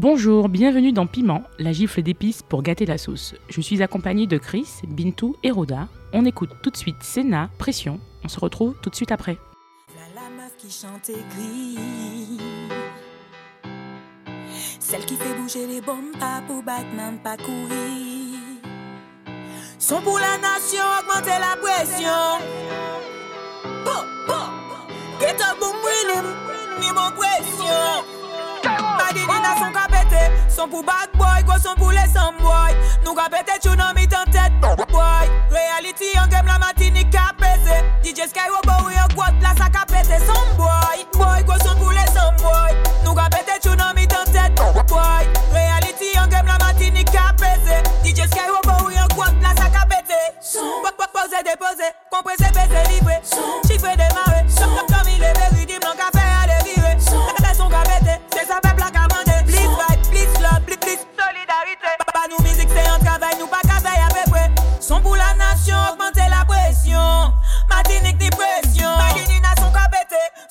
Bonjour, bienvenue dans Piment, la gifle d'épices pour gâter la sauce. Je suis accompagnée de Chris, Bintou et Rhoda. On écoute tout de suite Senna, Pression. On se retrouve tout de suite après. La qui chante. Celle qui fait bouger les bombes, pas pour pas courir. Pour la nation, augmenter la pression. Son pou bad boy, gwo son pou lesan boy. Nou ka pete chou nan mi tan tet boy. Reality yon gem la mati ni ka pese. DJ Skyrock ou yon kwa la sa ka pete. Son boy, boy gwo son pou lesan boy. Nou ka pete chou nan mi tan tet boy. Reality yon gem la mati ni ka pese. DJ Skyrock ou yon kwa la sa ka pete. Son, pose depose, komprese pese libre Son, chifre demare, son, komi le veride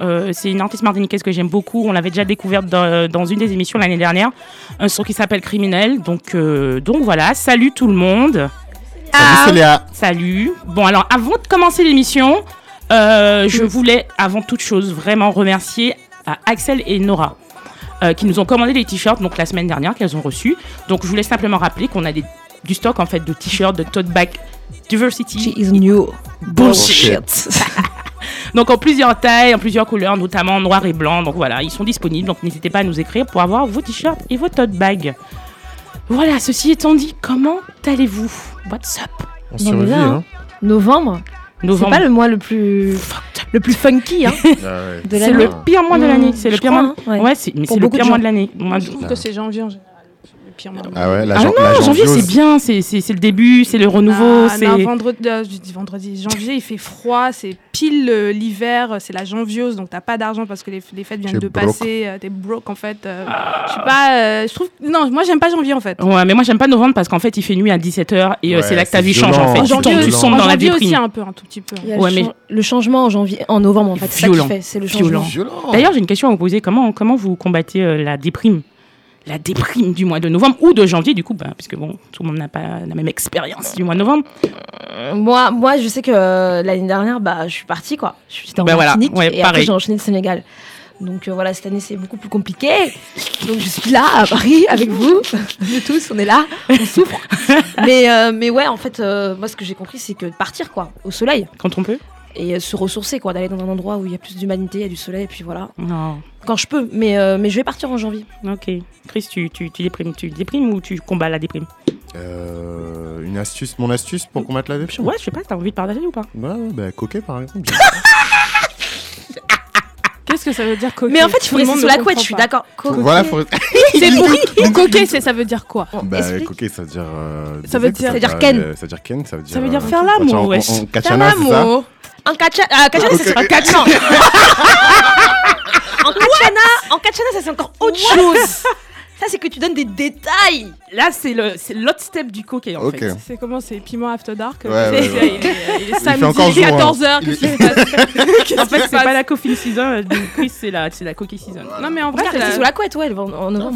Euh, c'est une artiste martiniquaise que j'aime beaucoup. On l'avait déjà découverte dans, dans une des émissions l'année dernière. Un son qui s'appelle Criminel. Donc, euh, donc voilà, salut tout le monde. Salut Célia. Salut. Bon, alors avant de commencer l'émission, euh, je voulais avant toute chose vraiment remercier à Axel et Nora qui nous ont commandé des t-shirts donc la semaine dernière qu'elles ont reçus. Donc je voulais simplement rappeler qu'on a des, du stock en fait de t-shirts de tote bag diversity. is new. Bullshit. Donc en plusieurs tailles, en plusieurs couleurs, notamment en noir et blanc. Donc voilà, ils sont disponibles. Donc n'hésitez pas à nous écrire pour avoir vos t-shirts et vos tote bags. Voilà, ceci étant dit, comment allez-vous? What's up? On survit, là, hein. Novembre, c'est Novembre. pas le mois le plus le plus funky hein, Ah C'est le pire mois de Mmh, l'année. C'est le pire crois, mois. hein, ouais. Ouais, c'est- mais c'est le pire mois de l'année. Moi, Je trouve que c'est janvier en général. Le pire. Ah ouais, la, Ah non, janvier c'est bien, c'est le début, c'est le renouveau, Ah, non, vendredi, euh, je dis vendredi, janvier, il fait froid, c'est pile euh, l'hiver, c'est la janviose, donc t'as pas d'argent parce que les, les fêtes viennent de broke. passer, euh, t'es broke en fait. euh, Je suis pas, euh, je trouve, non, moi j'aime pas janvier en fait. Ouais, mais moi j'aime pas novembre parce qu'en fait il fait nuit à 17h et euh, Ouais, c'est là que ta vie change en fait. Tu janvier tu sombres dans la janvier aussi déprime. un peu, un tout petit peu. Ouais, le, mais- chan- le changement en janvier, en novembre en fait, c'est ça Violent. qui fait, c'est le Violent. changement. D'ailleurs, j'ai une question à vous poser. Comment, comment vous combattez la déprime? La déprime du mois de novembre ou de janvier, du coup, bah, puisque bon, tout le monde n'a pas la même expérience du mois de novembre. Euh, Moi, moi, je sais que euh, l'année dernière, bah, je suis partie quoi. Je suis en Bah voilà, ouais, et après j'ai enchaîné le Sénégal. Donc euh, voilà, cette année c'est beaucoup plus compliqué. Donc je suis là à Paris avec vous, nous tous, on est là, on souffre. mais euh, mais ouais, en fait, euh, moi ce que j'ai compris c'est que partir quoi, au soleil Quand on peut et euh, se ressourcer quoi, d'aller dans un endroit où il y a plus d'humanité, il y a du soleil et puis voilà. Non. Quand je peux, mais euh, mais je vais partir en janvier. Ok. Chris, tu, tu, tu déprimes, tu déprimes ou tu combats la déprime? Euh, une astuce, mon astuce pour combattre la déprime? Ouais, je sais pas, t'as envie de partager ou pas? Ouais, ouais, bah, coquet par exemple. Qu'est-ce que ça veut dire coquet? Mais en fait, il faut rester sous la couette, je suis d'accord. Co- voilà, faut... C'est pour coquet, c'est ça veut dire quoi? Bah, coquet, ça veut dire. euh, Ça veut dire- Ça veut dire ken. euh, Ça veut dire ken, ça veut dire. Ça veut dire euh, faire l'amour, Faire l'amour. En katchana, ah, katchana, Ok. ça c'est en c'est encore autre chose. Ça c'est que tu donnes des détails. Là, c'est le- c'est l'autre step du coquet en Ok. fait. C'est comment C'est Piment After Dark Ouais, euh, ouais, c'est- ouais. Il est, il est fait samedi encore jour, hein. 14h, Il qu'est-ce est- qui se passe Qu'est-ce En fait, c'est pas la coffee season, euh, Chris, c'est la, c'est la coquet season. Non mais en vrai c'est la... sous la couette, ouais, en, novembre. la Non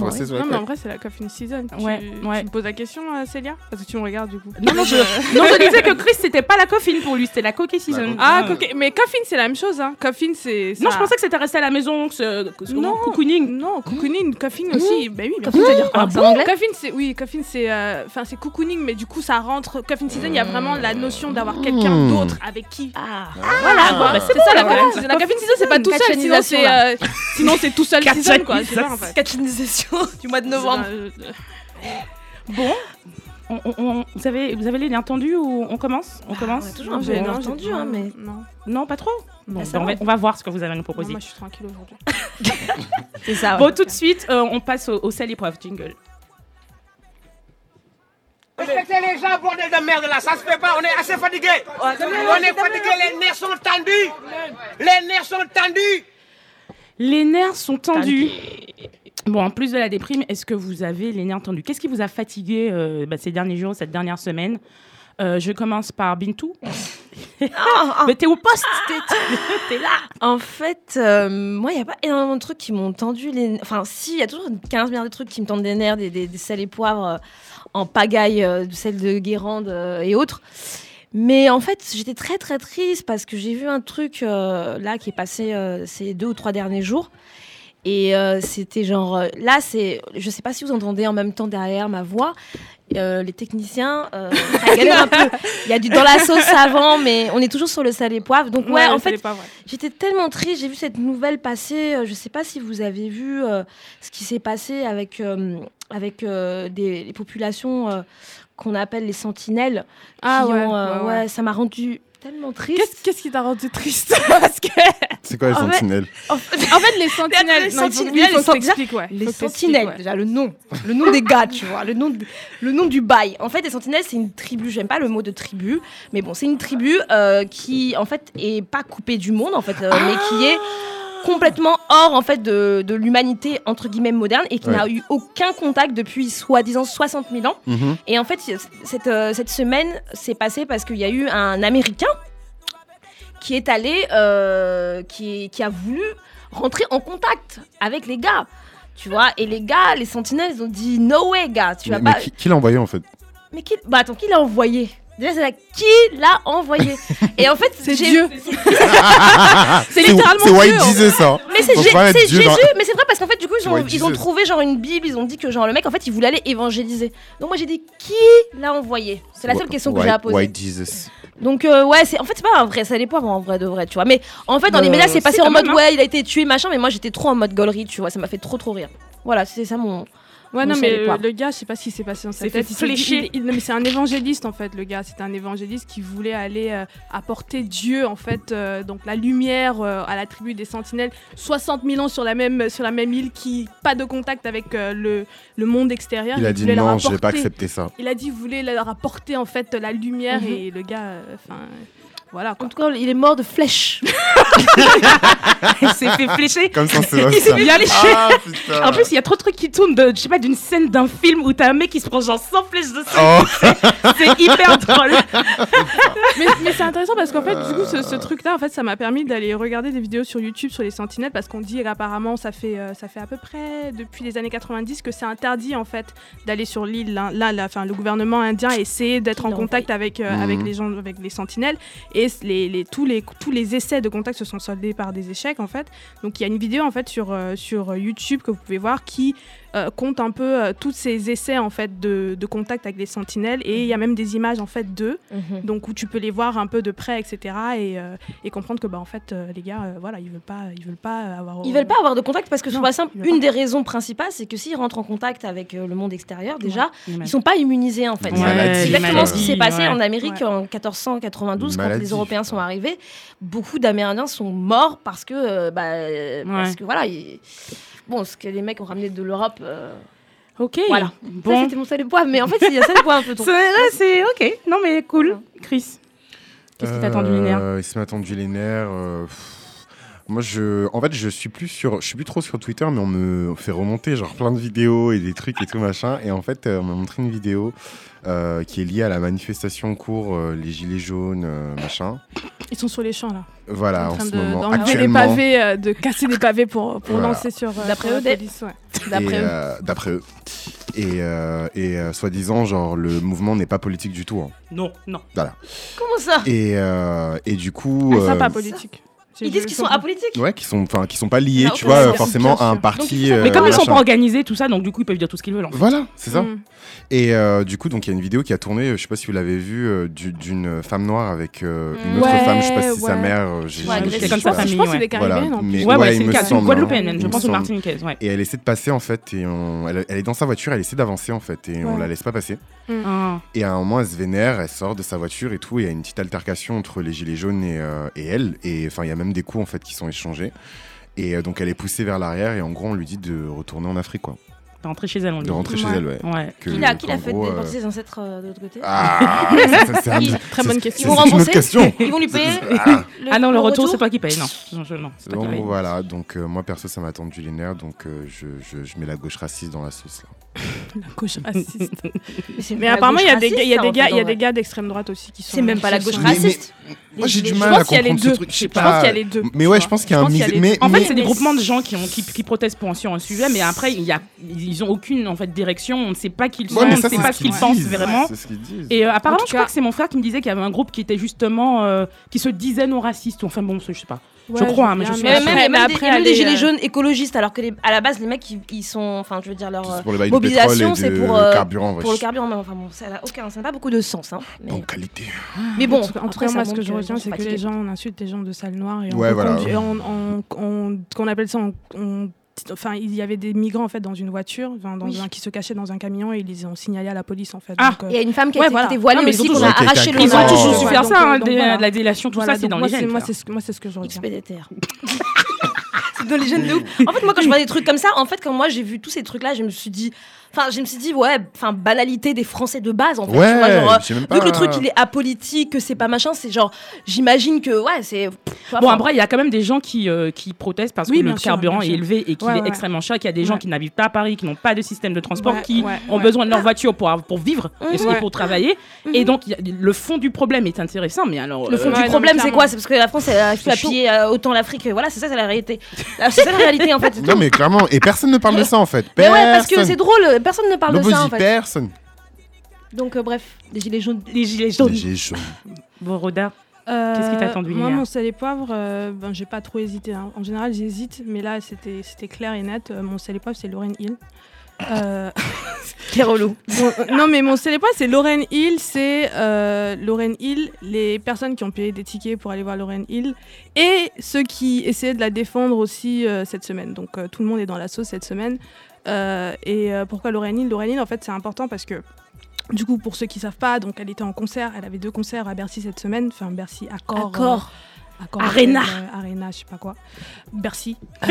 mais en vrai c'est la coffin season. Ouais, tu, ouais. tu me poses la question euh, Célia Parce que tu me regardes du coup. Non, non, je, non, je disais que Chris, c'était pas la coffine pour lui, c'était la coquet season. Ah, Euh, coquet. mais coffin c'est la même chose hein. Coffin c'est... Non, je pensais que c'était resté à la maison, Non. cocooning. Non, cocooning, coffin aussi. Oui, bien Coffin, sûr. ça veut dire quoi Ah C'est en anglais Coffin, c'est oui, coffin, c'est euh, enfin c'est cocooning, mais du coup ça rentre. Coffin season, il y a vraiment la notion d'avoir quelqu'un Hmm. d'autre avec qui. Ah, Voilà, quoi. bah, c'est ça la voilà. coffin season. La coffin season, c'est pas tout seul, sinon c'est euh, sinon c'est tout seul season quoi. Catchinisation du mois de novembre. Euh, Bon, on, on- on- vous avez, vous avez les entendus ou on commence On commence on a toujours un non, peu non, hein, non, mais. non. Non, pas trop Bon, Ah, ben, on, va. va, on va voir ce que vous allez nous Non, proposer. moi je suis tranquille aujourd'hui. C'est ça. Bon, tout de suite, euh, on passe au, au sel épreuve jingle. Respectez les gens, bordel de merde là, ça se fait pas, on est assez fatigué. On est fatigué, les nerfs sont tendus. Les nerfs sont tendus. Les nerfs sont tendus. Bon, en plus de la déprime, est-ce que vous avez les nerfs tendus? Qu'est-ce qui vous a fatigué euh, bah, ces derniers jours, cette dernière semaine? Euh, Je commence par Bintou. Mais t'es au poste, t'es- t'es là. En fait, euh, moi, il n'y a pas énormément de trucs qui m'ont tendu les Enfin, si, il y a toujours 15 milliards de trucs qui me tendent des nerfs, des, des, des sels et poivres en pagaille, de celle de Guérande et autres. Mais en fait, j'étais très très triste parce que j'ai vu un truc là qui est passé ces deux ou trois derniers jours. Et euh, c'était genre. euh, là, c'est. Je sais pas si vous entendez en même temps derrière ma voix. euh, les techniciens, euh, un peu. Il y a du dans la sauce avant, mais on est toujours sur le sel et poivre. Donc, ouais, en fait. J'étais tellement triste, j'ai vu cette nouvelle passer. euh, je sais pas si vous avez vu euh, ce qui s'est passé avec, euh, avec des, les populations qu'on appelle les sentinelles. Ah qui ouais, ont, ouais, ouais. ouais, ça m'a rendu tellement triste. Qu'est-ce qu'est-ce qui t'a rendu triste Parce que C'est quoi les En fait- sentinelles en fait, les sentinelles, Les non, il faut- sentinelles, oui, il faut les ouais. Faut sentinelles, ouais. déjà le nom, le nom des gars, tu vois, le nom, de- le nom du bail. En fait, les sentinelles, c'est une tribu. J'aime pas le mot de tribu, mais bon, c'est une tribu euh, qui, en fait, est pas coupée du monde, en fait, euh, mais qui est complètement hors, en fait, de, de l'humanité entre guillemets moderne et qui Ouais. n'a eu aucun contact depuis soi-disant 60 000 ans. Mhm. Et en fait, cette, euh, cette semaine s'est passée parce qu'il y a eu un Américain qui est allé, euh, qui, qui a voulu rentrer en contact avec les gars. Tu vois, et les gars, les sentinelles, ils ont dit No way, gars, tu Mais, vas mais pas. qui, qui l'a envoyé en fait? Mais qui. Bah attends, qui l'a envoyé? Déjà, c'est là, qui l'a envoyé Et en fait, C'est Dieu. C'est littéralement c'est. White disait ça. mais c'est Jésus, dans- mais c'est vrai parce qu'en fait du coup ils ont, trouvé genre une bible, ils ont dit que genre le mec en fait il voulait aller évangéliser. Donc moi j'ai dit qui l'a envoyé? C'est la seule question que j'ai à poser. White Jesus. Donc euh, ouais, c'est en fait c'est pas un vrai ça dépend en vrai de vrai, tu vois. Mais en fait dans les Euh, médias c'est passé en mode même, hein. ouais, il a été tué machin mais moi j'étais trop en mode gaulerie, tu vois, ça m'a fait trop trop rire. Voilà, c'est ça mon Ouais, non, mais le gars, je sais pas ce qui s'est passé dans sa C'est tête. fait il il- il- non, mais c'est un évangéliste en fait, le gars. C'était un évangéliste qui voulait aller euh, apporter Dieu en fait, euh, donc la lumière euh, à la tribu des Sentinelles. 60 000 ans sur la même sur la même île, qui pas de contact avec euh, le, le monde extérieur. Il a dit non, je vais pas accepter ça. Il a dit il voulait leur apporter en fait la lumière Mhm. et le gars, euh, enfin, voilà quoi. en tout cas, il est mort de flèche. Il s'est fait flécher. Comme ça, c'est Il s'est fait flécher. Ah. En plus, il y a trop de trucs qui tournent de, je sais pas, d'une scène d'un film où t'as un mec qui se prend genre 100 flèches dessus. Oh. C'est hyper drôle. mais mais c'est intéressant parce qu'en fait, du coup, ce, ce truc-là, en fait, ça m'a permis d'aller regarder des vidéos sur YouTube sur les sentinelles parce qu'on dit qu'apparemment, ça fait, euh, ça fait à peu près depuis les années 90 que c'est interdit en fait d'aller sur l'île. Là, là, le gouvernement indien a essayé d'être en contact avec, euh, avec les gens, avec les sentinelles et les- tous les essais de contact se sont soldés par des échecs en fait. Donc il y a une vidéo en fait sur euh, sur YouTube que vous pouvez voir qui euh, compte un peu euh, tous ces essais en fait de, de contact avec les sentinelles et il y a même des images en fait d'eux donc où tu peux les voir un peu de près, etc. Et, euh, et comprendre que bah en fait euh, les gars, euh, voilà, ils veulent pas, ils veulent pas avoir. Ils veulent pas avoir de contact parce que c'est pas simple. Une pas. des raisons principales, c'est que s'ils rentrent en contact avec euh, le monde extérieur, déjà, Ouais. ils sont pas immunisés en fait. Ouais, c'est maladie, exactement ce qui s'est passé ouais. en Amérique Ouais. en 1492 Une quand les. Européens sont arrivés. Beaucoup d'Amérindiens sont morts parce que, euh, bah, parce que voilà, ils- bon, ce que les mecs ont ramené de l'Europe. euh, Ok. Voilà. Ça, Bon. c'était mon et poivre, mais en fait, il y a poivre un peu. C'est ton- ouais, c'est ok. Non, mais cool. Chris, qu'est-ce qui t'a tendu les nerfs Euh, Il m'a tendu les nerfs. euh, pff. Moi, je, en fait, je suis plus sur, je suis plus trop sur Twitter, mais on me fait remonter genre plein de vidéos et des trucs et tout machin. Et en fait, euh, on m'a montré une vidéo euh, qui est liée à la manifestation en cours, euh, les gilets jaunes, euh, machin. Ils sont sur les champs là, Voilà, en en train ce de moment, actuellement. pavés, euh, de casser des pavés pour pour Voilà. lancer sur. euh, D'après eux, la des- police, ouais. D'après Et, eux. euh, D'après eux. Et, euh, et euh, soi-disant, genre, le mouvement n'est pas politique du tout. hein. Non, non. Comment ça? Et, euh, et du coup. Ah, ça euh, pas politique. Ils disent qu'ils sont apolitiques Ouais, qui sont, enfin, qui sont pas liés, Ah, tu vois, forcément à un parti. euh, Mais comme ils sont pas organisés, tout ça, donc du coup, ils peuvent dire tout ce qu'ils veulent. en fait. Voilà, c'est ça. Mm. Et euh, du coup, donc il y a une vidéo qui a tourné, euh, je sais pas si vous l'avez vue, euh, du- d'une femme noire avec euh, une autre Ouais, femme, je sais pas si c'est sa ouais. mère. euh, j'ai- Ouais, j'ai- j'ai- Comme Je pense, sa je pense que c'est famille, des Voilà, mais-. Ouais, ouais, Ouais, c'est me semble, une Guadeloupéenne, hein. même. Il Je me pense une semble. Martiniquaise, ouais. Et elle essaie de passer en fait, et on- elle, elle est dans sa voiture, elle essaie d'avancer en fait, et on Ouais. la laisse pas passer. Ah. Et à un moment, elle se vénère, elle sort de sa voiture et tout, et il y a une petite altercation entre les gilets jaunes et, euh, et elle, et enfin il y a même des coups en fait qui sont échangés. Et euh, donc elle est poussée vers l'arrière, et en gros on lui dit de retourner en Afrique quoi. De rentrer chez elle. On lui De dit. rentrer chez elle, ouais. Ouais. Que- Qui l'a qui l'a qu'en fait gros, déporter euh, ses ancêtres euh, de l'autre côté Ah, c'est un- Très bonne question. Ils vont rembourser question. Ils vont lui payer Ah. Ah non, le retour, c'est toi qui paye. Non, non, je- non c'est toi qui Donc paye. voilà, donc euh, moi perso ça m'a tendu les nerfs, donc euh, je, je, je mets la gauche raciste dans la sauce là. La gauche raciste. Mais apparemment, il y a des gars, il y a des gars, fait, il y a en des vrai. gars d'extrême droite aussi qui sont. C'est même pas la gauche Mais- raciste. Moi j'ai du je mal pense à comprendre ce deux. truc. Je Je sais pense pas. qu'il y a les deux. Mais ouais, je pense qu'il y a un mix. En fait, c'est des groupements de gens qui, ont, qui, qui protestent pour un, sur un sujet, mais après, il y a, ils ont aucune en fait, direction. On ne sait pas qui ils sont, on ne sait pas ce qu'ils pensent vraiment. Et euh, apparemment, je crois que c'est mon frère qui me disait qu'il y avait un groupe qui était justement. euh, qui se disait non raciste. Enfin bon, je sais pas. Ouais, je crois, hein, mais je suis Mais même, sûre. il y a même des- même gilets euh, jaunes écologistes, alors que les- à la base, les mecs, ils, ils sont. Enfin, je veux dire, leur. C'est euh, pour le bail du mobilisation, c'est pour, euh, carburant. Pour le carburant, mais enfin bon, ça n'a aucun, ça n'a pas beaucoup de sens. Hein. Mais, qualité. mais bon, en tout cas, après, moi, ce que je qu'ils retiens, c'est que les gens, on insulte les gens de salle noire et on, Ouais, voilà. qu'on appelle ça, on- enfin, il y avait des migrants en fait dans une voiture, enfin, dans Oui. un, qui se cachaient dans un camion et ils les ont signalé à la police en fait. Ah, euh, Il y a une femme qui a été, voilà. qui était voilée Non, mais ils aussi, ont qu'on a arraché le Ils ont toujours su faire ça, hein, la délation, tout ça, c'est dans les gènes. moi, c'est ce que- je retiens. dans les jeunes de ouf. En fait, moi, quand je vois des trucs comme ça, en fait, quand moi j'ai vu tous ces trucs-là, je me suis dit, enfin, je me suis dit, ouais, enfin, banalité des Français de base, en fait. tu vois, Ouais, genre, euh, Vu que le truc il est apolitique, que c'est pas machin, c'est genre, j'imagine que ouais, c'est. Bon, après, il y a quand même des gens qui, euh, qui protestent parce Oui, que le sûr, carburant est élevé et qu'il Ouais, est ouais. extrêmement cher, qu'il y a des gens Ouais. qui n'habitent pas à Paris, qui n'ont pas de système de transport, Ouais, qui ouais, ont ouais. besoin de leur voiture pour, pour vivre et, Mhm. et pour travailler. Et donc, a- le fond du problème est intéressant, mais alors. Le fond euh, Ouais, du problème, c'est quoi? C'est parce que la France, elle a appuyer euh, autant l'Afrique. Voilà, c'est ça, c'est la réalité. Ah, C'est ça la réalité, en fait. Non mais clairement, et personne ne parle de ça en fait. Mais ouais, parce que c'est drôle, personne ne parle de ça, en fait. personne. Donc, euh, bref, des gilets jaunes. Les gilets jaunes. Les gilets jaunes. Bon, Roda. Euh, Qu'est-ce qui t'a attendu, Moi, mon sel et poivre, euh, ben, j'ai pas trop hésité. hein. En général, j'hésite, mais là, c'était c'était clair et net. Euh, mon sel et poivre, c'est Lorraine Hill. Euh, Quel relou. Bon, euh, non, mais mon sel et poivre, c'est Lorraine Hill. C'est euh, Lorraine Hill, les personnes qui ont payé des tickets pour aller voir Lorraine Hill et ceux qui essayaient de la défendre aussi euh, cette semaine. Donc, euh, tout le monde est dans la sauce cette semaine. Euh, et euh, pourquoi Lorraine Hill, en fait, c'est important parce que. Du coup, pour ceux qui savent pas, donc elle était en concert, elle avait deux concerts à Bercy cette semaine, enfin Bercy Accord. euh, Accor, Arena. euh, Arena, je sais pas quoi, Bercy.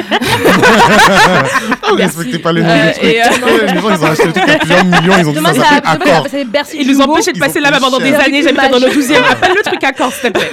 Oh, respectez pas les noms Euh, des trucs. et, euh, Ouais, Les gens, ils ont acheté le truc à plusieurs millions, ils ont dit ça ça ça accord. s'appelle Bercy. Ils nous empêché de passer là-bas pendant des années. J'habitais dans le 12e. Appelle le truc à Corse, s'il te plaît.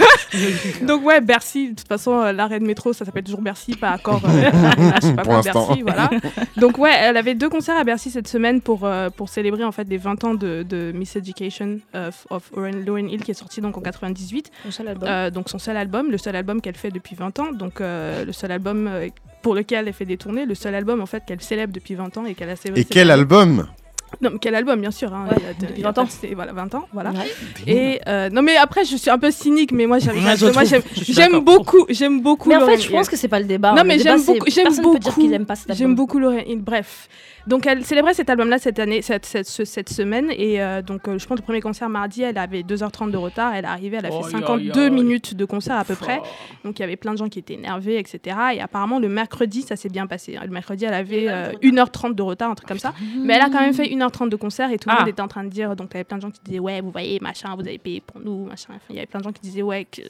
Donc ouais, Bercy, de toute façon, euh, l'arrêt de métro, ça s'appelle toujours Bercy, pas Accor, euh, Arena, je sais pas Pour quoi, l'instant. Bercy, voilà. Donc ouais, elle avait deux concerts à Bercy cette semaine pour, euh, pour célébrer en fait les 20 ans de, de Miss Education of, of Lauren, Hill qui est sorti donc en 98. Mon seul album. Euh, donc son seul album, le seul album qu'elle fait depuis 20 ans, donc euh, le seul album euh, pour lequel elle fait des tournées, le seul album en fait qu'elle célèbre depuis 20 ans et qu'elle a célébré. Et quel album? Non, mais quel album bien sûr. Hein, Ouais, il y a de- depuis il y a 20 ans. Voilà, 20 ans, voilà. Ouais. Et euh, non mais après je suis un peu cynique mais moi j'aime beaucoup j'aime beaucoup Mais en fait, je pense que c'est pas le débat. Non, hein. mais Le débat, j'aime beaucoup- j'aime Personne peut dire beaucoup- qu'il aime pas cet J'aime beaucoup Hill. Bref. Donc, elle célébrait cet album-là cette année, cette, cette, ce- cette semaine. Et euh, donc, euh, je pense le premier concert mardi, elle avait 2h30 de retard. Elle est arrivée, elle a fait Aïe, 52 aïe, aïe. minutes de concert à peu près. Donc, il y avait plein de gens qui étaient énervés, etc. Et apparemment, le mercredi, ça s'est bien passé. Le mercredi, elle avait euh, 1h30 de retard, un truc comme ça. Mais elle a quand même fait 1h30 de concert et tout le Ah. monde était en train de dire. Donc, il y avait plein de gens qui disaient, ouais, vous voyez, machin, vous avez payé pour nous, machin. Enfin, il y avait plein de gens qui disaient, ouais. que-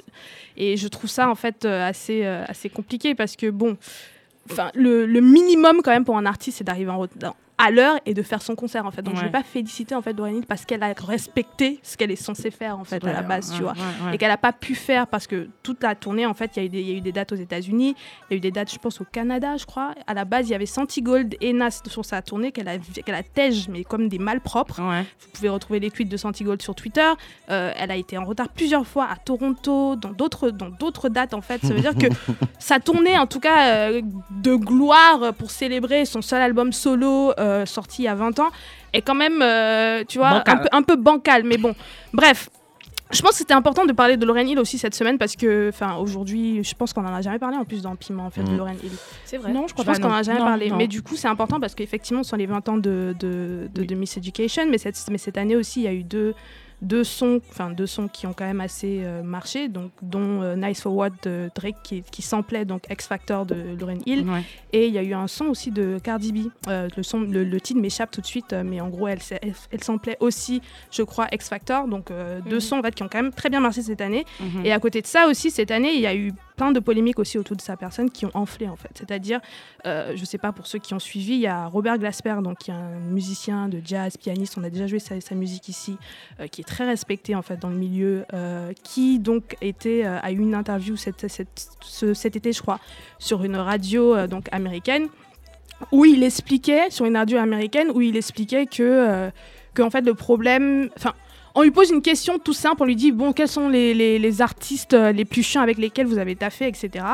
Et je trouve ça, en fait, euh, assez, assez compliqué parce que, bon, enfin, le, minimum quand même pour un artiste, c'est d'arriver en à l'heure et de faire son concert en fait. Donc je Ouais. vais pas féliciter en fait Hill parce qu'elle a respecté ce qu'elle est censée faire en fait à la base, tu vois. Et qu'elle n'a pas pu faire parce que toute la tournée, en fait, il y, a eu des- il y a eu des dates aux États-Unis, il y a eu des dates, je pense, au Canada, je crois. À la base, il y avait Santi Gold et Nas sur sa tournée qu'elle a, qu'elle a tège, mais comme des malpropres. Vous pouvez retrouver les tweets de Santi Gold sur Twitter. Euh, elle a été en retard plusieurs fois à Toronto, dans d'autres, dans d'autres dates, en fait. Ça veut dire que sa tournée, en tout cas, euh, de gloire pour célébrer son seul album solo euh, sorti il y a 20 ans, est quand même, euh, tu vois, un Bancal. peu, un peu bancal. Mais bon, bref. Je pense que c'était important de parler de Lauryn Hill aussi cette semaine parce que, enfin, aujourd'hui, je pense qu'on en a jamais parlé en plus dans Piment, en fait, de Mm. Lauryn Hill. C'est vrai. Non, je pense qu'on en a jamais Non, parlé. non. Mais du coup, c'est important parce qu'effectivement, ce sont les 20 ans de, de, de, de Miss Education. Mais cette, mais cette année aussi, il y a eu deux, deux sons, enfin deux sons qui ont quand même assez euh, marché, donc dont euh, Nice for What de Drake qui, qui samplait donc X Factor de Lauryn Hill. Ouais. Et il y a eu un son aussi de Cardi B. Euh, le, son, le, le titre m'échappe tout de suite, mais en gros, elle, elle, elle samplait aussi, je crois, X Factor. Donc deux Mhm. sons en fait, qui ont quand même très bien marché cette année. Mhm. Et à côté de ça aussi, cette année, il y a eu plein de polémiques aussi autour de sa personne qui ont enflé en fait. C'est-à-dire, euh, je sais pas pour ceux qui ont suivi, il y a Robert Glasper, donc qui est un musicien de jazz, pianiste, on a déjà joué sa, musique ici, euh, qui est très respecté en fait dans le milieu, euh, qui donc était eu une interview cet, cet- ce- cet été, je crois, sur une radio donc américaine où il expliquait sur une radio américaine où il expliquait que que en fait le problème, enfin on lui pose une question tout simple, on lui dit bon quels sont les, artistes euh, les plus chiants avec lesquels vous avez taffé, etc.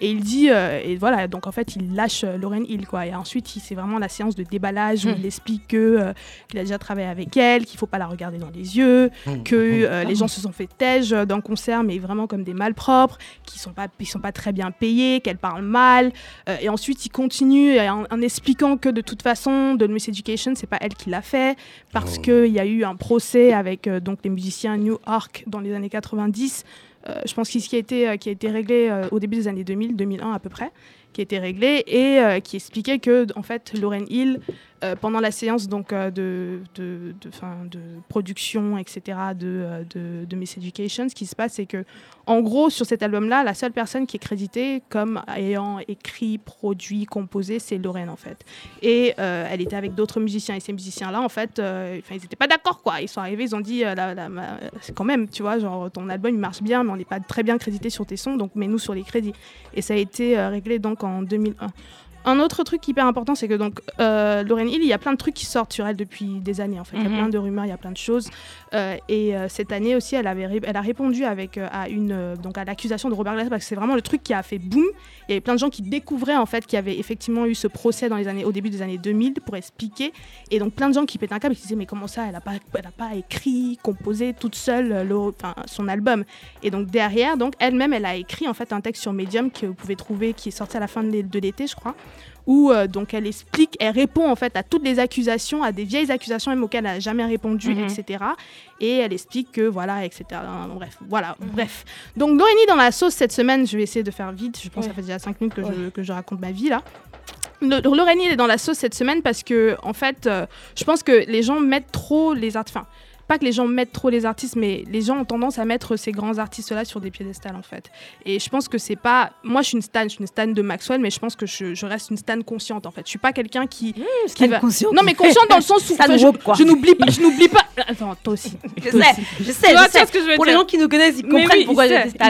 Et il dit euh, et voilà donc en fait il lâche euh, Lauren Hill quoi et ensuite c'est vraiment la séance de déballage où Hmm. il explique que euh, qu'il a déjà travaillé avec elle, qu'il faut pas la regarder dans les yeux, que euh, les gens se sont fait tège d'un concert mais vraiment comme des malpropres, qui sont pas ils sont pas très bien payés, qu'elle parle mal euh, et ensuite il continue en, en expliquant que de toute façon de Miss Education c'est pas elle qui l'a fait parce Oh. qu'il y a eu un procès avec euh, donc les musiciens New York dans les années 90 euh, je pense qu'il qui a été euh, qui a été réglé euh, au début des années 2000 2001 à peu près qui a été réglé et euh, qui expliquait que en fait Lauren Hill euh, pendant la séance donc euh, de production etc de, euh, de, Miss Education ce qui se passe c'est que en gros sur cet album là la seule personne qui est créditée comme ayant écrit produit composé c'est Lauren en fait. Et euh, elle était avec d'autres musiciens et ces musiciens là en fait euh, ils n'étaient pas d'accord quoi. Ils sont arrivés ils ont dit euh, la- la- c'est quand même tu vois genre ton album il marche bien mais on n'est pas très bien crédité sur tes sons donc mets-nous sur les crédits. Et ça a été euh, réglé donc en 2001 un autre truc hyper important, c'est que donc euh, Lauren Hill, il y a plein de trucs qui sortent sur elle depuis des années. En fait, il y Mhm. a plein de rumeurs, il y a plein de choses. Euh, et euh, cette année aussi, elle avait, elle a répondu avec euh, à une donc à l'accusation de Robert Glasper parce que c'est vraiment le truc qui a fait boum. Il y avait plein de gens qui découvraient en fait qu'il y avait effectivement eu ce procès dans les années au début des années 2000 pour expliquer. Et donc plein de gens qui pétaient un câble et qui disaient mais comment ça, elle a pas, elle a pas écrit, composé toute seule son album. Et donc derrière, donc elle-même, elle a écrit en fait un texte sur Medium que vous pouvez trouver, qui est sorti à la fin de l'été, je crois, où euh, donc elle explique, elle répond en fait à toutes les accusations, à des vieilles accusations même auxquelles elle n'a jamais répondu, Mhm. etc. Et elle explique que voilà, etc. Bref, voilà, bref. Donc Doreni dans la sauce cette semaine, je vais essayer de faire vite. Je pense que ça fait déjà 5 minutes que, je, que je raconte ma vie là. Lorraine est dans la sauce cette semaine parce que, en fait, euh, je pense que les gens mettent trop les artistes. Pas que les gens mettent trop les artistes, mais les gens ont tendance à mettre ces grands artistes-là sur des piédestals, en fait. Et je pense que c'est pas. Moi, je suis une stan, je suis une stan de Maxwell, mais je pense que je, je reste une stan consciente, en fait. Je suis pas quelqu'un qui. qui va- consciente. Non, mais consciente dans le sens où enfin, je, je n'oublie pas. Je n'oublie pas. Attends, toi aussi. Je Toi sais, aussi. je sais, Tu je vois, tu sais. vois ce que je veux Pour les gens qui nous connaissent, ils comprennent oui, pourquoi j'ai Stan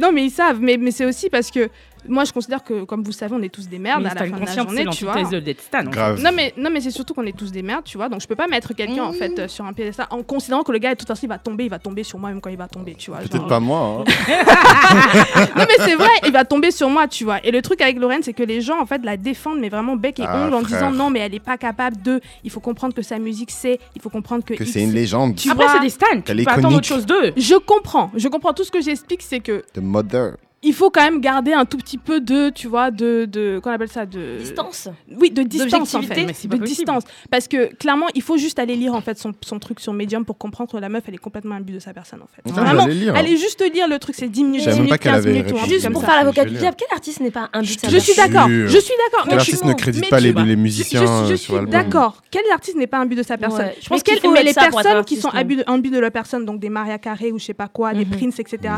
non, mais ils savent. Mais, mais c'est aussi parce que moi, je considère que, comme vous savez, on est tous des merdes Mais à la fin de la journée, tu vois. Stan. Grave. Non mais, non mais c'est surtout qu'on est tous des merdes, tu vois. Donc je peux pas mettre quelqu'un en fait euh, sur un piédestal en considérant que le gars de toute façon il va tomber, il va tomber sur moi même quand il va tomber, tu vois. Peut-être genre. pas moi. hein. Non mais c'est vrai, il va tomber sur moi, tu vois. Et le truc avec Lorraine, c'est que les gens en fait la défendent mais vraiment bec et Ah, ongle en disant non mais elle est pas capable de. Il faut comprendre que sa musique c'est, il faut comprendre que. Que c'est une légende. Tu Après, vois, c'est des Stans. Tu peux attendre autre chose d'eux. Je comprends, je comprends. Tout ce que j'explique, c'est que The Mother. Il faut quand même garder un tout petit peu de, tu vois, de, de, qu'on appelle ça, de Distance. Oui, de distance en fait. Mais de possible. distance. Parce que clairement, il faut juste aller lire en fait son, son truc sur Medium pour comprendre que la meuf, elle est complètement imbue de sa personne en fait. Vraiment, lire, hein. allez juste lire le truc, c'est 10 minutes, Je savais 10 même pas minutes, qu'elle 15 avait minutes ou. Juste pour ça. faire l'avocat du diable, quel artiste n'est pas un but de sa Je suis d'accord, je suis d'accord. Quel mais artiste ne crédite mais pas les, les je, musiciens je euh, suis sur l'album d'accord. Quel artiste n'est pas un but de sa personne? Je pense qu'il mais les personnes qui sont imbues de, leur personne, donc des Maria Carré ou je sais pas quoi, des Mhm. Prince, etc.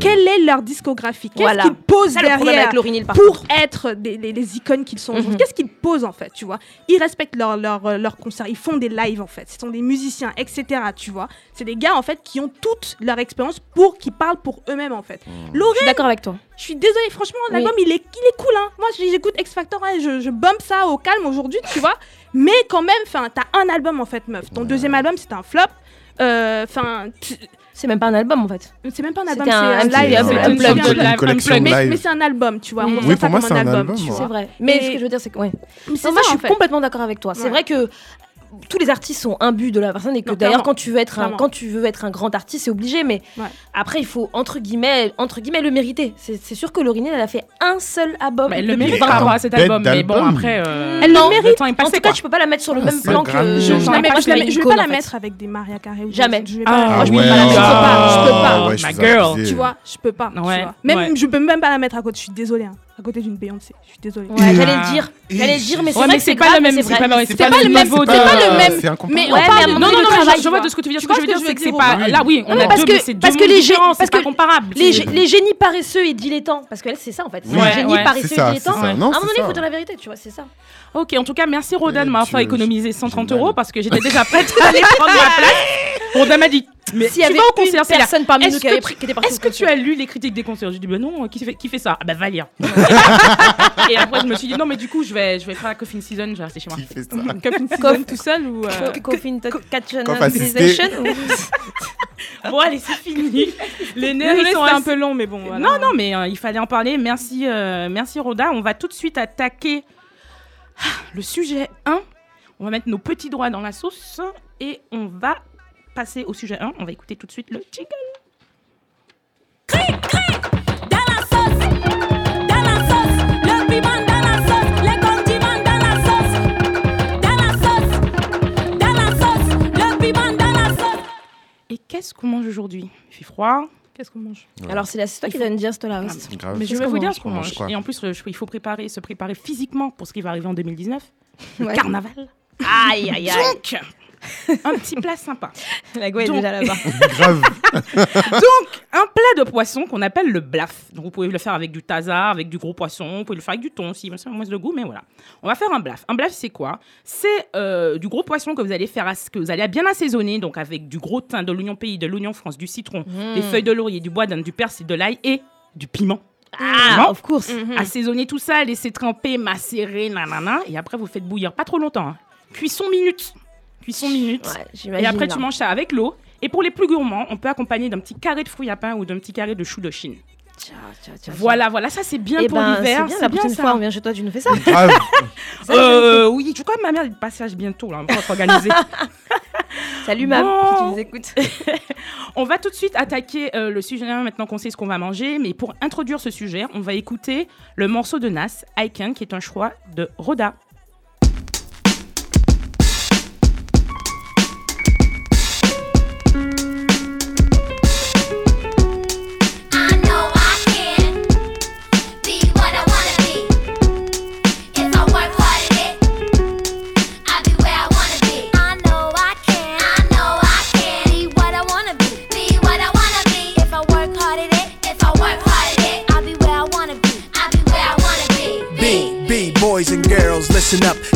Quelle est leur discographie? Qu'est-ce Voilà. qu'ils posent derrière avec Lauryn Hill, par pour être des, les, les icônes qu'ils sont aujourd'hui. Mhm. Qu'est-ce qu'ils posent en fait, tu vois? Ils respectent leur, leur, euh, leur concert, ils font des lives en fait. Ce sont des musiciens, etc. Tu vois C'est des gars en fait qui ont toute leur expérience pour qui parlent pour eux-mêmes en fait. Je Lauren, suis d'accord avec toi. je suis désolée, franchement, Oui. l'album il est, il est cool. Hein. Moi j'écoute X Factor, hein, je, je bump ça au calme aujourd'hui, tu vois. Mais quand même, enfin, t'as un album en fait, meuf. Ton deuxième album c'est un flop. Euh, Enfin, C'est même pas un album en fait. c'est même pas un album, c'est un live. un c'est un une live. collection mais, live. mais c'est un album, tu vois. On Oui, pour ça moi, comme c'est un album. C'est vrai. Mais ce que je veux dire, c'est que. Ouais. Moi, je suis fait. complètement d'accord avec toi. C'est Ouais. vrai que tous les artistes sont imbus de la personne et que Non, d'ailleurs quand tu veux être un quand tu veux être un grand artiste c'est obligé mais Ouais. après il faut entre guillemets entre guillemets le mériter c'est sûr que Lauryn Hill, elle a fait un seul album elle le mérite 20 par à cet album. Mais bon, après. euh, Elle le Non, mérite. Le temps est en passé, tout cas quoi. tu peux pas la mettre sur le Ah, même plan que Je, je, mets- pas je la je vais pas la mettre avec des Maria Carré Jamais. Je vais pas. Moi, je peux pas la mettre. Je peux pas. Je je suis girl. Tu vois, je peux pas. Même je peux même pas la mettre à côté. Je suis désolée. À côté d'une Beyoncé. Je suis désolée. Ouais, j'allais le dire. J'allais le dire, mais c'est Ouais, vrai mais que c'est c'est pas grave, le même, c'est c'est pas le C'est pas le même, niveau c'est pas le même. C'est incomparable. Mais on Ouais, parle mais Non, non, non, je, vois de ce que tu veux dire. Ce Tu que je veux dire, c'est que c'est pas. Là, oui, on a parce deux, mais c'est parce que les différents, gé- parce c'est pas que comparable. Les, génies paresseux et dilettants, parce que là c'est ça en fait. Les génies paresseux et dilettants. À un moment donné, il faut dire la vérité, tu vois, c'est ça. Ok, en tout cas, merci Roda de m'avoir fait économiser 130 j'ai mal. euros parce que j'étais déjà prête à aller prendre ma place. Roda m'a dit, mais S'il y tu avait vas au une concert, là. personne parmi nous qui avait que pris, tu- qui était partie Est-ce que tu as lu les critiques des concerts J'ai dit, ben non, qui fait, qui fait ça? Ah ben va lire. Et après, je me suis dit, non, mais du coup, je vais, je vais faire la coffin season, je vais rester chez moi. Qui fait ça? Cup Season tout seul ou. euh, Co- Coffin Catch Coff assisté. Bon, allez, c'est fini. Les nerfs, ils sont un peu long, mais bon. voilà. Non, non, mais euh, il fallait en parler. Merci, euh, merci Roda. On va tout de suite attaquer ah, le sujet 1. On va mettre nos petits doigts dans la sauce et on va passer au sujet 1. On va écouter tout de suite le jingle. Dans la sauce, dans la sauce, le piment dans la sauce, les condiments dans la sauce, dans la sauce, dans la sauce, le piment dans la sauce. Et qu'est-ce qu'on mange aujourd'hui? Il fait froid. Qu'est-ce qu'on mange? Alors c'est c'est toi qui dois nous dire ce là. Grave. Mais je vais vous dire mange? ce qu'on On mange quoi? Et en plus, je- il faut préparer, se préparer physiquement pour ce qui va arriver en 2019. Le Ouais. carnaval. Aïe aïe aïe. Donc, un petit plat sympa. La est Donc- déjà là-bas. Grave. Donc, un plat de poisson qu'on appelle le blaf. Donc, vous pouvez le faire avec du taza, avec du gros poisson, vous pouvez le faire avec du thon aussi, c'est moins de goût, mais voilà. On va faire un blaf. Un blaf, c'est quoi? C'est euh, du gros poisson que vous allez faire, que vous allez bien assaisonner, donc avec du gros thym, de l'oignon pays, de l'oignon France, du citron, des feuilles de laurier, du bois d'Inde, du persil, de l'ail et du piment. Ah, Non of course. Assaisonner tout ça, laisser tremper, macérer, nanana, et après vous faites bouillir pas trop longtemps. hein. Cuisson minute. Cuisson minute. Ouais, j'imagine. Et après, là. tu manges ça avec l'eau. Et pour les plus gourmands, on peut accompagner d'un petit carré de fruits à pain ou d'un petit carré de chou de Chine. Tiens, tiens, tiens, Voilà, voilà, ça c'est bien tiens. Eh pour ben, l'hiver. c'est bien, la prochaine ça. fois on vient chez toi, tu nous fais ça. Grave. Euh, oui, je crois que ma mère est de passage bientôt, là, on va s'organiser. Salut mam, Bon. si tu nous écoutes. on va tout de suite attaquer euh, le sujet maintenant qu'on sait ce qu'on va manger. Mais pour introduire ce sujet, on va écouter le morceau de Nas, I Can, qui est un choix de Roda. Listen up.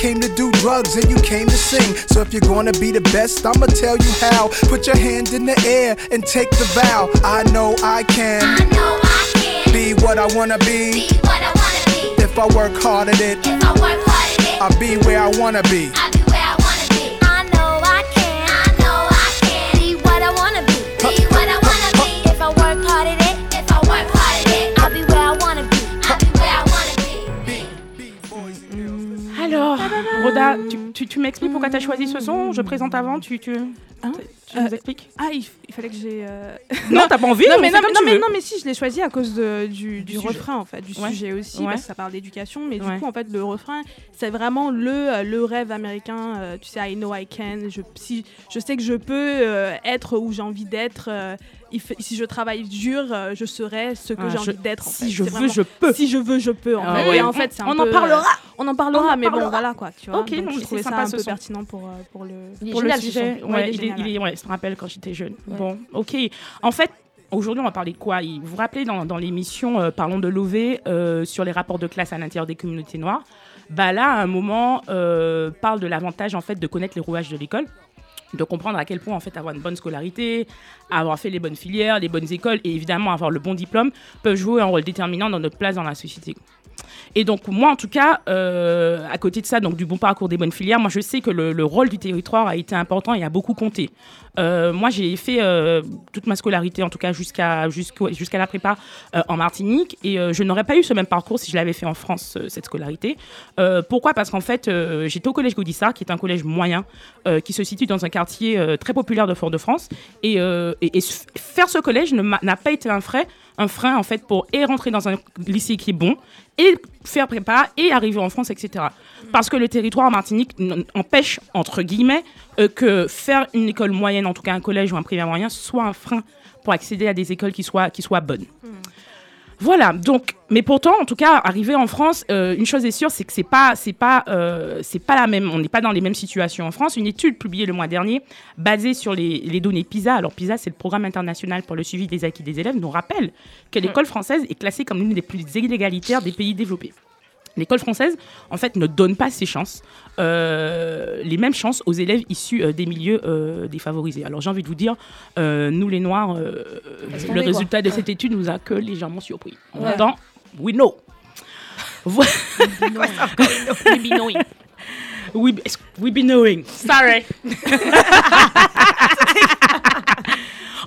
came to do drugs and you came to sing. So if you're gonna be the best, I'ma tell you how. Put your hand in the air and take the vow. I know I can I know I can be what I wanna be. be what I wanna be. If I work hard at it, If I work hard at it, I'll be where I wanna be. Roda, tu, tu, tu m'expliques pourquoi tu as choisi ce son Je présente avant, tu, tu, Hein tu nous Euh, expliques Ah, il, fallait que j'ai. euh, Non, t'as pas envie non, on mais non, mais, non, mais si, je l'ai choisi à cause de, du, du, refrain, en fait, du Ouais. sujet aussi, Ouais. parce que ça parle d'éducation, mais Ouais. du coup, en fait, le refrain, c'est vraiment le, euh, le rêve américain, euh, tu sais, I know I can, je, si, je sais que je peux être où j'ai envie d'être, si je travaille dur, euh, je serai ce que Ah, j'ai envie d'être, en Si fait. je veux, vraiment- je peux. Si je veux, je peux, en Ah fait. ouais. Et en fait, c'est un On peu, en euh, parlera. on en parlera, On en mais bon, parlera. voilà, quoi, tu vois. Ok, donc, je trouvais ça sympa, un peu son. pertinent pour, euh, pour le... Il est pour génial, le ce sujet. son. Ouais, Ouais, il est il est, génial, il est- ouais, je me rappelle quand j'étais jeune. Ouais. Bon, ok. En fait, aujourd'hui, on va parler de quoi? Vous vous rappelez dans, dans l'émission euh, Parlons de l'OV euh, sur les rapports de classe à l'intérieur des communautés noires? Bah là, à un moment, euh, parle de l'avantage en fait de connaître les rouages de l'école de comprendre à quel point en fait avoir une bonne scolarité, avoir fait les bonnes filières, les bonnes écoles et évidemment avoir le bon diplôme peuvent jouer un rôle déterminant dans notre place dans la société. Et donc moi en tout cas, euh, à côté de ça, donc du bon parcours des bonnes filières, moi je sais que le, le rôle du territoire a été important et a beaucoup compté. Euh, moi j'ai fait euh, toute ma scolarité, en tout cas jusqu'à jusqu'à la prépa euh, en Martinique, et je n'aurais pas eu ce même parcours si je l'avais fait en France cette scolarité. Pourquoi? Parce qu'en fait j'étais au collège Gaudissart, qui est un collège moyen, qui se situe dans un quartier très populaire de Fort-de-France, et, faire ce collège n'a pas été un frein, un frein en fait pour et rentrer dans un lycée qui est bon et faire prépa et arriver en France, etc. Parce que le territoire en Martinique empêche, entre guillemets, euh, que faire une école moyenne, en tout cas un collège ou un primaire moyen, soit un frein pour accéder à des écoles qui soient, qui soient bonnes. Voilà, donc, mais pourtant, en tout cas, arriver en France, euh, une chose est sûre, c'est que c'est pas, c'est pas, euh, c'est pas la même. On n'est pas dans les mêmes situations en France. Une étude publiée le mois dernier, basée sur les, les données PISA. Alors PISA, c'est le programme international pour le suivi des acquis des élèves, nous rappelle que l'école française est classée comme l'une des plus inégalitaires des pays développés. L'école française, en fait, ne donne pas ces chances, euh, les mêmes chances aux élèves issus euh, des milieux euh, défavorisés. Alors, j'ai envie de vous dire, nous les Noirs, le quoi. résultat de cette étude nous a que légèrement surpris. En Ouais. temps, we know. We be knowing. We be, we be knowing. Sorry.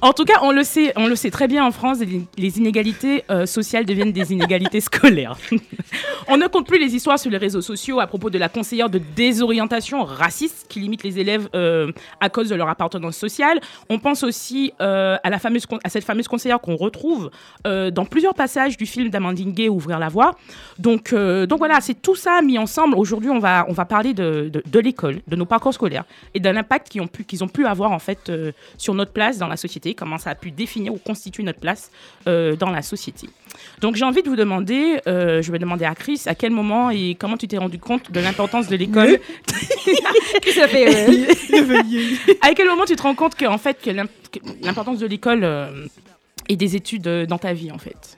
En tout cas, on le sait, on le sait très bien en France, les, inégalités euh, sociales deviennent des inégalités scolaires. on ne compte plus les histoires sur les réseaux sociaux à propos de la conseillère de désorientation raciste qui limite les élèves euh, à cause de leur appartenance sociale. On pense aussi euh, à, la fameuse, con- à cette fameuse conseillère qu'on retrouve dans plusieurs passages du film d'Amandine Gay, Ouvrir la voie. Donc, donc voilà, c'est tout ça mis ensemble. Aujourd'hui, on va, on va parler de, de, de l'école, de nos parcours scolaires et d'un impact qu'ils ont, pu, qu'ils ont pu avoir en fait sur notre place dans la société, comment ça a pu définir ou constituer notre place euh, dans la société. Donc j'ai envie de vous demander, euh, je vais demander à Chris, à quel moment et comment tu t'es rendu compte de l'importance de l'école? Ça fait. À quel moment tu te rends compte que, en fait, que l'im- que l'importance de l'école euh, et des études euh, dans ta vie en fait?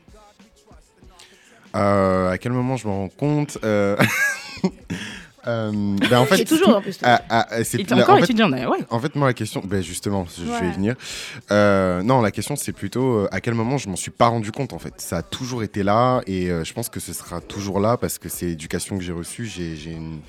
Euh, à quel moment je me rends compte euh, euh, ben, en fait, Et toujours en plus. ah, ah, c'est encore en fait, étudiant d'ailleurs, ouais. En fait, moi, la question, ben justement, je vais y venir. Euh, non, la question, c'est plutôt euh, à quel moment je m'en suis pas rendu compte, en fait. Ça a toujours été là et je pense que ce sera toujours là parce que c'est l'éducation que j'ai reçue. J'ai j'ai une-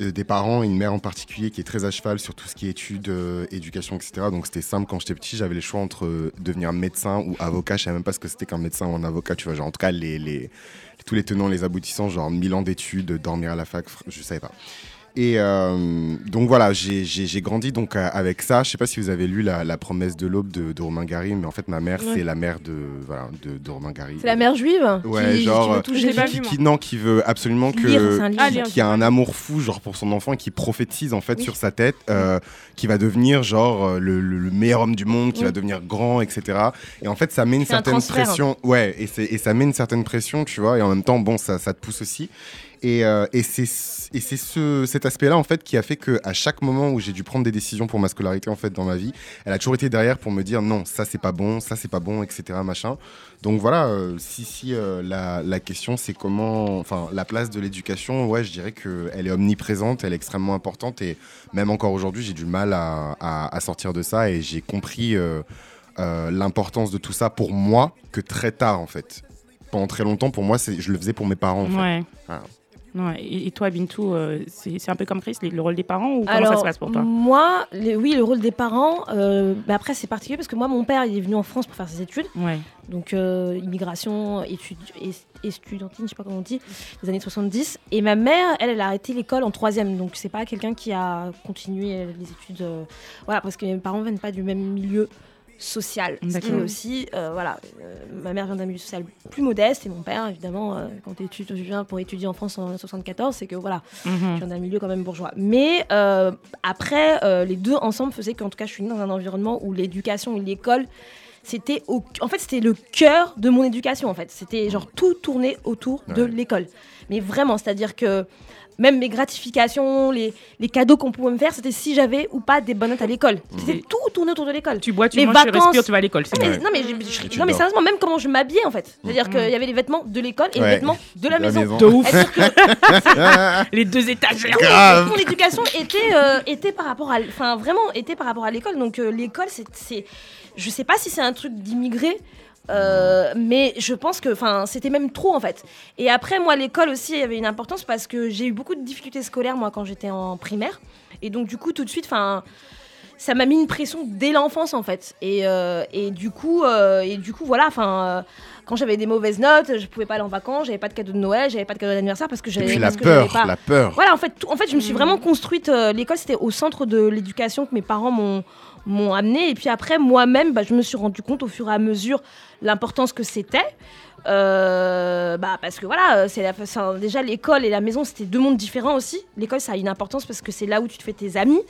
des parents et une mère en particulier qui est très à cheval sur tout ce qui est études, euh, éducation, etc. Donc c'était simple quand j'étais petit, j'avais le choix entre devenir médecin ou avocat. Je savais même pas ce que c'était qu'un médecin ou un avocat, tu vois. Genre, en tout cas, les, les- tous les tenants, les aboutissants, genre 1000 ans d'études, dormir à la fac, je savais pas. Et euh, donc voilà, j'ai- grandi donc euh, avec ça. Je sais pas si vous avez lu La, La promesse de l'aube de, de Romain Gary, mais en fait ma mère Ouais. c'est la mère de voilà de, de Romain Gary. C'est la mère juive Ouais, qui, genre, qui veut qui, vu, moi. qui- non, qui veut absolument que Lire. Ah, lire. qui a un amour fou genre pour son enfant et qui prophétise en fait Oui. sur sa tête euh, qui va devenir genre euh, le, le- le meilleur homme du monde qui Oui. va devenir grand etc et en fait ça met une un certaine pression ouais et, c'est- et ça met une certaine pression tu vois et en même temps bon ça, ça te pousse aussi et, euh, et c'est et c'est ce, cet aspect-là en fait qui a fait que à chaque moment où j'ai dû prendre des décisions pour ma scolarité en fait dans ma vie, elle a toujours été derrière pour me dire non ça c'est pas bon, ça c'est pas bon, etc. machin. Donc voilà, euh, si si euh, la, la question c'est comment, enfin la place de l'éducation, ouais je dirais que elle est omniprésente, elle est extrêmement importante et même encore aujourd'hui j'ai du mal à, à- à sortir de ça et j'ai compris l'importance de tout ça pour moi que très tard en fait. Pendant très longtemps pour moi je le faisais pour mes parents en fait. Ouais. Voilà. Ouais. Et, et toi, Bintou, euh, c'est un peu comme Chris, le, le rôle des parents ou comment Alors, ça se passe pour toi? moi, les- oui, le rôle des parents, euh, bah après c'est particulier parce que moi, mon père, il est venu en France pour faire ses études. Ouais. Donc, euh, immigration, études, es- estudiantine, je sais pas comment on dit, des années 70. Et ma mère, elle, elle a arrêté l'école en troisième. Donc, c'est pas quelqu'un qui a continué les études. euh, voilà, parce que mes parents viennent pas du même milieu social. Ce qui D'accord. est aussi, euh, voilà, euh, ma mère vient d'un milieu social plus modeste et mon père, évidemment, euh, quand tu viens pour étudier en France en 74, c'est que voilà, Mhm. je viens d'un milieu quand même bourgeois. Mais euh, après, euh, les deux ensemble faisaient qu'en tout cas, je suis née dans un environnement où l'éducation et l'école, c'était au... en fait, c'était le cœur de mon éducation. En fait, c'était genre tout tourné autour de l'école. Mais vraiment, c'est-à-dire que même mes gratifications, les, les cadeaux qu'on pouvait me faire, c'était si j'avais ou pas des bonnes notes à l'école. C'était tout tourné autour de l'école. Tu bois, tu Les manges, tu respires, tu vas à l'école. c'est Non mais, Ouais. non, mais, je- mais sérieusement, même comment je m'habillais en fait. C'est-à-dire Mm. qu'il y avait les vêtements de l'école et Ouais. les vêtements de la, La maison. maison. De ouf. Que Les deux étagères. Grave. mon éducation était, euh, était par rapport à, enfin vraiment était par rapport à l'école. Donc euh, l'école, c'est, c'est, je sais pas si c'est un truc d'immigré. Euh, mais je pense que enfin c'était même trop en fait. Et après moi l'école aussi avait une importance parce que j'ai eu beaucoup de difficultés scolaires moi quand j'étais en primaire et donc du coup tout de suite enfin ça m'a mis une pression dès l'enfance en fait. Et, euh, et du coup euh, et du coup voilà enfin euh, quand j'avais des mauvaises notes, je pouvais pas aller en vacances, j'avais pas de cadeau de Noël, j'avais pas de cadeau d'anniversaire parce que j'avais puis la que peur, pas- la peur. voilà, en fait, tout- en fait, je me suis vraiment construite. euh, L'école, c'était au centre de l'éducation que mes parents m'ont m'ont amené. Et puis après, moi-même, bah, je me suis rendu compte au fur et à mesure l'importance que c'était. Euh, bah, parce que voilà, euh, c'est enfin, déjà l'école et la maison, c'était deux mondes différents aussi. L'école, ça a une importance parce que c'est là où tu te fais tes amis.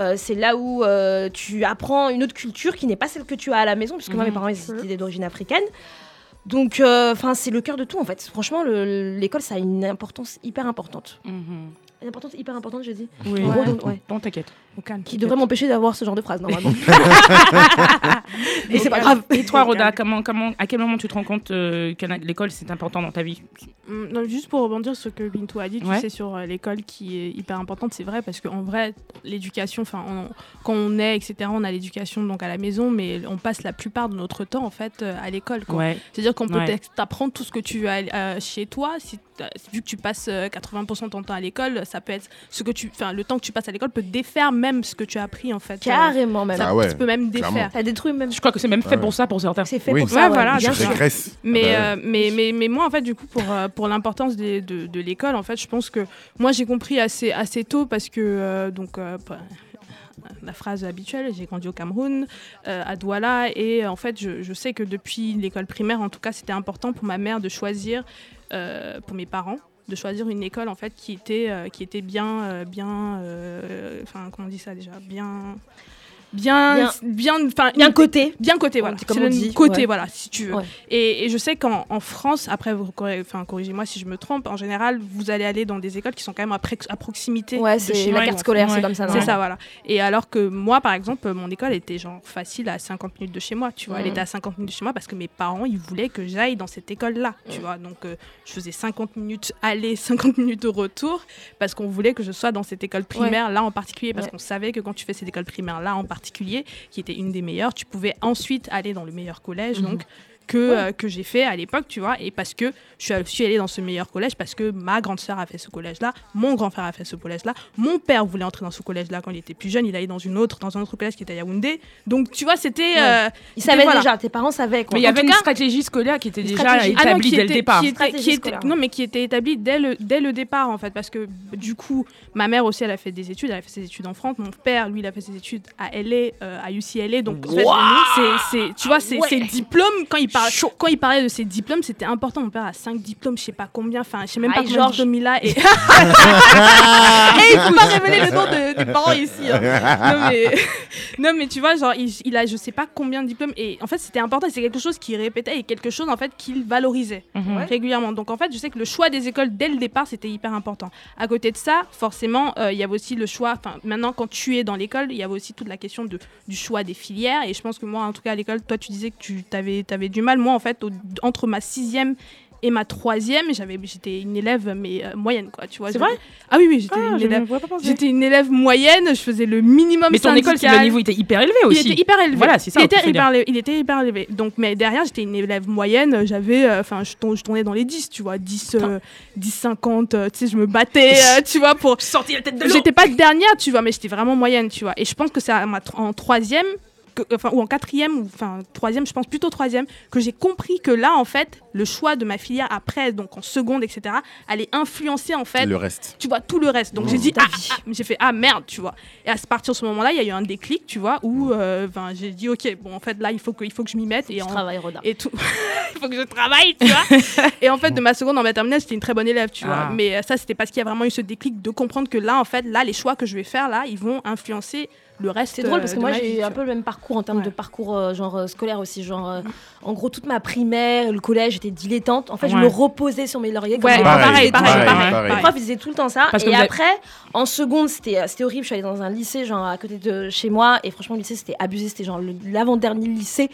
Euh, c'est là où euh, tu apprends une autre culture qui n'est pas celle que tu as à la maison, puisque moi, mes Mhm. parents, ils étaient d'origine africaine. Donc, enfin, c'est le cœur de tout, en fait. Franchement, le- l'école, ça a une importance hyper importante. Mhm. Une importance hyper importante, je dis. Oui, ouais. Bon, t'inquiète. Qui devrait m'empêcher d'avoir ce genre de phrase, normalement. Et c'est pas grave. Et toi, Roda, comment, comment, à quel moment tu te rends compte euh, que l'école c'est important dans ta vie? Hum, non, juste pour rebondir sur ce que Bintou a dit, tu sais, sur euh, l'école qui est hyper importante, c'est vrai, parce qu'en vrai, l'éducation, enfin, quand on est, etc., on a l'éducation donc à la maison, mais on passe la plupart de notre temps, en fait, euh, à l'école. Ouais. C'est-à-dire qu'on peut Ouais. t'apprendre tout ce que tu as euh, chez toi. Si vu que tu passes euh, 80% de ton temps à l'école, ça peut être ce que tu, enfin, le temps que tu passes à l'école peut défaire même ce que tu as appris en fait. Carrément, même. Ça, Ah ouais, même défaire. Ça détruit même. Je crois que c'est même fait Ouais. pour ça pour certains. C'est fait Oui. pour ça. Ouais, ouais, voilà, bien sûr. Mais, Ah bah euh, mais, mais, mais moi, en fait, du coup, pour, euh, pour l'importance des- de, de l'école, en fait, je pense que moi, j'ai compris assez, assez tôt parce que, euh, donc, euh, pas- la phrase habituelle, j'ai grandi au Cameroun, euh, à Douala, et en fait, je, je sais que depuis l'école primaire, en tout cas, c'était important pour ma mère de choisir, euh, pour mes parents, de choisir une école en fait qui était euh, qui était bien euh, bien euh, enfin comment on dit ça déjà bien bien bien enfin Bien une- côté. bien côté voilà comme on dit, côté ouais. voilà si tu veux Ouais. et, et je sais qu'en en France après vous enfin corrigez-moi si je me trompe en général vous allez aller dans des écoles qui sont quand même à, proximité Ouais, c'est chez la carte scolaire, c'est comme ça. C'est ça, voilà. Et alors que moi, par exemple, mon école était genre facile à 50 minutes de chez moi, tu vois. Elle était à 50 minutes de chez moi parce que mes parents, ils voulaient que j'aille dans cette école-là, tu vois. Donc, euh, je faisais 50 minutes aller, 50 minutes de retour parce qu'on voulait que je sois dans cette école primaire-là en particulier. Parce qu'on savait que quand tu fais cette école primaire-là en particulier, qui était une des meilleures, tu pouvais ensuite aller dans le meilleur collège, Mhm. donc que, euh, que j'ai fait à l'époque, tu vois, et parce que je suis, allée dans ce meilleur collège, parce que ma grande sœur a fait ce collège-là, mon grand frère a fait ce collège-là, mon père voulait entrer dans ce collège-là quand il était plus jeune, il allait dans une autre, dans un autre collège qui était à Yaoundé, donc tu vois, c'était... Ouais. euh, savaient voilà. déjà, tes parents savaient quoi. Mais il y avait une cas- stratégie scolaire qui était déjà. Ah non, établie qui dès était- le départ. qui était- Stratégie qui était- scolaire. non, mais qui était établie dès le, dès le départ, en fait, parce que du coup, ma mère aussi, elle a fait des études, elle a fait ses études en France, mon père, lui, il a fait ses études à LA, euh, à UCLA, donc en fait, c'est, c'est- tu vois, c'est, Ouais. ses diplômes, quand il, parle, quand il parlait de ses diplômes, c'était important, mon père a 5 diplômes, je sais pas combien, enfin, je sais même pas Aïe, combien de Georges. diplômes il a, et... Et il faut pas révéler le nom de- des parents ici. hein. Non, mais... non, mais tu vois, genre, il, il a je sais pas combien de diplômes. Et en fait, c'était important. C'est quelque chose qu'il répétait et quelque chose, en fait, qu'il valorisait Mhm. régulièrement. Donc, en fait, je sais que le choix des écoles dès le départ, c'était hyper important. À côté de ça, forcément, euh, il y avait aussi le choix. Enfin, maintenant, quand tu es dans l'école, il y avait aussi toute la question de, du choix des filières. Et je pense que moi, en tout cas, à l'école, toi, tu disais que tu avais, du mal. Moi, en fait, au- entre ma sixième et ma troisième, j'avais, j'étais une élève mais euh, moyenne quoi, tu vois. C'est vrai? Ah oui oui, j'étais Ah, une élève. J'étais une élève moyenne, je faisais le minimum Mais ton école, c'est le niveau était hyper élevé Il aussi. était hyper élevé. Voilà, c'est ça. Il était, hyper, élevé- il était hyper élevé. Donc, mais derrière, j'étais une élève moyenne. J'avais, euh, enfin, je, tourn- je tournais dans les 10, tu vois, 10, euh, 10 50. euh, tu sais, je me battais, euh, tu vois, pour. Sorti la tête de l'eau. J'étais pas dernière, tu vois, mais j'étais vraiment moyenne, tu vois. Et je pense que c'est en troisième, que- enfin, ou en quatrième, ou enfin troisième, je pense plutôt troisième, que j'ai compris que là, en fait, le choix de ma filière après, donc en seconde, etc., allait influencer en fait Le reste. tu vois tout le reste. Donc j'ai dit ah, ah, j'ai fait ah merde tu vois. Et à partir de ce moment là il y a eu un déclic tu vois où euh, ben, j'ai dit ok bon en fait là il faut que il faut que je m'y mette et Je en- travaille, et tout. Il faut que je travaille tu vois. Et en fait de ma seconde en ma terminale j'étais une très bonne élève tu vois. Ah. mais ça c'était parce qu'il y a vraiment eu ce déclic de comprendre que là en fait là les choix que je vais faire là ils vont influencer le reste C'est drôle euh, parce que moi j'ai un peu le même parcours en termes Ouais. de parcours euh, genre euh, scolaire aussi genre euh, en gros toute ma primaire le collège j'étais dilettante. En fait je me reposais sur mes lauriers comme Ouais, pareil, pareil, pareil, pareil. Les profs ils disaient tout le temps ça. Parce et avez- après en seconde c'était c'était horrible. Je suis allée dans un lycée genre à côté de chez moi. Et franchement le lycée c'était abusé. C'était genre l'avant-dernier lycée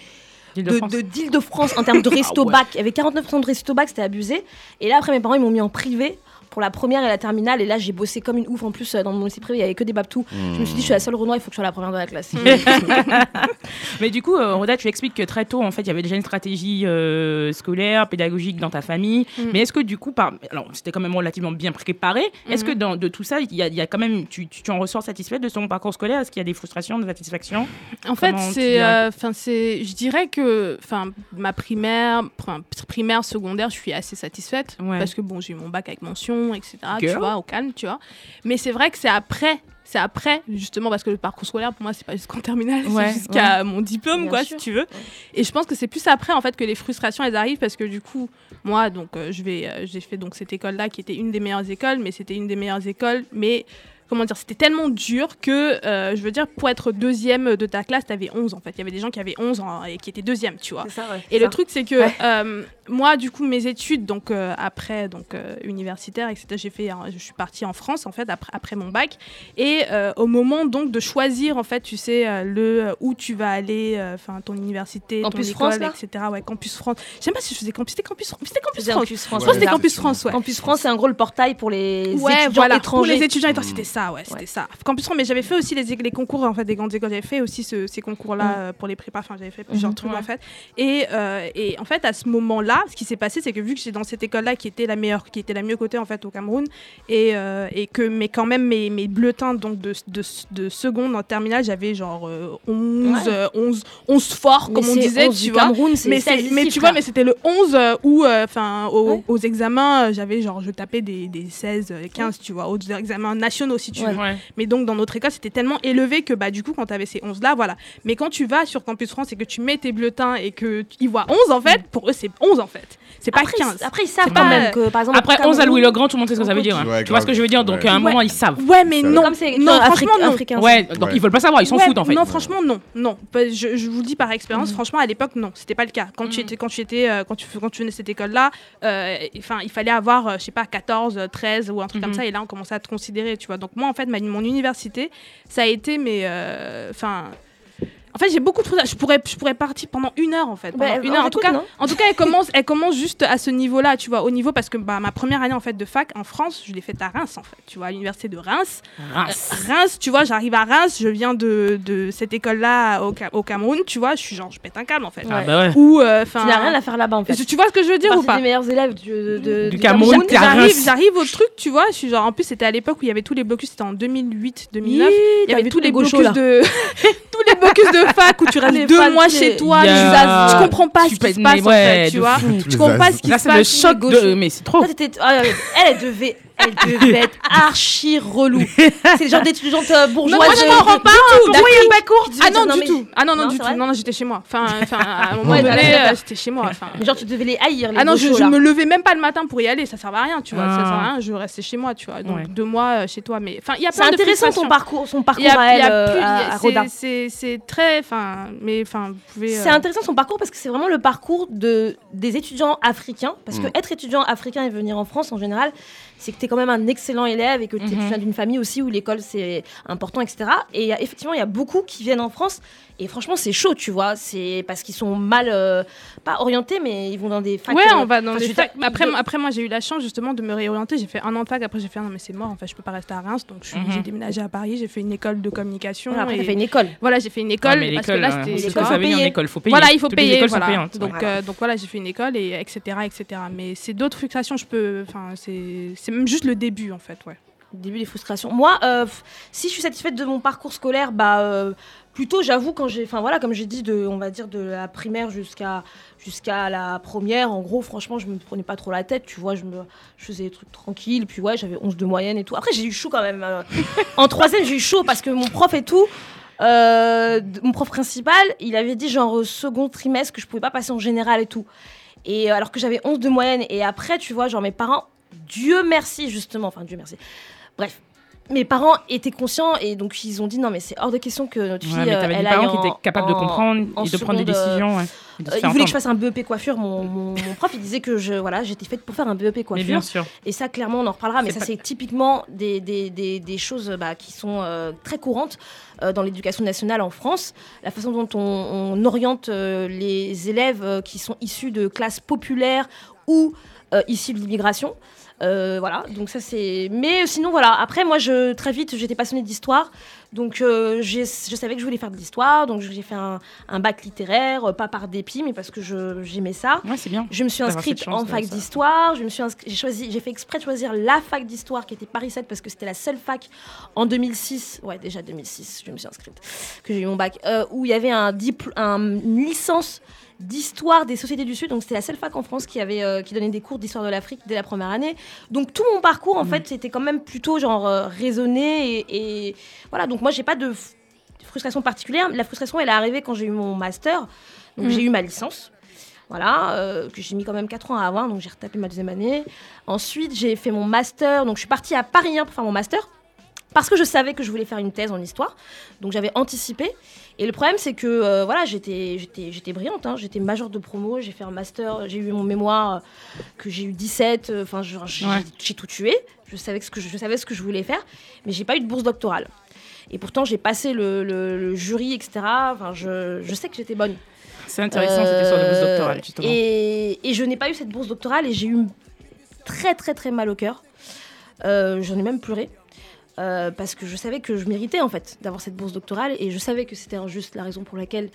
de Île-de-France. de- d'Île-de-France en termes de resto bac. Il y avait 49% de resto bac, c'était abusé. Et là, après, mes parents, ils m'ont mis en privé pour la première et la terminale. Et là, j'ai bossé comme une ouf. En plus, euh, dans mon lycée privé, il y avait que des babtous. Je me suis dit, je suis la seule Renoir, il faut que je sois la première de la classe. Mais du coup, euh, Rhoda, tu expliques que très tôt, en fait, il y avait déjà une stratégie euh, scolaire, pédagogique dans ta famille. Mm. Mais est-ce que du coup, par... alors c'était quand même relativement bien préparé. Est-ce Mm. que dans de tout ça, il y, a, il y a quand même, tu, tu, tu en ressors satisfaite de ton parcours scolaire? Est-ce qu'il y a des frustrations, des satisfactions En fait, Comment c'est, euh, enfin, c'est, je dirais que, enfin, ma primaire, pr- primaire, secondaire, je suis assez satisfaite Ouais. parce que bon, j'ai eu mon bac avec mention, etc. Tu vois, au calme, tu vois. Mais c'est vrai que c'est après. C'est après, justement, parce que le parcours scolaire, pour moi, c'est pas jusqu'en terminale, Ouais, c'est jusqu'à mon diplôme, Bien quoi, sûr. si tu veux. Et je pense que c'est plus après, en fait, que les frustrations, elles arrivent, parce que du coup, moi, donc, euh, je vais, euh, j'ai fait donc cette école-là, qui était une des meilleures écoles, mais c'était une des meilleures écoles, mais comment dire, c'était tellement dur que, euh, je veux dire, pour être deuxième de ta classe, t'avais 11 en fait. Il y avait des gens qui avaient 11 en- et qui étaient deuxième, tu vois. C'est ça, ouais. Et Ça. le truc, c'est que Ouais. euh, moi, du coup, mes études, donc euh, après, donc euh, universitaire, etc. J'ai fait, je suis partie en France en fait après, après mon bac. Et euh, au moment donc de choisir en fait, tu sais, le où tu vas aller, enfin ton université, Campus ton France, école, là etc. Ouais, Campus France. Je sais pas si je faisais campus, c'était Campus, c'était Campus France. Campus France. Je pense que c'était Ouais, Campus France, ouais. Campus France, c'est un gros le portail pour les Ouais, étudiants voilà, étrangers. pour les étudiants étrangers, Mm. c'était ça, ouais, c'était Ouais. ça. Campus France, mais j'avais fait aussi les, les concours en fait des grandes écoles, j'avais fait aussi ce- ces concours-là Mm. euh, pour les prépas, enfin j'avais fait plusieurs Mhm. trucs en fait. Et, et en fait, à ce ce qui s'est passé, c'est que vu que j'étais dans cette école-là qui était la meilleure, qui était la mieux cotée en fait au Cameroun, et, euh, et que mais quand même mes, mes bulletins donc de, de, de seconde en terminale, j'avais genre euh, 11, Ouais. euh, 11, 11 forts Mais comme on disait, 11 tu du vois. Cameroun, Mais, c'est- 16 mais ici, tu vois, mais c'était le 11 euh, où, euh, enfin, aux, Ouais. aux examens, j'avais genre, je tapais des, des 16, euh, 15, tu vois, aux examens nationaux si tu Ouais. veux. Ouais. Mais donc, dans notre école, c'était tellement élevé que, bah, du coup, quand tu avais ces 11-là, voilà. Mais quand tu vas sur Campus France et que tu mets tes bulletins et qu'ils voient 11, en fait, pour eux, c'est 11, en fait. C'est pas après, 15. ils- après, ils savent quand pas- même que, par exemple, Après au 11 à Cameroun- Louis le Grand, tout le monde sait ce que ça veut dire. hein. Ouais, tu vois ce que je veux dire? Donc à un Ouais. moment, ils savent. Ouais, mais non. Comme c'est non, Afrique- franchement, non. africain. Ouais, donc Ouais. ils veulent pas savoir, ils s'en Ouais, foutent en fait. Non, franchement, non, non. Je, je vous le dis par expérience, Mhm. franchement, à l'époque, non, c'était pas le cas. Quand tu Mhm. étais, quand tu étais, euh, quand tu, quand tu venais de cette école-là, euh, enfin, il fallait avoir, euh, je sais pas, 14, euh, 13 ou un truc Mhm. comme ça, et là, on commençait à te considérer, tu vois. Donc moi, en fait, ma- mon université, ça a été, mais, euh, enfin. En fait, j'ai beaucoup de choses. à- Je pourrais, je pourrais partir pendant une heure, en fait. Pendant Bah, une heure. En tout cas, en tout cas, elle commence, elle commence juste à ce niveau-là, tu vois, au niveau parce que bah, ma première année en fait de fac en France, je l'ai faite à Reims en fait, tu vois, à l'université de Reims. Reims. Reims, tu vois, j'arrive à Reims, je viens de, de cette école-là au, Ca- au Cameroun, tu vois, je suis genre, je pète un câble en fait. Ah bah ouais. Ou, euh, enfin. Tu n'as rien à faire là-bas, en fait. tu, vois ce que je veux dire ou c'est pas? des meilleurs élèves du, de- de- Du du Cameroun, J'arrive, Reims. j'arrive au truc, tu vois, je suis genre, en plus c'était à l'époque où il y avait tous les blocus, c'était en 2008, 2009. Hi, Il y avait tous les gauchos, blocus de tous les blocus de fac où tu restes deux mois chez toi, Yeah. tu, comprends pas Tu ce qui se passe mais en ouais, fait, tu de vois. Tu comprends pas as. ce qui Là, se c'est le passe. choc de. Mais c'est trop. Ah, ouais, elle, elle devait, elle devait être archi relou. C'est le genre d'étudiante euh, bourgeoise. Non, moi, je m'en rends de- pas il y a pas court Ah non, du tout. Ah non, non, Non, du tout. Non, non, j'étais chez moi. Enfin, enfin, à un moment donné, d'accord. euh, j'étais chez moi. Genre, tu devais les haïr, Ah non, je, me levais même pas le matin pour y aller, ça servait à rien, tu vois. Ça Ah. sert à rien, je restais chez moi, tu vois. Donc deux mois euh, chez toi, mais enfin, il y a C'est plein de intéressant son parcours, son parcours à elle, euh, c'est- Rodin. C'est c'est très, enfin, mais enfin, vous pouvez. euh, C'est intéressant son parcours parce que c'est vraiment le parcours de, des étudiants africains. Parce que Mm. être étudiant africain et venir en France en général, c'est que tu es quand même un excellent élève et que tu Mhm. viens d'une famille aussi où l'école c'est important, etc. Et il y a- effectivement, il y a beaucoup qui viennent en France et franchement, c'est chaud, tu vois. C'est parce qu'ils sont mal, euh, pas orientés, mais ils vont dans des facs. Ouais, euh, on va dans enfin, des je veux facs. dire, Après, de- après, moi, j'ai eu la chance justement de me réorienter. J'ai fait un an de fac. Après, j'ai fait ah non, mais c'est mort. En fait, je peux pas rester à Reims. Donc, je suis- Mhm. j'ai déménagé à Paris. J'ai fait une école de communication. Voilà, après, et- fait une école. Voilà, j'ai fait une Ah, école. mais parce que là, euh, c'était c'est ce que l'école, ça veut dire, payer. une école, faut payer. Voilà, il faut Toutes les payer. écoles voilà. sont payantes. Donc, Ouais. euh, donc voilà, j'ai fait une école et etc. etc. Mais c'est d'autres frustrations. Je peux. Enfin, c'est c'est même juste le début en fait. Ouais. début des frustrations. Moi, euh, si je suis satisfaite de mon parcours scolaire, bah euh, plutôt, j'avoue, quand j'ai, enfin voilà, comme j'ai dit, de, on va dire de la primaire jusqu'à jusqu'à la première, en gros, franchement, je me prenais pas trop la tête, tu vois, je me, je faisais des trucs tranquilles, puis ouais, j'avais 11 de moyenne et tout. Après, j'ai eu chaud quand même. euh. en troisième, j'ai eu chaud parce que mon prof et tout. euh, mon prof principal, il avait dit genre second trimestre que je pouvais pas passer en général et tout. Et euh, alors que j'avais 11 de moyenne et après, tu vois, genre mes parents, Dieu merci justement, enfin Dieu merci. Bref, mes parents étaient conscients et donc ils ont dit non mais c'est hors de question que notre fille Ouais, mais euh, t'avais des elle aille parents qui en- étaient capables de en- comprendre en et de prendre des euh, décisions. ouais, et de se euh, il faire voulait que je fasse un BEP coiffure. Mon, mon- mon prof, il disait que je, voilà, j'étais faite pour faire un BEP Mais coiffure. bien sûr. Et ça, clairement, on en reparlera. Mais ça, pas- c'est typiquement des, des, des, des choses bah, qui sont euh, très courantes euh, dans l'éducation nationale en France. La façon dont on, on oriente euh, les élèves euh, qui sont issus de classes populaires ou euh, issus de l'immigration. Euh, voilà, donc ça c'est. Mais sinon, voilà, après, moi, je, très vite, j'étais passionnée d'histoire. Donc, euh, je savais que je voulais faire de l'histoire. Donc, j'ai fait un, un bac littéraire, euh, pas par dépit, mais parce que je- j'aimais ça. Ouais, c'est bien. Je me suis inscrite en fac d'histoire. Je me suis inscrit- j'ai choisi, j'ai fait exprès de choisir la fac d'histoire qui était Paris 7 parce que c'était la seule fac en 2006. Ouais, déjà 2006, je me suis inscrite, que j'ai eu mon bac, euh, où il y avait un- une licence d'histoire des sociétés du Sud. Donc c'était la seule fac en France qui avait euh, qui donnait des cours d'histoire de l'Afrique dès la première année. Donc tout mon parcours en fait c'était quand même plutôt genre euh, raisonné et, et voilà. Donc moi j'ai pas de frustration particulière. La frustration elle est arrivée quand j'ai eu mon master. Donc Mhm. j'ai eu ma licence. Voilà, euh, que j'ai mis quand même 4 ans à avoir, donc j'ai retapé ma deuxième année. Ensuite, j'ai fait mon master, donc je suis partie à Paris 1 pour faire mon master, parce que je savais que je voulais faire une thèse en histoire, donc j'avais anticipé. Et le problème, c'est que euh, voilà, j'étais, j'étais, j'étais brillante, hein. j'étais majeure de promo, j'ai fait un master, j'ai eu mon mémoire, euh, que j'ai eu 17, euh, enfin, j'ai, Ouais. tout tué, je savais, ce que je, je savais ce que je voulais faire, mais j'ai pas eu de bourse doctorale. Et pourtant, j'ai passé le, le- le jury, etc. Enfin, je, je sais que j'étais bonne. C'est intéressant cette histoire de bourse Euh, doctorale, justement. Et, et je n'ai pas eu cette bourse doctorale et j'ai eu très très très mal au cœur. Euh, J'en ai même pleuré. Euh, parce que je savais que je méritais en fait d'avoir cette bourse doctorale et je savais que c'était injuste la raison pour laquelle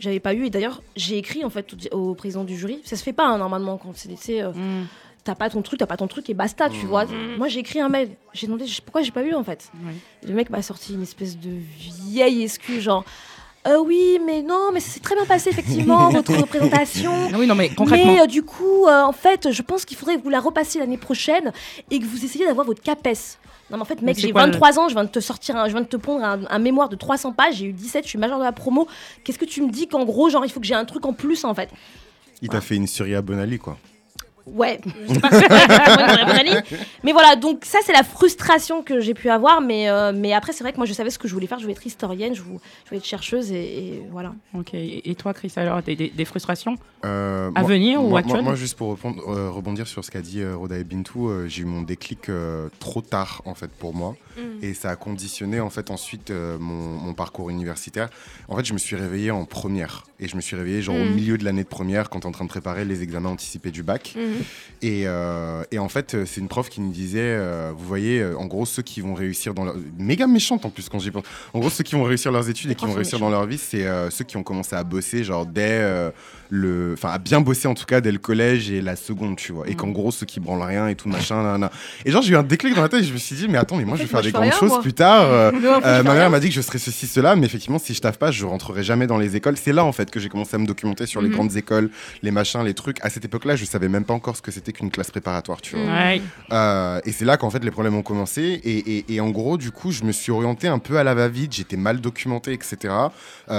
j'avais pas eu et d'ailleurs j'ai écrit en fait au, au président du jury ça se fait pas hein, normalement quand c'est euh, Mm. t'as pas ton truc t'as pas ton truc et basta tu vois moi j'ai écrit un mail j'ai demandé je- pourquoi j'ai pas eu en fait le mec m'a sorti une espèce de vieille excuse genre Euh, oui mais non mais ça s'est très bien passé effectivement votre représentation Ah oui, non, mais concrètement. mais euh, du coup, euh, en fait, je pense qu'il faudrait que vous la repassiez l'année prochaine et que vous essayiez d'avoir votre CAPES. Non, mais en fait, mec, j'ai quoi, 23 ans, je viens de te sortir, un- je viens de te pondre un, un mémoire de 300 pages, j'ai eu 17, je suis majeure de la promo. Qu'est-ce que tu me dis qu'en gros, genre, il faut que j'ai un truc en plus, en fait? Il t'a fait une Syria Bonali, quoi. Ouais, je sais pas. Mais voilà, donc ça, c'est la frustration que j'ai pu avoir. Mais, euh, mais après, c'est vrai que moi, je savais ce que je voulais faire. Je voulais être historienne, je voulais, je voulais être chercheuse et, et voilà. Ok. Et toi, Chris, alors, des, des- des frustrations Euh, À moi- venir ou actuelles moi, moi, juste pour répondre- euh, rebondir sur ce qu'a dit euh, Roda et Bintou, euh, j'ai eu mon déclic euh, trop tard en fait pour moi Mm. et ça a conditionné en fait ensuite euh, mon, mon parcours universitaire. En fait, je me suis réveillé en première et je me suis réveillé genre au Mm. milieu de l'année de première quand on est en train de préparer les examens anticipés du bac. Mhm. Et, euh, et en fait, euh, c'est une prof qui nous disait, euh, vous voyez, en gros, ceux qui vont réussir dans leur... Méga méchante en plus quand j'y pense. En gros, ceux qui vont réussir leurs études et qui vont réussir méchants. dans leur vie, c'est euh, ceux qui ont commencé à bosser, genre dès le... Enfin, à bien bosser en tout cas dès le collège et la seconde, tu vois. Et Mm. qu'en gros, ceux qui branlent rien et tout, machin, nanana. Et genre, j'ai eu un déclic dans la tête et je me suis dit, mais attends, mais moi, je vais faire des grandes choses plus tard. euh, euh, ma mère m'a dit que je serais ceci, cela, mais effectivement, si je taffe pas, je rentrerai jamais dans les écoles. C'est là, en fait, que j'ai commencé à me documenter sur les Mhm. grandes écoles, les machins, les trucs. À cette époque-là, je savais même pas encore ce que c'était qu'une classe préparatoire, tu vois. Ouais. Euh, et c'est là qu'en fait les problèmes ont commencé. Et, en gros, du coup, je me suis orienté un peu à la va-vite. J'étais mal documenté, etc.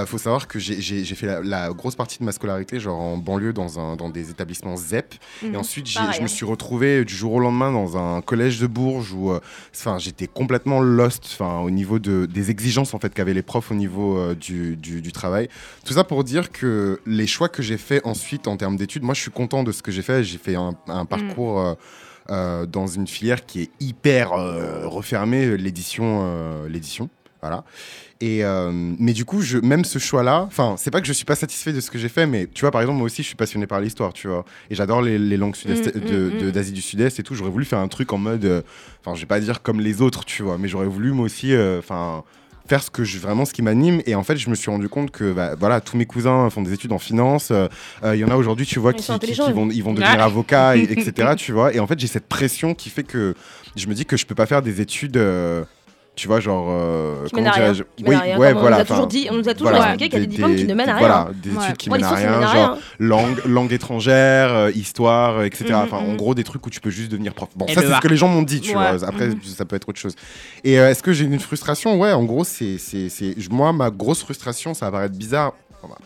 Faut savoir que j'ai- fait la grosse partie de ma scolarité, genre en banlieue, dans, un, dans des établissements ZEP. Et Mhm. ensuite, je me suis retrouvé du jour au lendemain dans un collège de Bourges où, euh, enfin, j'étais complètement lost, enfin, au niveau de, des exigences en fait qu'avaient les profs au niveau euh, du, du- du travail. Tout ça pour dire que les choix que j'ai fait ensuite en termes d'études, moi, je suis content de ce que j'ai fait. J'ai fait un, un parcours. euh, euh, dans une filière qui est hyper refermée, l'édition, l'édition, voilà. Et euh, mais du coup, je, même ce choix-là, enfin, c'est pas que je suis pas satisfait de ce que j'ai fait, mais tu vois, par exemple, moi aussi, je suis passionné par l'histoire, tu vois, et j'adore les, les langues Mm, mm, mm. d'Asie du Sud-Est et tout. J'aurais voulu faire un truc en mode, euh, enfin, je vais pas dire comme les autres, tu vois, mais j'aurais voulu moi aussi, euh, enfin. faire ce que je, vraiment ce qui m'anime et en fait je me suis rendu compte que bah, voilà tous mes cousins font des études en finance euh, euh, il y en a aujourd'hui tu vois qui, vont ils vont devenir Ouais. avocats et- etc tu vois et en fait j'ai cette pression qui fait que je me dis que je peux pas faire des études euh, tu vois genre euh, Qui mènent à comment rien. dirais-je Qui mènent oui à rien, ouais comme on voilà nous a toujours dit, on nous a toujours voilà, expliqué qu'il y a des des- diplômes qui ne mènent à rien. voilà des Ouais. études qui Moi, mènent à rien à genre rien. langue langue étrangère euh, histoire etc Mhm, enfin en mhm. gros des trucs où tu peux juste devenir prof bon Et ça c'est ce que les gens m'ont dit tu Ouais. vois après Mhm. ça peut être autre chose et euh, est-ce que j'ai une frustration? Ouais en gros c'est c'est c'est moi ma grosse frustration ça va paraître bizarre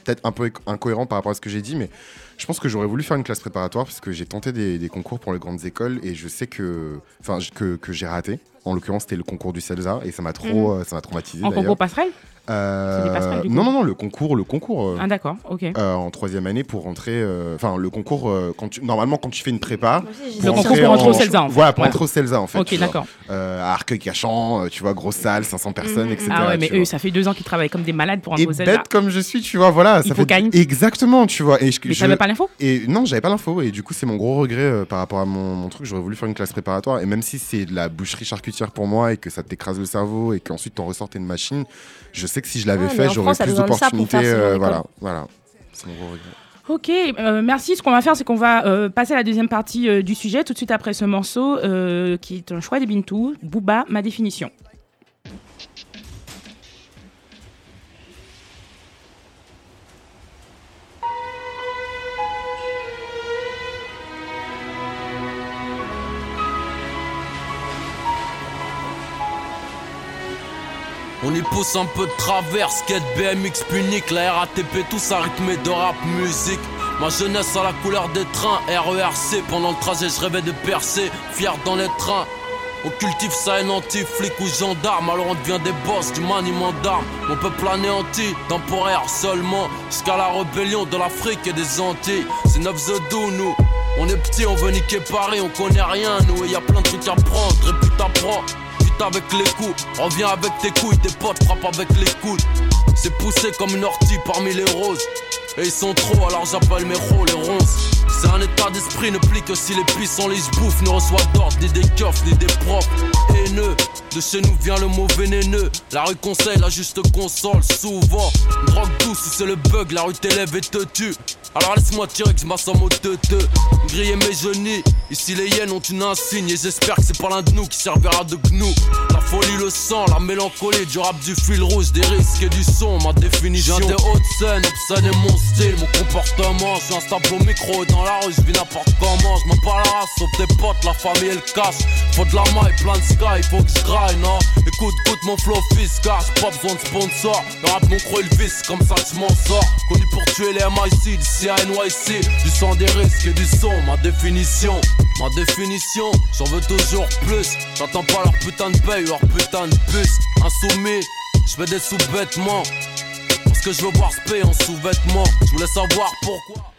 peut-être un peu incohérent par rapport à ce que j'ai dit mais je pense que j'aurais voulu faire une classe préparatoire parce que j'ai tenté des, des concours pour les grandes écoles et je sais que enfin j- que, que j'ai raté. En l'occurrence c'était le concours du CELSA et ça m'a trop euh, ça m'a traumatisé En concours passerelle? Euh, C'est des passerelles, du coup non, non, non, le concours, le concours. euh, Ah d'accord, ok. euh, en troisième année pour rentrer. euh, Enfin, le concours, euh, quand tu, normalement, quand tu fais une prépa. Aussi, Le pour concours entrer pour rentrer en- au CELSA, en fait. Voilà, pour Ouais. entrer au CELSA, en fait. Ok, d'accord. Euh, à Arcueil-Cachan, tu vois, grosse salle, 500 personnes, etc. Ah ouais, mais eux, vois. ça fait deux ans qu'ils travaillent comme des malades pour un Et gros Zelda. bête comme je suis, tu vois, voilà. Ça fait... Hippocagne. Exactement, tu vois. Et je, Mais je- t'avais pas l'info Et non, j'avais pas l'info. Et du coup, c'est mon gros regret euh, par rapport à mon, mon truc. J'aurais voulu faire une classe préparatoire. Et même si c'est de la boucherie charcutière pour moi et que ça t'écrase le cerveau et qu'ensuite t'en ressortais une machine, je sais que si je l'avais mais fait, j'aurais plus d'opportunités. euh, voilà, voilà. C'est mon gros regret. Ok, euh, merci. Ce qu'on va faire, c'est qu'on va euh, passer à la deuxième partie euh, du sujet tout de suite après ce morceau qui est un choix des Bintou, Booba, ma définition. Pousse un peu de travers, skate BMX punique, la RATP, tout ça rythmé de rap musique. Ma jeunesse à la couleur des trains, RERC, pendant le trajet je rêvais de percer, fier dans les trains. On cultive ça anti-flic ou gendarme, alors on devient des boss du maniement d'armes. Mon peuple anéanti, temporaire seulement, jusqu'à la rébellion de l'Afrique et des Antilles. C'est 9 The Do, nous. On est petits, on veut niquer Paris, on connaît rien, nous, et y a plein de trucs à prendre, répute à prendre. Avec les coups, reviens avec tes couilles, tes potes frappent avec les coudes. C'est poussé comme une ortie parmi les roses. Et ils sont trop, alors j'appelle mes rôles les ronces. C'est un état d'esprit, ne plie que si les puissants les bouffent. Ne reçoit d'ordre, ni des keufs, ni des profs. Haineux, de chez nous vient le mot vénéneux. La rue conseille, la juste console, souvent. Une drogue douce, si c'est le bug, la rue t'élève et te tue. Alors laisse-moi tirer que je m'assomme au teuteux. Griller mes genoux, ici les hyènes ont une insigne. Et j'espère que c'est pas l'un de nous qui servira de gnou. La folie, le sang, la mélancolie, du rap, du fil rouge, des risques et du son, ma définition. J'ai des hautes scènes, obscène et mon style, mon comportement. Je suis instable au micro dans la je vis n'importe comment. Je m'en parle la race, sauf tes potes, la famille et le cash. Faut de la maille, plein de sky, faut que je graille, non. Écoute, écoute mon flow fiscal, j'ai pas besoin de sponsor. Le rap, mon croc, il visse, comme ça je m'en sors. Connu pour tuer les MIC, d'ici à NYC. Du sang, des risques et du son, ma définition. Ma définition, j'en veux toujours plus. J'entends pas leur putain de paye, leur putain de puce. Insoumis, je fais des sous-vêtements. Parce que je veux voir ce en sous-vêtements. Je voulais savoir pourquoi.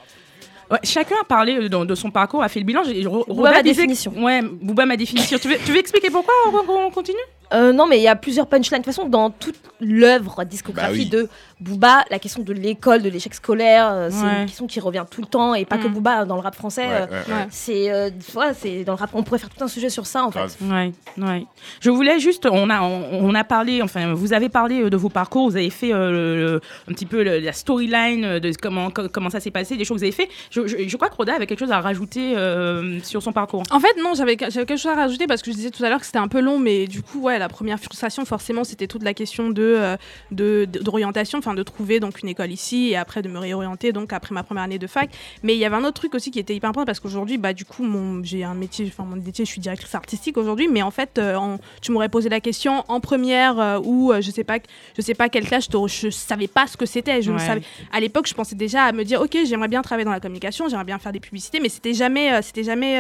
Ouais, chacun a parlé euh, de, de son parcours, a fait le bilan. Robert ma définition. Ouais, ma définition. tu, veux, tu veux expliquer pourquoi on, on continue? Euh, non, mais il y a plusieurs punchlines. De toute façon, dans toute l'œuvre discographie Bah oui. de Booba, la question de l'école, de l'échec scolaire, euh, c'est Ouais. une question qui revient tout le temps. Et pas que Mm. Booba, dans le rap français. Ouais, euh, ouais, ouais. ouais. C'est euh, dans le rap, on pourrait faire tout un sujet sur ça en fait. Ouais, ouais. Je voulais juste, on a, on, on a parlé, enfin, vous avez parlé de vos parcours, vous avez fait euh, le- un petit peu le- la storyline de comment, co- comment ça s'est passé, des choses que vous avez fait. Je, je- je crois que Roda avait quelque chose à rajouter euh, sur son parcours. En fait, non, j'avais j'avais quelque chose à rajouter parce que je disais tout à l'heure que c'était un peu long, mais du coup, ouais, la première frustration, forcément, c'était toute la question de euh, de- d'orientation, enfin, de trouver donc une école ici et après de me réorienter donc après ma première année de fac. Mais il y avait un autre truc aussi qui était hyper important parce qu'aujourd'hui, bah, du coup, mon j'ai un métier, enfin, mon métier, je suis directrice artistique aujourd'hui, mais en fait, euh, en- tu m'aurais posé la question en première euh, ou euh, je sais pas, je sais pas quelle classe, je, je savais pas ce que c'était, je Ouais. savais à l'époque, je pensais déjà à me dire, ok, j'aimerais bien travailler dans la communication, j'aimerais bien faire des publicités, mais c'était jamais, c'était jamais,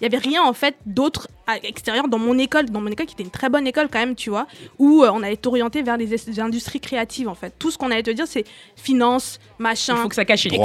il y avait rien en fait d'autre extérieur dans mon école, dans mon école qui était une très bonne école quand même, tu vois, où euh, on allait t'orienter vers les, es- les industries créatives en fait. Tout ce qu'on allait te dire, c'est finance, Il machin, faut que ça cache. etc.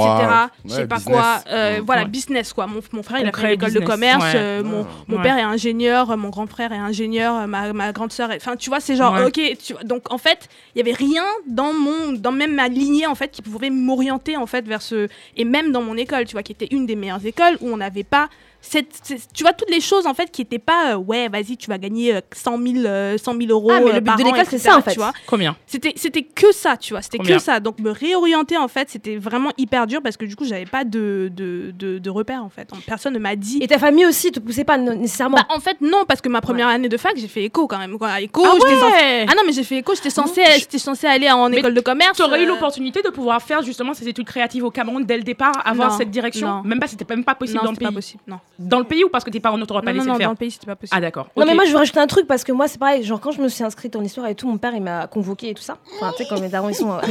Je sais ouais, pas business. quoi. euh. Voilà, business quoi. Mon, mon frère, il a fait l'école de commerce. ouais. euh, mon mon Ouais. père est ingénieur, mon grand frère est ingénieur, ma, ma grande sœur est. Enfin, tu vois, c'est genre, Ouais. ok. Tu vois, donc en fait, il y avait rien dans mon, dans même ma lignée en fait qui pouvait m'orienter en fait vers ce. Et même dans mon école, tu vois, qui était une des meilleures écoles où on n'avait pas. Cette, cette- tu vois toutes les choses en fait qui n'étaient pas euh, ouais vas-y tu vas gagner euh, 100 000 euh, 100 000 euros Ah, mais euh, le but par de l'école, c'est ça, en fait. tu vois. Combien? C'était c'était que ça tu vois. C'était que ça. Donc me réorienter en fait c'était vraiment hyper dur parce que du coup j'avais pas de de, de, de repères en fait. Personne ne m'a dit Et ta famille aussi te poussait pas nécessairement? bah, en fait non parce que ma première année de fac j'ai fait éco quand même quoi. Éco Ah censée- ouais ah non mais j'ai fait éco j'étais censée j'étais censée aller en Mais école de commerce Tu aurais eu euh, l'opportunité de pouvoir faire justement ces études créatives au Cameroun dès le départ, avoir Non, cette direction? non. Même pas, c'était même pas possible non dans le pays. pas possible non Dans le pays ou parce que tes parents ne t'auraient pas non, non, laissé non, le faire dans le pays c'était pas possible Ah d'accord. Non mais moi je veux rajouter un truc parce que moi c'est pareil, genre quand je me suis inscrite en histoire et tout, mon père il m'a convoqué et tout ça. Enfin tu sais quand mes darons ils sont euh. Ah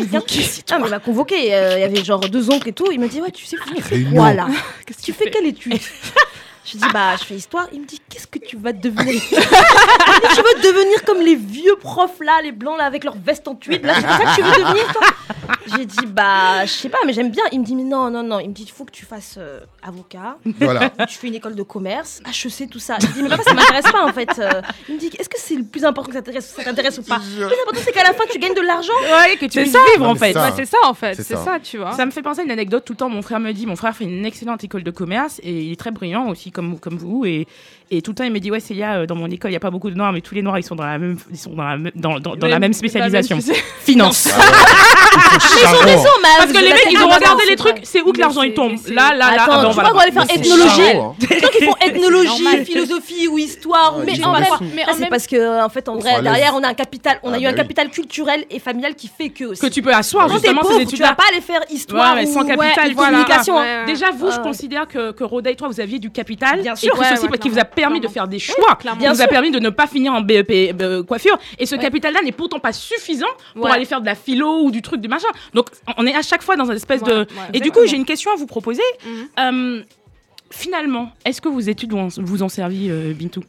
mais il m'a convoqué, euh, il y avait genre deux oncles et tout, il m'a dit ouais tu sais tu fais Réunion. quoi là Tu fais quelle étude Je dis bah je fais histoire. Il me dit qu'est-ce que tu vas devenir? Tu veux devenir comme les vieux profs là, les blancs là avec leur veste en tuile. Là, c'est ça que tu veux devenir toi? J'ai dit bah je sais pas, mais j'aime bien. Il me dit mais non non non. Il me dit il faut que tu fasses euh, avocat. Voilà. Tu fais une école de commerce, HEC, tout ça. Je dis, mais papa, ça m'intéresse pas en fait. Euh, il me dit, est-ce que c'est le plus important que ça t'intéresse, ça t'intéresse ou pas? Le plus important, c'est qu'à la fin, tu gagnes de l'argent. Ouais, que tu puisses ça. vivre en fait. c'est ça en fait, C'est c'est ça. ça. tu vois. Ça me fait penser à une anecdote. Tout le temps, mon frère me dit, mon frère fait une excellente école de commerce et il est très brillant aussi comme, comme vous. Et, et tout le temps, il me dit, ouais, Célia, euh, dans mon école, il n'y a pas beaucoup de noirs, mais tous les noirs, ils sont dans la même, ils sont dans la même, dans, dans- dans la même spécialisation. Finance. Mais ils sont des hommes, hein, Parce que les mecs, ils d'accord, ont regardé c'est les trucs, c'est où que l'argent il tombe Là, là, là. Attends, ah tu vois qu'on va aller faire ethnologie. charron, hein. Les gens qui font ethnologie, philosophie ou histoire, ou Ouais, mais en en c'est même- parce que en fait, en vrai, derrière, on a un capital, on a Ah eu bah un oui. capital culturel et familial qui fait que aussi. Que tu peux asseoir justement pauvre, ces tu vas pas aller faire histoire Ouais, mais sans ou capital, communication. Déjà, vous, je considère que, que Roda et toi, vous aviez du capital. Bien sûr. Aussi, parce qu'il vous a permis de faire des choix. vous Bien a permis de ne pas finir en BEP euh, coiffure. Et ce Ouais. capital-là n'est pourtant pas suffisant pour Ouais. aller faire de la philo ou du truc, du machin. Donc, on est à chaque fois dans une espèce de. et du coup, j'ai une question à vous proposer. Mhm. Euh, finalement, est-ce que vos études vous en, vous ont servi, euh, Bintou?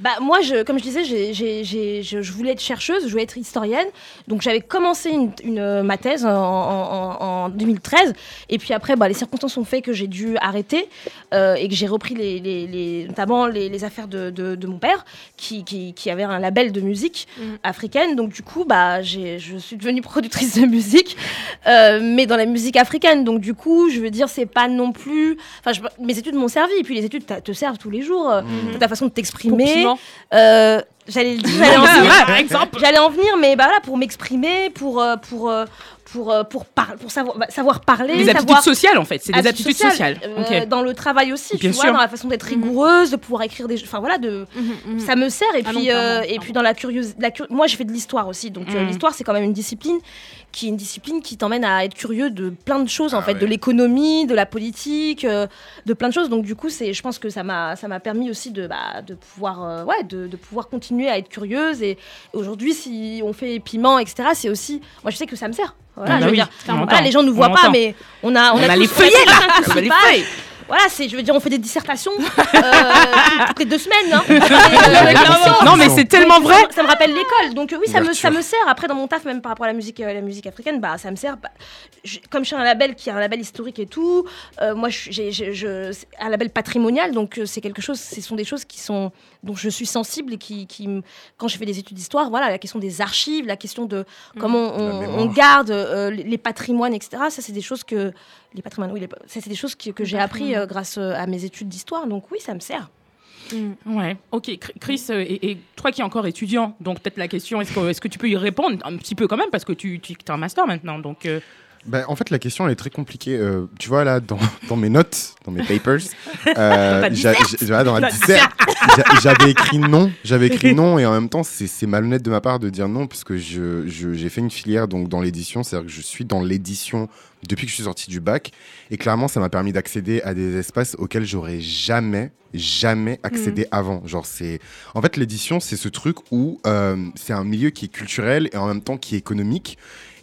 Bah moi, je, comme je disais, j'ai- j'ai- j'ai- je, je voulais être chercheuse, je voulais être historienne. Donc j'avais commencé une, une, euh, ma thèse en, en- en- en 2013. Et puis après, bah, les circonstances ont fait que j'ai dû arrêter euh, et que j'ai repris les, les- les- notamment les, affaires de, de- de mon père, qui, qui- qui avait un label de musique Mhm. africaine. Donc du coup, bah, j'ai- je suis devenue productrice de musique, euh, mais dans la musique africaine. Donc du coup, je veux dire, c'est pas non plus... Enfin, je- mes études m'ont servi. Et puis les études te servent tous les jours. Mhm. Ta façon de t'exprimer. Euh, J'allais le dire, j'allais en venir. en mais bah voilà, pour m'exprimer, pour euh, pour euh, pour pour, par- pour savoir bah, savoir parler, Des aptitudes savoir sociales, en fait. C'est des aptitudes sociales. euh, dans le travail aussi, Bien tu vois, sûr. dans la façon d'être Mhm. rigoureuse, de pouvoir écrire des, enfin voilà, de Mhm, mhm. ça me sert et Ah puis non, euh, clairement, et puis dans la curieuse la cur- moi j'ai fait de l'histoire aussi donc l'histoire c'est quand même une discipline qui est une discipline qui t'emmène à être curieux de plein de choses en Ah fait ouais. de l'économie de la politique euh, de plein de choses donc du coup c'est je pense que ça m'a ça m'a permis aussi de bah, de pouvoir euh, ouais de, de pouvoir continuer à être curieuse et aujourd'hui si on fait piment etc c'est aussi moi je sais que ça me sert voilà, Ah bah je veux oui, dire, on voilà, entend, les gens ne nous on voient pas entend. mais on a on, On a tous les feuillets, là. On a les feuilles. Voilà c'est je veux dire on fait des dissertations euh, toutes les deux semaines hein. Et, euh. Non, mais c'est tellement vrai. Ça, ça me rappelle l'école. Donc oui, ça me, ça me sert. Après, dans mon taf, même par rapport à la musique, euh, la musique africaine, bah, ça me sert. Bah, je- comme je suis un label qui est un label historique et tout, euh, moi, je, suis- j'ai, j'ai- je- c'est un label patrimonial. Donc euh, c'est quelque chose, ce sont des choses qui sont, dont je suis sensible et qui, quand je fais des études d'histoire, voilà, la question des archives, la question de comment La on, garde euh, les, les patrimoines, etc. Ça, c'est des choses que les patrimoines, oui, les c'est des choses que, que j'ai appris euh, grâce euh, à mes études d'histoire. Donc oui, ça me sert. Mhm. Ouais, ok. Chr- Chris, euh, et, et toi qui es encore étudiant, donc peut-être la question, est-ce que, est que tu peux y répondre un petit peu quand même, parce que tu, tu as un master maintenant, donc... euh, Ben, en fait, la question elle est très compliquée. Euh, tu vois là, dans, dans mes notes, dans mes papers, euh, dans la j'avais écrit non, j'avais écrit non, et en même temps, c'est malhonnête de ma part de dire non, puisque je- je- j'ai fait une filière donc dans l'édition, c'est-à-dire que je suis dans l'édition depuis que je suis sorti du bac, et clairement, ça m'a permis d'accéder à des espaces auxquels j'aurais jamais, jamais accédé avant. Genre, c'est, en fait, l'édition, c'est ce truc où euh, c'est un milieu qui est culturel et en même temps qui est économique.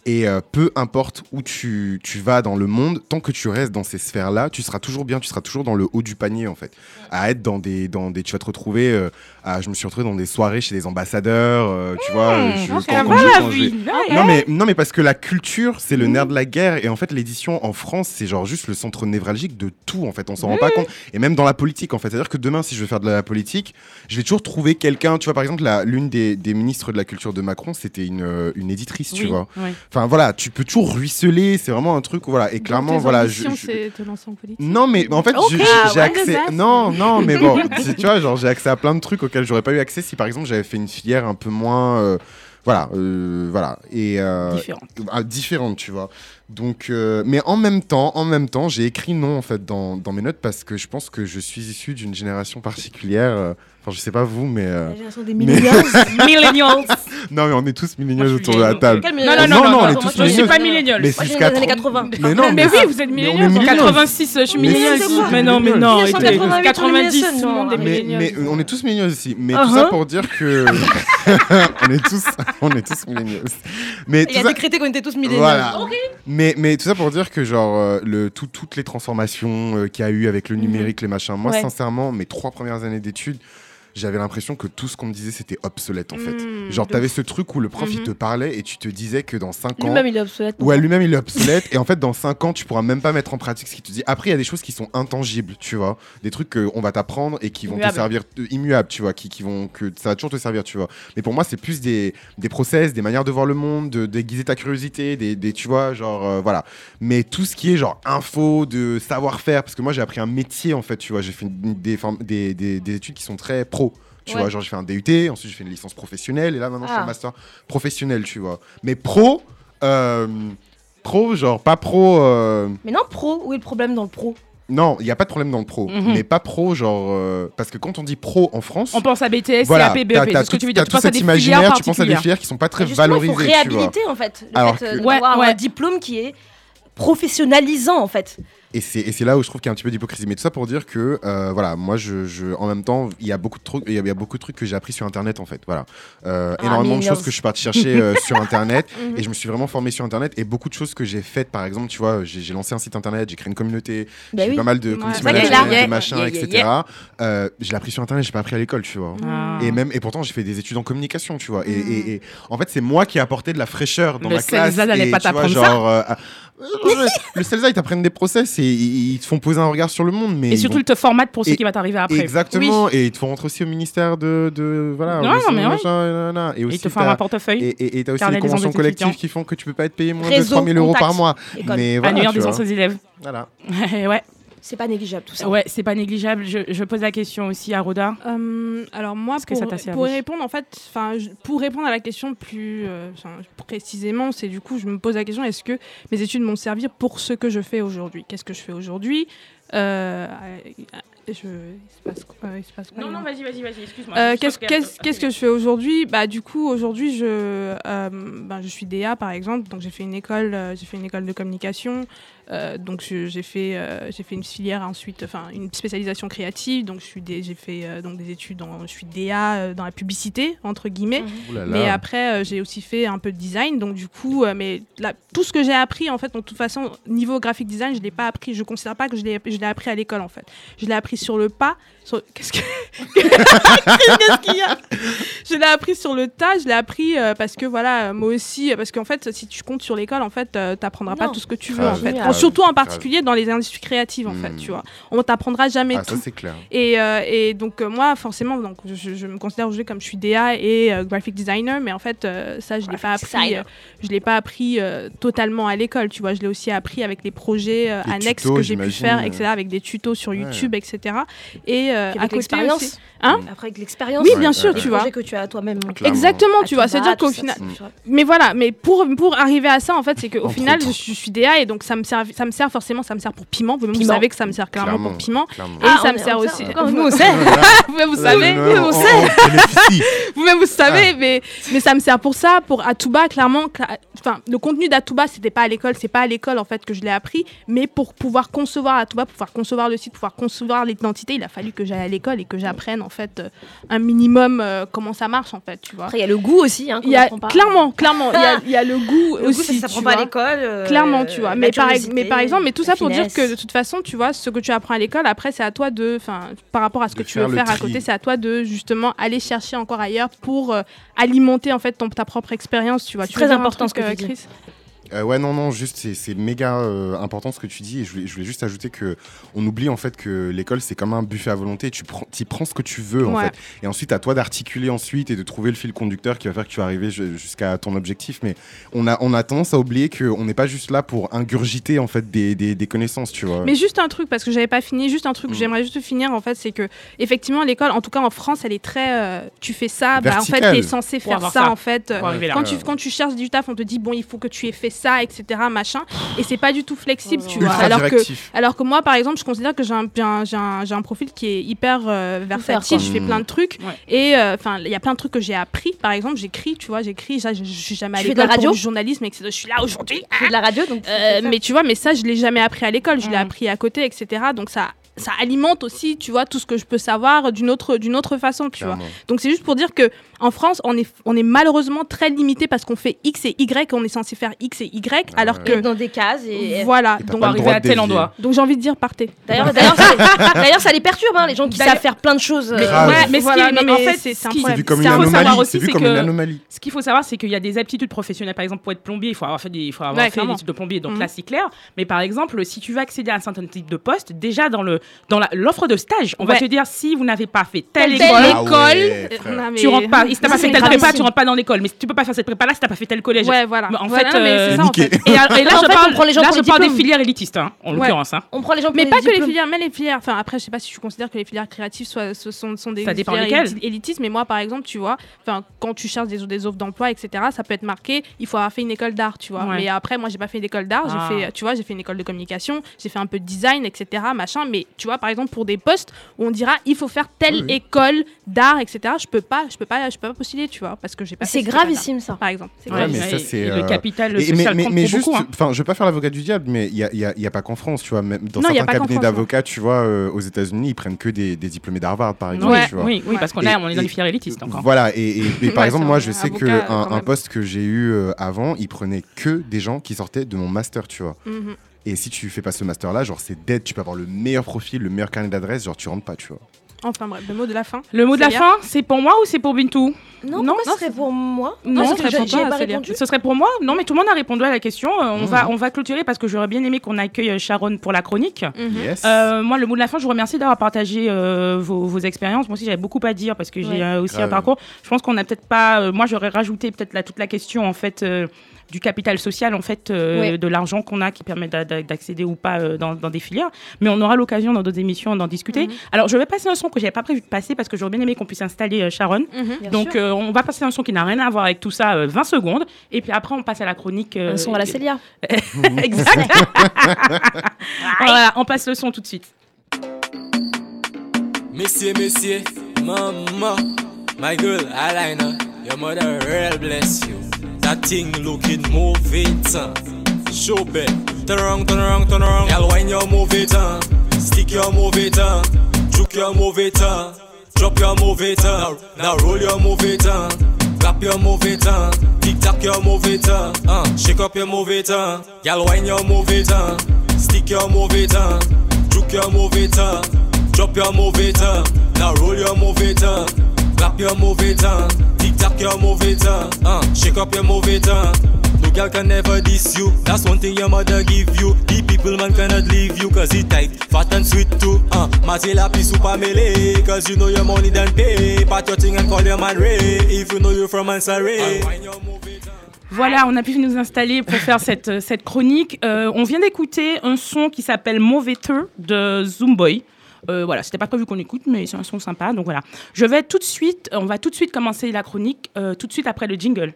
Et euh, peu importe où tu, tu vas dans le monde, tant que tu restes dans ces sphères-là, tu seras toujours bien, tu seras toujours dans le haut du panier en fait. À être dans des, dans des, tu vas te retrouver. euh, à- je me suis retrouvé dans des soirées chez des ambassadeurs, euh, tu vois. euh, je- oh, quand- quand je- vie. Ouais. non mais, non mais parce que la culture c'est le nerf de la guerre et en fait l'édition en France c'est genre juste le centre névralgique de tout en fait on s'en rend pas compte et même dans la politique en fait c'est à dire que demain si je veux faire de la politique je vais toujours trouver quelqu'un tu vois par exemple l'une des, des ministres de la culture de Macron c'était une, euh, une éditrice tu vois enfin voilà tu peux toujours ruisseler c'est vraiment un truc où, voilà et Donc, clairement voilà je- je- c'est te lancer en politique? non mais en fait Ah, j'ai accès non non mais bon tu vois genre j'ai accès à plein de trucs j'aurais pas eu accès si par exemple j'avais fait une filière un peu moins euh, voilà euh, voilà et euh, Différente. ah, différente, tu vois. Donc, euh, mais en même temps, en même temps, j'ai écrit non en fait dans, dans mes notes parce que je pense que je suis issu d'une génération particulière. euh, Enfin, je sais pas vous, mais euh, La génération des millennials. Millennials. non, mais on est tous suis autour de la table. Non, non, non, Non, non, non, on est non, tous moi, je suis millennials. pas millénial. Mais Moi, années 80. 80. Mais non, mais oui, c'est- vous êtes mais milléniaux. 86, je suis Mais quoi Mais non, mais non, 1988, arrêtez. 90, on est tout le monde est milléniaux. Mais, mais, on est tous milléniaux ici. Mais Uh-huh. tout ça pour dire que on est tous, on est tous millennials. Mais Il a décrété qu'on était tous millénaires. Voilà. Mais, mais tout ça pour dire que genre euh, le, tout- toutes les transformations euh, qu'il y a eu avec le numérique, les machins. Moi, Mhm. Ouais. sincèrement, mes trois premières années d'études, j'avais l'impression que tout ce qu'on me disait c'était obsolète en fait. Mmh, genre t'avais ce truc où le prof il Mhm. te parlait et tu te disais que dans 5 ans Lui-même, il est obsolète. Ouais, lui-même il est obsolète et en fait dans 5 ans tu pourras même pas mettre en pratique ce qu'il te dit. Après il y a des choses qui sont intangibles, tu vois, des trucs qu'on va t'apprendre et qui vont te servir euh, immuables, tu vois, qui, qui vont que ça va toujours te servir, tu vois. Mais pour moi c'est plus des, des process, des manières de voir le monde, de déguiser ta curiosité, des, des tu vois, genre euh, voilà. Mais tout ce qui est genre info, de savoir-faire, parce que moi j'ai appris un métier en fait, tu vois, j'ai fait des, des, des études qui sont très pro. Tu Ouais. vois, genre j'ai fait un DUT, ensuite j'ai fait une licence professionnelle et là maintenant je fais Ah. un master professionnel, tu vois. Mais pro, euh, pro, genre pas pro. euh, Mais non, pro, où est le problème dans le pro? Non, il n'y a pas de problème dans le pro. Mhm. Mais pas pro, genre. euh, Parce que quand on dit pro en France. On pense à BTS, voilà, CAP, BEP. t'as- C'est t'as ce que tu veux dire. Tu tout penses à des imaginaire, tu penses à des filières qui sont pas très valorisées. Il faut tu vois. réhabiliter en fait. Le Alors fait euh, que- Ouais, d'avoir ouais. un diplôme qui est professionnalisant en fait. Et c'est là où je trouve qu'il y a un petit peu d'hypocrisie. Mais tout ça pour dire que, euh, voilà, moi, je, je- en même temps, il y a beaucoup de trucs, il y a, il y a beaucoup de trucs que j'ai appris sur Internet, en fait. Voilà, Euh, Ah, énormément de choses que je suis parti chercher euh, sur Internet, Mhm. et je me suis vraiment formé sur Internet. Et beaucoup de choses que j'ai faites, par exemple, tu vois, j'ai lancé un site Internet, j'ai créé une communauté, Bah j'ai oui. pas mal de Ouais. community management, là. de machin, Yeah, yeah, etc. Je l'ai appris sur Internet, j'ai pas appris à l'école, tu vois. Ah. Et même et pourtant j'ai fait des études en communication, tu vois. Et, Mhm. et- et en fait c'est moi qui ai apporté de la fraîcheur dans Le ma classe. CELSA n'allait pas t'apprendre ça euh, le CELSA ils t'apprennent des process et ils ils te font poser un regard sur le monde, mais Et ils surtout, vont- il te formate pour ce Et- qui va t'arriver après. Exactement. Et ils te font rentrer aussi au ministère de, de voilà. Non, non, mais machin, et nanana. Et Et aussi il te t'as- un portefeuille. et et t'as aussi les des conventions collectives qui font que tu peux pas être payé moins de Réseau, 3000 euros par mois. école. Mais voilà, Annuaire tu des anciens élèves. Voilà. ouais, C'est pas négligeable tout ça. ouais, c'est pas négligeable. Je, je pose la question aussi à Roda. Euh, alors moi, que pour, ça répondre en fait, enfin, pour répondre à la question plus euh, précisément, c'est du coup, je me pose la question est-ce que mes études m'ont servi pour ce que je fais aujourd'hui? Qu'est-ce que je fais aujourd'hui? Euh, je, il se passe quoi, il se passe quoi, Non, non, vas-y, vas-y, vas-y, excuse-moi. Euh, qu'est-ce, sauvegarde. qu'est-ce- qu'est-ce que je fais aujourd'hui? Bah du coup aujourd'hui je, euh, ben, je suis DA par exemple, donc j'ai fait une école, euh, j'ai fait une école de communication, euh, donc je- j'ai fait euh, j'ai fait une filière ensuite, enfin une spécialisation créative, donc je suis dé- j'ai fait euh, donc des études, en, je suis DA euh, dans la publicité entre guillemets. Là là. Mais après, euh, j'ai aussi fait un peu de design. Donc, du coup, euh, mais là, tout ce que j'ai appris, en fait, de toute façon, niveau graphic design, je ne l'ai pas appris. Je ne considère pas que je l'ai je l'ai appris à l'école, en fait. Je l'ai appris sur le pas. sur- Qu'est-ce que- Qu'est-ce qu'il y a? Je l'ai appris sur le tas. Je l'ai appris euh, parce que, voilà, moi aussi, parce qu'en fait, si tu comptes sur l'école, en fait, tu n'apprendras pas tout ce que tu veux, en fait. Surtout en particulier dans les industries créatives, en fait, Hmm. tu vois. On t'apprendra jamais Ah, tout. ça c'est clair. Et, euh, et donc euh, moi forcément donc je, je me considère aujourd'hui comme je suis DA et euh, graphic designer mais en fait euh, ça je l'ai pas appris euh, je l'ai pas appris euh, totalement à l'école tu vois je l'ai aussi appris avec les projets euh, annexes tutos, que j'ai pu faire etc avec des tutos sur Ouais. YouTube etc et euh, Puis à avec côté aussi Hein Après avec l'expérience. oui Ouais, bien sûr ouais. tu vois projet que tu as toi-même. Exactement tu vois tout c'est à bas, dire tout qu'au final mais voilà, mais pour, pour arriver à ça, en fait, c'est qu'au final, je, suis- je suis DA et donc ça me sert, ça me sert forcément, ça me sert pour piment. Vous, savez que ça me sert clairement Clairement. pour piment. Clairement. Et Ah, ça me sert on aussi. nous, on sait. Vous, vous savez, Euh, vous, vous. Vous-même, vous savez, mais, mais ça me sert pour ça, pour Atuba, clairement. cla- Enfin, le contenu d'Atuba, c'était pas à l'école, c'est pas à l'école en fait que je l'ai appris, mais pour pouvoir concevoir Atuba, pour pouvoir concevoir le site, pouvoir concevoir l'identité, il a fallu que j'aille à l'école et que j'apprenne en fait euh, un minimum euh, comment ça marche en fait, tu vois. Après il y a le goût aussi. Hein, y a clairement, clairement, il y a, il y a le goût Le goût, aussi. ça s'apprend pas à l'école. euh, Clairement, tu vois. Mais par, mais exemple, mais tout ça pour dire que de toute façon, tu vois, ce que tu apprends à l'école, après, c'est à toi de, enfin, par rapport à ce De que tu veux faire à côté, c'est à toi de justement aller chercher encore ailleurs pour euh, alimenter en fait ton, ta propre expérience, tu vois. Tu très important ce que tu dis. Chris? Euh, ouais, non, non, juste, c'est- c'est méga euh, important ce que tu dis. Et je voulais, je voulais juste ajouter que on oublie en fait que l'école, c'est comme un buffet à volonté. Tu prends, y prends ce que tu veux en fait. Et ensuite, à toi d'articuler ensuite et de trouver le fil conducteur qui va faire que tu vas arriver ju- jusqu'à ton objectif. Mais on a, on a tendance à oublier qu'on n'est pas juste là pour ingurgiter en fait des, des, des connaissances, tu vois. Mais juste un truc, parce que j'avais pas fini, juste un truc que Mm. j'aimerais juste finir en fait, c'est que effectivement l'école, en tout cas en France, elle est très, euh, tu fais ça, bah, en fait t'es censé Pour faire ça, ça. en fait. Pour arriver là. quand tu quand tu cherches du taf, on te dit bon il faut que tu aies fait ça, etc. machin, et c'est pas du tout flexible, tu vois. Alors que alors que moi, par exemple, je considère que j'ai un, j'ai un, j'ai un, profil qui est hyper euh, versatile. Je fais plein de trucs. Ouais. Et euh, enfin, il y a plein de trucs que j'ai appris. Par exemple, j'écris, tu vois, j'écris. Ça, je, suis jamais à fais de la l'école pour radio du journalisme, etc. Je suis là aujourd'hui. Fais de la radio donc. Euh, ça. mais tu vois, mais ça, je l'ai jamais appris à l'école. Je l'ai appris à côté, etc. Donc ça, ça alimente aussi, tu vois, tout ce que je peux savoir d'une autre, d'une autre façon, tu vois. Donc c'est juste pour dire que, En France, on est, on est malheureusement très limité parce qu'on fait X et Y, on est censé faire X et Y, alors ouais. que Et dans des cases. Et... voilà. Et Donc, arriver à tel endroit. donc j'ai envie de dire partez. D'ailleurs, d'ailleurs, ça, les perturbe, hein, les gens qui savent faire plein de choses. euh. Ouais, mais ce Voilà, qui mais en fait, c'est- ce un problème. vu comme ce une qu'il faut savoir anomalie. aussi, C'est vu c'est comme que- une anomalie. Ce qu'il faut savoir, c'est qu'il y a des aptitudes professionnelles. Par exemple, pour être plombier, il faut avoir fait, des, il faut avoir Ouais, fait clairement. l'étude de plombier. Donc Mhm. là, c'est clair. Mais par exemple, si tu veux accéder à un certain type de poste, déjà dans le dans l'offre de stage, on va te dire si vous n'avez pas fait telle école, Ah euh, tu rentres pas. Et si t'as pas fait telle prépa, tu rentres pas dans l'école. Mais tu peux pas faire cette prépa là si t'as pas fait tel collège. Ouais, voilà. Mais en fait, mais euh, fait. Et, et là, je parle, les gens je des filières élitistes, hein, en l'occurrence. hein. On prend les gens Mais les pas que les filières, même les filières. Enfin, après, je sais pas si je considère que les filières créatives soient, sont, sont des Ça dépend filières élitistes. Mais moi, par exemple, tu vois, enfin, quand tu cherches des, des offres d'emploi, etc., ça peut être marqué, il faut avoir fait une école d'art, tu vois. Mais après, moi, j'ai pas fait d'école d'art. Ah. J'ai fait, tu vois, j'ai fait une école de communication, j'ai fait un peu de design, etc., machin. Mais tu vois, par exemple, pour des postes où on dira, il faut faire telle école d'art, etc., je peux pas, je peux pas, je peux pas postuler, tu vois, parce que j'ai pas. C'est gravissime, ça. Par exemple. C'est Ouais, mais ça, et- c'est, et euh, le capital Et- mais social mais, mais juste, hein. enfin, je vais pas faire l'avocat du diable, mais il y a, y a- y a pas qu'en France, tu vois, même dans Non, il y a certains pas qu'en cabinets France, d'avocats, tu vois, euh, aux États-Unis, ils prennent que des, des diplômés d'Harvard, par exemple, Oui, tu vois. oui, oui, parce qu'on est, on est dans les filières élitistes encore. Voilà, et, et- et par exemple, c'est moi, je sais que un, poste que j'ai eu euh, avant, il prenait que des gens qui sortaient de mon master, tu vois. Mhm. Et si tu fais pas ce master-là, genre, c'est dead, tu peux avoir le meilleur profil, le meilleur carnet d'adresse, genre, tu rentres pas, tu vois. Enfin bref, le mot de la fin. Le mot de la fin, c'est pour moi ou c'est pour Bintou Non, Non, non, non, ce serait pour moi. Non, j'ai toi, pas Célia. répondu. Ce serait pour moi Non, mais tout le monde a répondu à la question. Euh, on, Mhm. va, on va clôturer parce que j'aurais bien aimé qu'on accueille euh, Sharon pour la chronique. Mhm. Yes. Euh, moi, le mot de la fin, je vous remercie d'avoir partagé euh, vos, vos expériences. Moi aussi, j'avais beaucoup à dire parce que j'ai Ouais. euh, aussi un parcours. Je pense qu'on n'a peut-être pas. euh, moi, j'aurais rajouté peut-être toute la question en fait euh, du capital social, en fait, euh, Ouais. de l'argent qu'on a qui permet d'a- d'a- d'accéder ou pas euh, dans, dans des filières. Mais on aura l'occasion dans d'autres émissions d'en discuter. Mhm. Alors, je vais passer un son que j'avais pas prévu de passer parce que j'aurais bien aimé qu'on puisse installer euh, Sharon. Mhm. Donc, euh, on va passer un son qui n'a rien à voir avec tout ça, euh, 20 secondes. Et puis après, on passe à la chronique. euh, Un son à la Célia. exact. voilà, on passe le son tout de suite. Messieurs, messieurs, mama, my girl, eyeliner, your mother real bless you. That thing looking moving, son. Show back, turn around, turn around, turn around. Girl, when you move it, uh, stick your move it, uh, juke your move it, uh, drop your move it, uh, now roll your move it, uh, clap your move it, uh, tic tac your move it, uh, uh, shake up your move it, uh, girl, when you move it, uh, stick your move it, uh, juke your move it, uh, Drop your move it, uh. now roll your move it, uh. Clap your move it, uh. tic tac your move it, uh. shake up your it. Uh. No girl can never diss you, that's one thing your mother give you. The people man cannot leave you, cause it tight, fat and sweet too. Uh. Matela piece super melee, cause you know your money done pay. Pat your thing and call your man Ray, if you know you from Ansare. Voilà, on a pu nous installer pour faire cette, cette chronique. Euh, on vient d'écouter un son qui s'appelle Mauvais Teux de Zoomboy. Euh, voilà, c'était pas prévu qu'on écoute, mais c'est un son sympa. Donc voilà, je vais tout de suite, on va tout de suite commencer la chronique, euh, tout de suite après le jingle.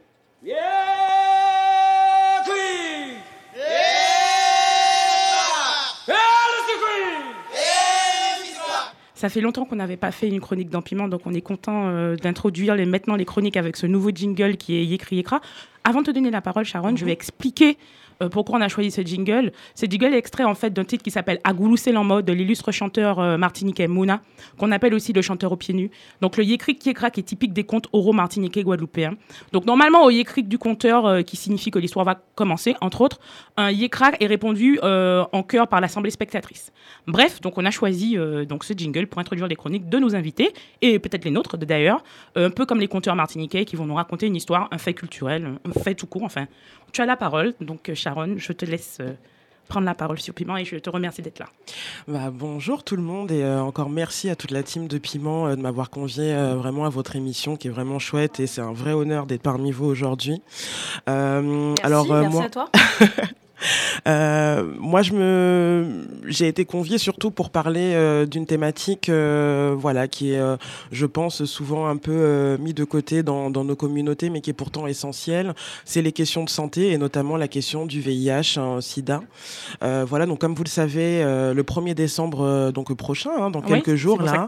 Ça fait longtemps qu'on n'avait pas fait une chronique d'empiment, donc on est content euh, d'introduire les, maintenant les chroniques avec ce nouveau jingle qui est Yécri Yécra. Avant de te donner la parole, Sharon, je vais expliquer euh, pourquoi on a choisi ce jingle? Ce jingle est extrait en fait d'un titre qui s'appelle Agoulou Selambo de l'illustre chanteur euh, martiniquais Mouna, qu'on appelle aussi le chanteur aux pieds nus. Donc le Yécrik Yécra qui est typique des contes oraux martiniquais guadeloupéens. Donc normalement au Yécrik du conteur euh, qui signifie que l'histoire va commencer, entre autres, un Yécra est répondu en chœur par l'assemblée spectatrice. Bref, donc on a choisi donc ce jingle pour introduire les chroniques de nos invités et peut-être les nôtres d'ailleurs, un peu comme les conteurs martiniquais qui vont nous raconter une histoire, un fait culturel, un fait tout court. Enfin, tu as la parole, donc euh, Sharon, je te laisse euh, prendre la parole sur Piment et je te remercie d'être là. Bah, bonjour tout le monde et euh, encore merci à toute la team de Piment euh, de m'avoir convié euh, vraiment à votre émission qui est vraiment chouette et c'est un vrai honneur d'être parmi vous aujourd'hui. Euh, Merci, alors euh, merci moi, à toi. euh, moi, je me, j'ai été conviée surtout pour parler euh, d'une thématique, euh, voilà, qui est, je pense, souvent un peu mis de côté dans, dans nos communautés, mais qui est pourtant essentielle. C'est les questions de santé et notamment la question du VIH, hein, SIDA. Voilà, donc comme vous le savez, le 1er décembre, donc prochain, hein, dans Oui, quelques jours là.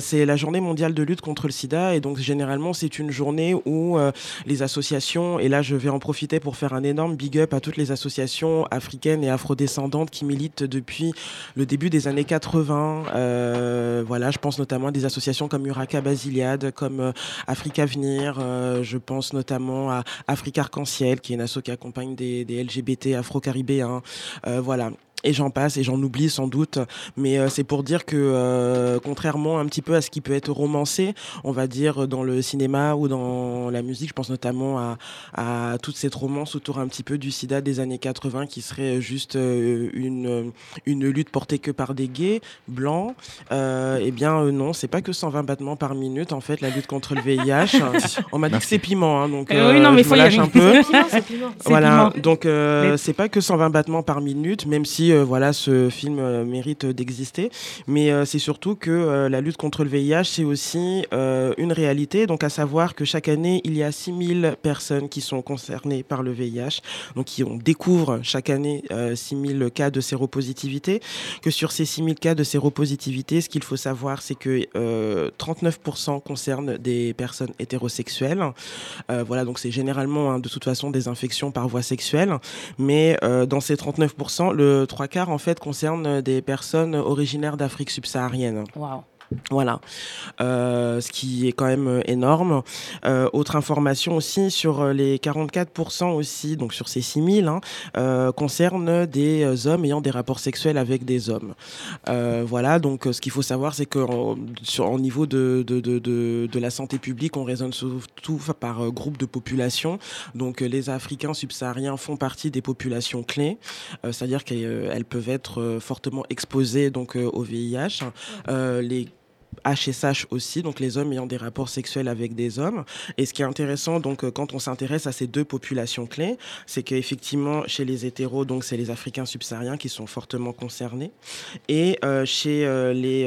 c'est la journée mondiale de lutte contre le sida et donc généralement c'est une journée où les associations et là je vais en profiter pour faire un énorme big up à toutes les associations associations africaines et afrodescendantes qui militent depuis le début des années 80. Euh, voilà, je pense notamment à des associations comme Uraka Basiliade, comme euh, Afrique Avenir. euh, je pense notamment à Afrique Arc-en-Ciel, qui est une asso qui accompagne des, LGBT afro-caribéens. Voilà. Et j'en passe, et j'en oublie sans doute, mais c'est pour dire que, contrairement un petit peu à ce qui peut être romancé, on va dire dans le cinéma ou dans la musique, je pense notamment à, à toute cette romance autour un petit peu du sida des années 80 qui serait juste euh, une, une lutte portée que par des gays blancs. Euh, eh bien, euh, non, c'est pas que 120 battements par minute, en fait, la lutte contre le VIH. on m'a dit que c'est piment, hein, donc Euh, oui, non, mais je faut me y lâche aller. un peu. C'est piment, c'est piment. C'est Voilà, piment. donc euh, Mais- c'est pas que 120 battements par minute, même si euh, voilà ce film euh, mérite d'exister, mais euh, c'est surtout que euh, la lutte contre le VIH c'est aussi euh, une réalité, donc à savoir que chaque année il y a 6000 personnes qui sont concernées par le VIH, donc qui on découvre chaque année euh, 6000 cas de séropositivité, que sur ces 6000 cas de séropositivité, ce qu'il faut savoir c'est que euh, 39% concernent des personnes hétérosexuelles. Euh, voilà, donc c'est généralement hein, de toute façon des infections par voie sexuelle, mais euh, dans ces 39%, le trois quarts en fait concerne des personnes originaires d'Afrique subsaharienne. Waouh. Voilà, Euh, ce qui est quand même euh, énorme. Euh, autre information aussi sur les 44% aussi, donc sur ces 6000, hein, concernent des hommes ayant des rapports sexuels avec des hommes. Voilà, donc ce qu'il faut savoir, c'est qu'au au niveau de, de, de, de, de la santé publique, on raisonne surtout par groupe de population. Donc les Africains subsahariens font partie des populations clés, c'est-à-dire qu'elles elles peuvent être fortement exposées donc au VIH. Les HSH aussi, donc les hommes ayant des rapports sexuels avec des hommes. Et ce qui est intéressant, donc, euh, quand on s'intéresse à ces deux populations clés, c'est qu'effectivement, chez les hétéros, donc, c'est les Africains subsahariens qui sont fortement concernés. Et euh, chez euh, les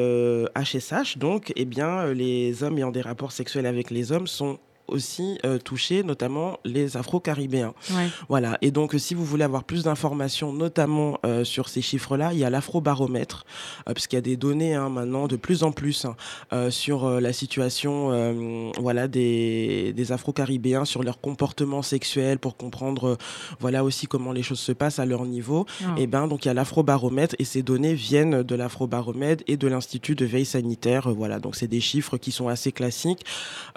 HSH, donc, eh bien, les hommes ayant des rapports sexuels avec les hommes sont aussi euh, touchés, notamment les Afro-Caribéens. Ouais. Voilà. Et donc, si vous voulez avoir plus d'informations, notamment euh, sur ces chiffres-là, il y a l'afrobaromètre, euh, puisqu'il y a des données hein, maintenant de plus en plus hein, euh, sur la situation voilà, des, des Afro-Caribéens, sur leur comportement sexuel, pour comprendre voilà aussi comment les choses se passent à leur niveau. Ah. Et ben donc il y a l'afrobaromètre et ces données viennent de l'afrobaromètre et de l'institut de veille sanitaire. Voilà, donc c'est des chiffres qui sont assez classiques.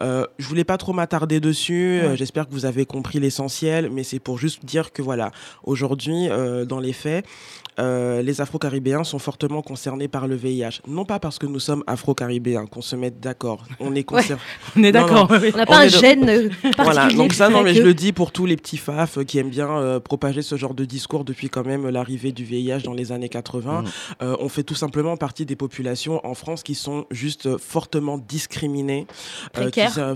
Je voulais pas trop m'attarder dessus. Euh, J'espère que vous avez compris l'essentiel, mais c'est pour juste dire que voilà, aujourd'hui, euh, dans les faits, euh, les Afro-Caribéens sont fortement concernés par le VIH. Non pas parce que nous sommes Afro-Caribéens, qu'on se mette d'accord. On est concernés. On est d'accord. oui. On n'a On pas un de- gène euh, Voilà, particulier donc ça, non, mais que- je le dis pour tous les petits faf qui aiment bien euh, propager ce genre de discours depuis quand même l'arrivée du VIH dans les années 80. Mhm. Euh, on fait tout simplement partie des populations en France qui sont juste euh, fortement discriminées, euh, qui sont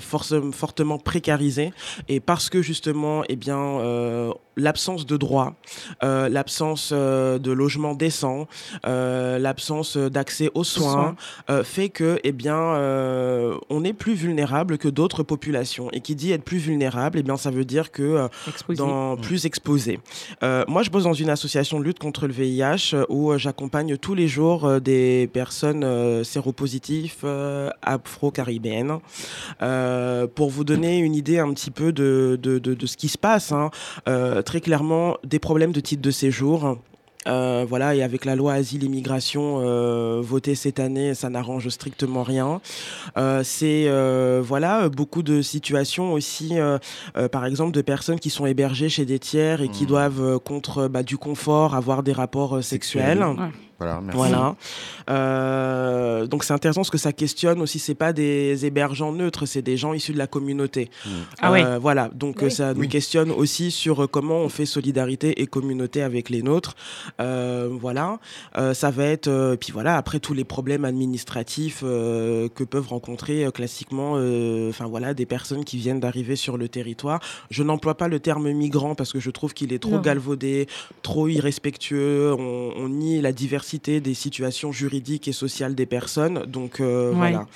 fortement précarisées. Et parce que justement, eh bien, euh, l'absence de droits, euh, l'absence euh, de logement décent, euh, l'absence d'accès aux soins, fait que, eh bien, on est plus vulnérable que d'autres populations. Et qui dit être plus vulnérable, eh bien, ça veut dire que Exposé. dans plus exposé. Moi, je bosse dans une association de lutte contre le VIH où j'accompagne tous les jours des personnes séropositives afro-caribéennes. Pour vous donner une idée un petit peu de, de, de, de ce qui se passe, hein, très clairement, des problèmes de titre de séjour. Euh, voilà, et avec la loi asile immigration euh, votée cette année, ça n'arrange strictement rien. Euh, c'est euh, voilà beaucoup de situations aussi, euh, euh, par exemple de personnes qui sont hébergées chez des tiers et qui Mhm. doivent euh, contre bah, du confort avoir des rapports euh, sexuels. Sexuels. Ouais. Voilà, merci. Voilà. Euh, donc c'est intéressant parce que ça questionne aussi. C'est pas des hébergeants neutres, c'est des gens issus de la communauté. Ah ouais. Euh, Voilà. Donc Oui. ça nous Oui. questionne aussi sur euh, comment on fait solidarité et communauté avec les nôtres. Euh, voilà. Euh, ça va être euh, puis voilà après tous les problèmes administratifs euh, que peuvent rencontrer euh, classiquement. euh, Enfin voilà des personnes qui viennent d'arriver sur le territoire. Je n'emploie pas le terme migrant parce que je trouve qu'il est trop Non. galvaudé, trop irrespectueux. On, on nie la diversité diversité des situations juridiques et sociales des personnes. Donc euh, Ouais. voilà.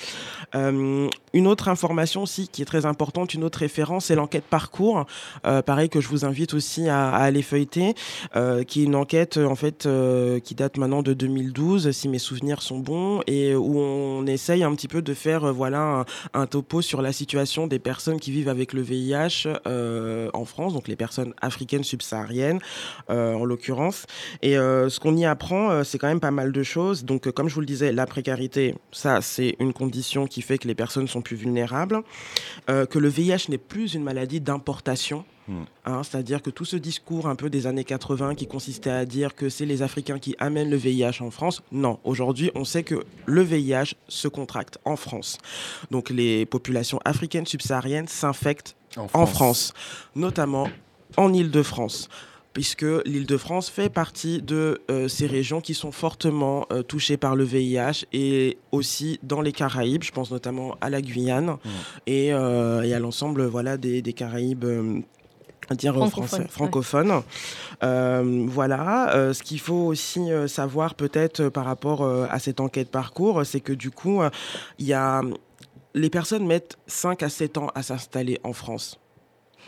Euh, une autre information aussi qui est très importante, une autre référence, c'est l'enquête parcours. Euh, pareil que je vous invite aussi à, à aller feuilleter, qui est une enquête en fait qui date maintenant de 2012, si mes souvenirs sont bons, et où on essaye un petit peu de faire voilà un, un topo sur la situation des personnes qui vivent avec le VIH en France, donc les personnes africaines subsahariennes en l'occurrence. Et ce qu'on y apprend, c'est quand même pas mal de choses. Donc, euh, comme je vous le disais, la précarité, ça, c'est une condition qui fait que les personnes sont plus vulnérables. Euh, que le VIH n'est plus une maladie d'importation. Mm. Hein, C'est-à-dire que tout ce discours un peu des années 80 qui consistait à dire que c'est les Africains qui amènent le VIH en France, non. Aujourd'hui, on sait que le VIH se contracte en France. Donc les populations africaines subsahariennes s'infectent en France, notamment en Île-de-France puisque l'Île-de-France fait partie de euh, ces régions qui sont fortement euh, touchées par le VIH et aussi dans les Caraïbes, je pense notamment à la Guyane et, euh, et à l'ensemble voilà, des, des Caraïbes. euh, dire Francophones, français, ouais. Euh, voilà. Euh, ce qu'il faut aussi euh, savoir peut-être euh, par rapport euh, à cette enquête parcours, c'est que du coup, euh, il y a les personnes mettent 5 à 7 ans à s'installer en France.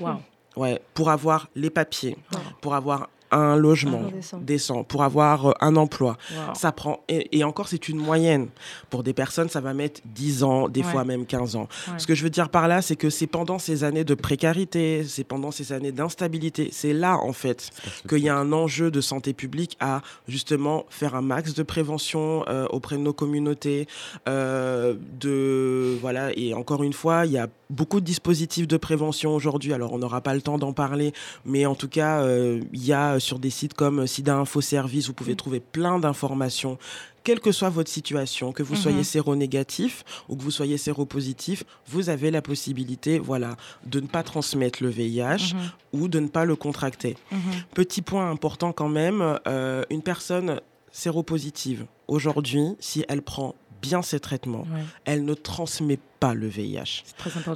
Waouh. Ouais, pour avoir les papiers, pour avoir un logement décent. décent, pour avoir euh, un emploi. Wow. Ça prend et, et encore c'est une moyenne. Pour des personnes, ça va mettre 10 ans, des Ouais. fois même 15 ans. Ouais. Ce que je veux dire par là, c'est que c'est pendant ces années de précarité, c'est pendant ces années d'instabilité, c'est là en fait qu'il y a un enjeu de santé publique à justement faire un max de prévention euh, auprès de nos communautés, euh, de voilà et encore une fois, il y a beaucoup de dispositifs de prévention aujourd'hui. Alors on n'aura pas le temps d'en parler, mais en tout cas, euh, il y a sur des sites comme SIDA Info Service, vous pouvez trouver plein d'informations. Quelle que soit votre situation, que vous soyez séronégatif ou que vous soyez séropositif, vous avez la possibilité, voilà, de ne pas transmettre le VIH Mhm. ou de ne pas le contracter. Mhm. Petit point important quand même, euh, une personne séropositive, aujourd'hui, si elle prend bien ses traitements, Ouais. elle ne transmet pas le VIH.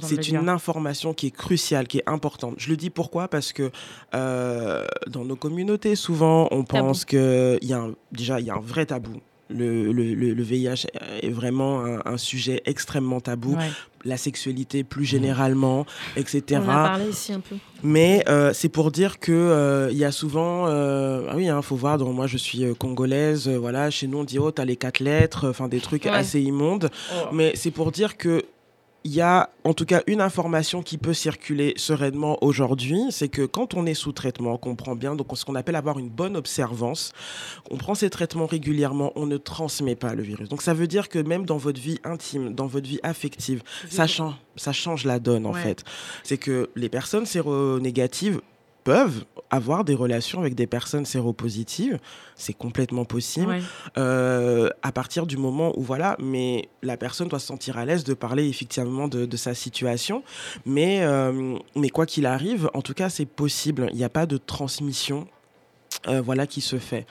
C'est une information qui est cruciale, qui est importante. Je le dis pourquoi? Parce que euh, dans nos communautés, souvent, on pense que y a un- déjà il y a un vrai tabou. Le, le- le- VIH est vraiment un, un sujet extrêmement tabou. Ouais. La sexualité plus généralement, etc. On en a parlé ici un peu. Mais euh, c'est pour dire que euh, il y a souvent, euh, ah oui, il faut voir. Donc moi, je suis euh, congolaise, euh, voilà. Chez nous, on dit oh t'as les quatre lettres, enfin des trucs Ouais. assez immondes. Mais c'est pour dire que il y a en tout cas une information qui peut circuler sereinement aujourd'hui, c'est que quand on est sous traitement, qu'on prend bien, donc ce qu'on appelle avoir une bonne observance, on prend ces traitements régulièrement, on ne transmet pas le virus. Donc ça veut dire que même dans votre vie intime, dans votre vie affective, ça change, ça change la donne en Ouais. fait. C'est que les personnes séronégatives peuvent avoir des relations avec des personnes séropositives, c'est complètement possible Ouais. euh, à partir du moment où voilà, mais la personne doit se sentir à l'aise de parler effectivement de, de sa situation. Mais, euh, mais quoi qu'il arrive, en tout cas, c'est possible. Il n'y a pas de transmission. Euh, voilà qui se fait.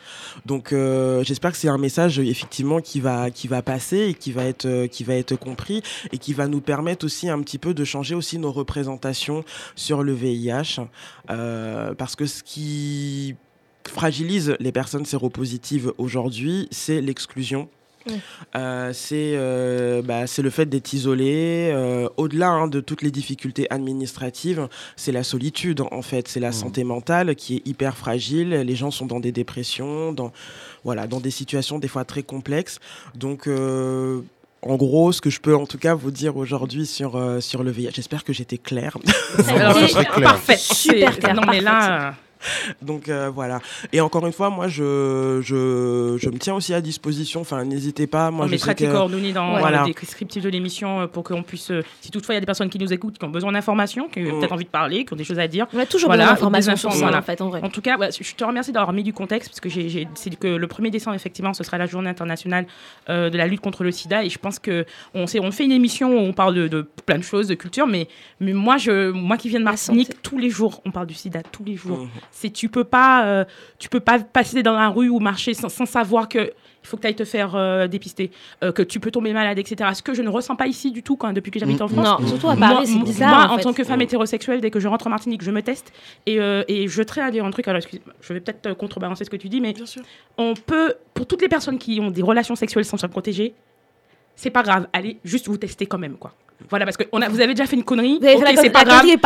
Donc euh, j'espère que c'est un message effectivement qui va qui va passer et qui va être euh, qui va être compris et qui va nous permettre aussi un petit peu de changer aussi nos représentations sur le VIH parce que ce qui fragilise les personnes séropositives aujourd'hui, c'est l'exclusion. Euh, c'est euh, bah, c'est le fait d'être isolé. euh, Au-delà hein, de toutes les difficultés administratives, c'est la solitude en fait, c'est la santé mentale qui est hyper fragile. Les gens sont dans des dépressions, dans voilà, dans des situations des fois très complexes. Donc euh, en gros, ce que je peux en tout cas vous dire aujourd'hui sur, euh, sur le VIH, j'espère que j'étais claire. Alors, clair. Parfait. Super clair, Non, mais là, Donc euh, voilà. Et encore une fois, moi, je, je, je me tiens aussi à disposition. Enfin, n'hésitez pas. Moi, on je mettra tes que... coordonnées dans Ouais. Voilà. le descriptif de l'émission euh, pour qu'on puisse, euh, si toutefois il y a des personnes qui nous écoutent, qui ont besoin d'informations, qui ont Mm. peut-être envie de parler, qui ont des choses à dire. On a toujours Voilà, besoin d'informations des sur infos, ça, voilà. en fait, en vrai. En tout cas, ouais, je te remercie d'avoir mis du contexte parce que j'ai, c'est que le 1er décembre, effectivement, ce sera la journée internationale euh, de la lutte contre le sida. Et je pense que on, sait, on fait une émission où on parle de, de plein de choses, de culture, mais, mais moi, je, moi qui viens de Martinique, tous les jours, on parle du sida, tous les jours. Mhm. C'est tu peux pas, euh, tu peux pas passer dans la rue ou marcher sans, sans savoir que il faut que tu ailles te faire euh, dépister, euh, que tu peux tomber malade, etc. Ce que je ne ressens pas ici du tout quand, depuis que j'habite en France. Non, surtout à Paris, c'est bizarre. Moi, en en fait. tant que femme hétérosexuelle, dès que je rentre en Martinique, je me teste et, euh, et je traite à dire un truc. Alors, excuse je vais peut-être contrebalancer ce que tu dis, mais Bien sûr. on peut, pour toutes les personnes qui ont des relations sexuelles sans se protéger, c'est pas grave. Allez juste vous tester quand même, quoi. Voilà, parce que on a, vous avez déjà fait une connerie. Vous avez ok, fait la, c'est la pas grave. connerie est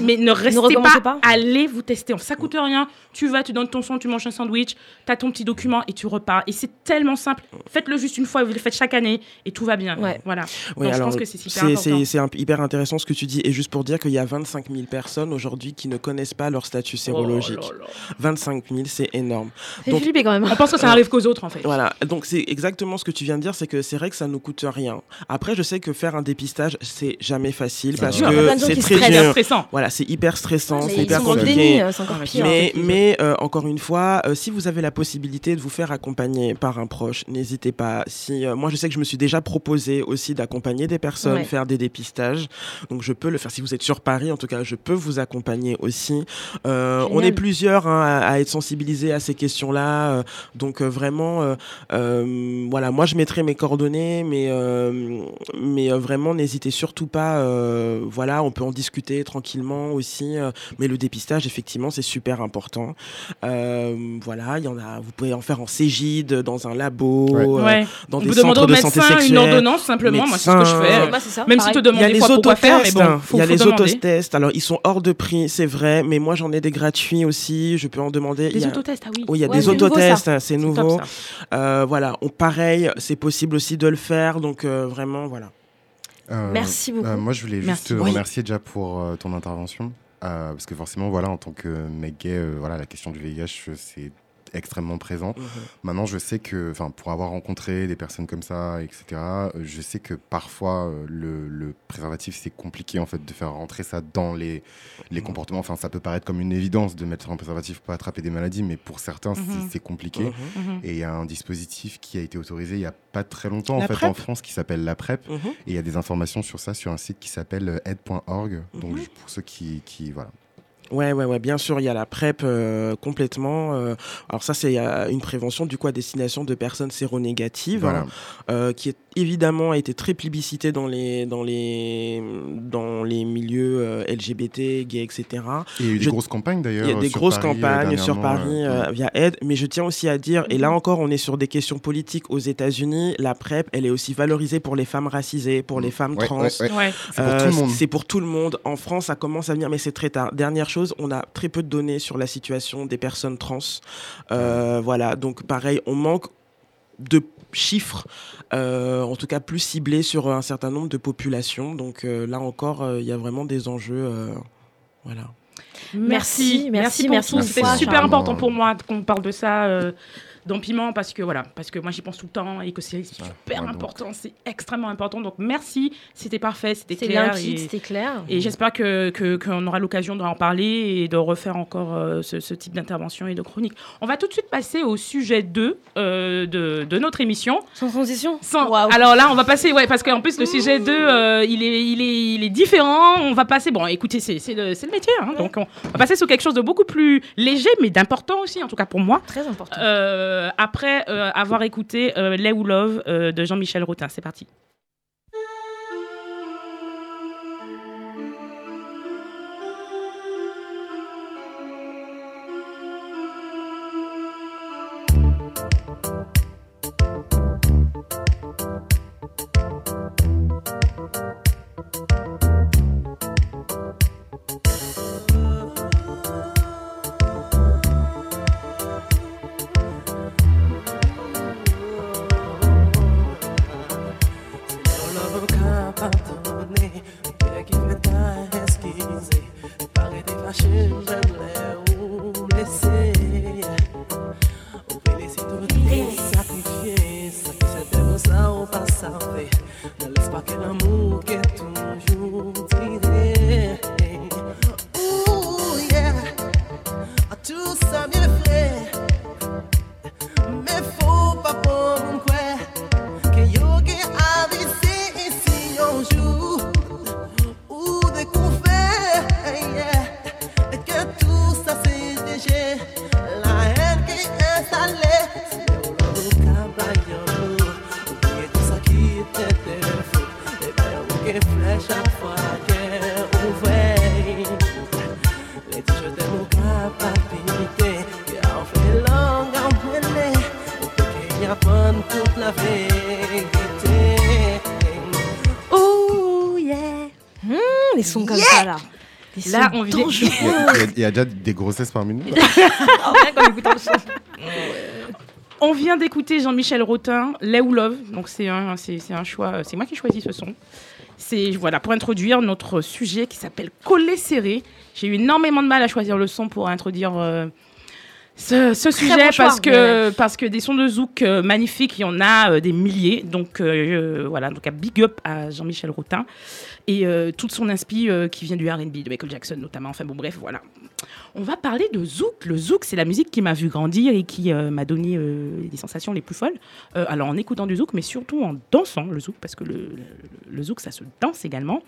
Bon, mais ne restez pas, pas. Allez vous tester. Ça coûte rien. Tu vas, tu donnes ton son, tu manges un sandwich, tu as ton petit document et tu repars. Et c'est tellement simple. Faites-le juste une fois, vous le faites chaque année et tout va bien. Ouais. Voilà. Donc, je pense que c'est super c'est- important. c'est c'est un- hyper intéressant ce que tu dis. Et juste pour dire qu'il y a 25 000 personnes aujourd'hui qui ne connaissent pas leur statut sérologique. Oh là là. 25 000, c'est énorme. C'est Donc- flippé quand même. On pense que ça arrive qu'aux autres, en fait. Voilà, donc c'est exactement ce que tu viens de dire, c'est que c'est vrai que ça nous coûte rien. Après, je sais que faire un dépistage, c'est jamais facile parce que c'est très dur. stressant. Voilà, c'est hyper stressant, Mais c'est hyper compliqué. déni, euh, c'est encore pire. Mais, mais euh, encore une fois, euh, si vous avez la possibilité de vous faire accompagner par un proche, n'hésitez pas. Si euh, moi, je sais que je me suis déjà proposé aussi d'accompagner des personnes, Ouais. faire des dépistages. Donc, je peux le faire. Si vous êtes sur Paris, en tout cas, je peux vous accompagner aussi. Euh, on est plusieurs hein, à, à être sensibilisés à ces questions-là. euh, donc, euh, vraiment, euh, euh, voilà, moi, je mettrai mes coordonnées, mais, euh, mais euh, vraiment, n'hésitez surtout pas. euh, voilà, on peut en discuter tranquillement aussi. euh, mais le dépistage, effectivement, c'est super important. Euh, voilà, il y en a. Vous pouvez en faire en Cégide, dans un labo, Ouais. euh, Ouais. dans On des demander centres au de santé médecin une sexuelle. ordonnance, simplement. Moi, c'est ce que je fais. Bah, ça, Même si te demande Il y a des les fois pourquoi faire, mais autotests, bon, faut, il y a faut les demander. autotests. Alors ils sont hors de prix, c'est vrai, mais moi j'en ai des gratuits aussi. Je peux en demander. Il Des y a- autotests, ah oui. Oui, il y a Ouais, des autotests, c'est top, nouveau. voilà, on, pareil, c'est possible aussi de le faire, donc euh, vraiment, voilà. Euh, Merci beaucoup. euh, moi, je voulais Merci. juste te Oui. remercier déjà pour euh, ton intervention. parce que forcément, voilà, en tant que mec gay, voilà, la question du VIH, c'est extrêmement présent. Maintenant, je sais que, enfin, pour avoir rencontré des personnes comme ça, etc., euh, je sais que parfois euh, le, le préservatif c'est compliqué en fait de faire rentrer ça dans les, les comportements. Enfin, ça peut paraître comme une évidence de mettre un préservatif pour attraper des maladies, mais pour certains c'est- Mhm. c'est compliqué. Mhm. Mhm. Et il y a un dispositif qui a été autorisé il y a pas très longtemps La en fait PrEP en France qui s'appelle la PrEP. Mhm. Et il y a des informations sur ça sur un site qui s'appelle aide.org. Donc Mhm. pour ceux qui, qui voilà. Ouais, ouais, ouais, bien sûr, il y a la PrEP euh, complètement. euh, alors ça, c'est euh, une prévention du coup à destination de personnes séronégatives, Voilà. hein, euh, qui est évidemment a été très plébiscitée dans les dans les dans les milieux euh, LGBT, gays, etc. Et il y a eu des Je- grosses campagnes d'ailleurs. Il y a des grosses Paris, campagnes sur Paris euh, euh, via Aide, mais je tiens aussi à dire, et là encore, on est sur des questions politiques aux États-Unis. La PrEP, elle est aussi valorisée pour les femmes racisées, pour les femmes. Ouais, trans. ouais, ouais. Ouais. C'est pour Euh, tout le monde. c'est pour tout le monde. En France, ça commence à venir, mais c'est très tard. Dernière chose, on a très peu de données sur la situation des personnes trans. Euh, voilà, donc pareil, on manque de chiffres, euh, en tout cas plus ciblés sur un certain nombre de populations. Donc euh, là encore, euh, il y a vraiment des enjeux. euh, voilà. Merci, Merci, merci, C'était super important pour moi qu'on parle de ça euh, dans Piment parce que voilà, parce que moi j'y pense tout le temps et que c'est super ouais, important, c'est extrêmement important. Donc merci, c'était parfait, c'était clair. c'était clair. Et j'espère que qu'on aura l'occasion d'en parler et de refaire encore euh, ce, ce type d'intervention et de chronique. On va tout de suite passer au sujet 2 euh, de, de notre émission. Sans transition Sans-. Alors là, on va passer, ouais, parce qu'en plus, le sujet 2, euh, il, est, il, est, il est différent. On va passer, bon, écoutez, c'est c'est le, c'est le métier, hein, donc on va passer sur quelque chose de beaucoup plus léger, mais d'important aussi, en tout cas pour moi. Très important. Euh, après euh, avoir écouté euh, Les ou Love euh, de Jean-Michel Rotin. C'est parti. Là. On vient- Il y, a, y y déjà des grossesses le son. On vient d'écouter Jean-Michel Rotin, Lay ou Love. Donc c'est un, c'est, c'est un choix, c'est moi qui choisis ce son. C'est voilà pour introduire notre sujet qui s'appelle Coller serré. J'ai eu énormément de mal à choisir le son pour introduire euh, ce, ce sujet bon choix, parce que mais- parce que des sons de zouk euh, magnifiques, il y en a euh, des milliers. Donc euh, voilà, donc un big up à Jean-Michel Rotin et euh, toute son inspi euh, qui vient du R&B de Michael Jackson notamment. Enfin bon bref, voilà. On va parler de zouk. Le zouk, c'est la musique qui m'a vu grandir et qui euh, m'a donné euh, des sensations les plus folles. Alors en écoutant du zouk, mais surtout en dansant le zouk, parce que le, le- le zouk, ça se danse également.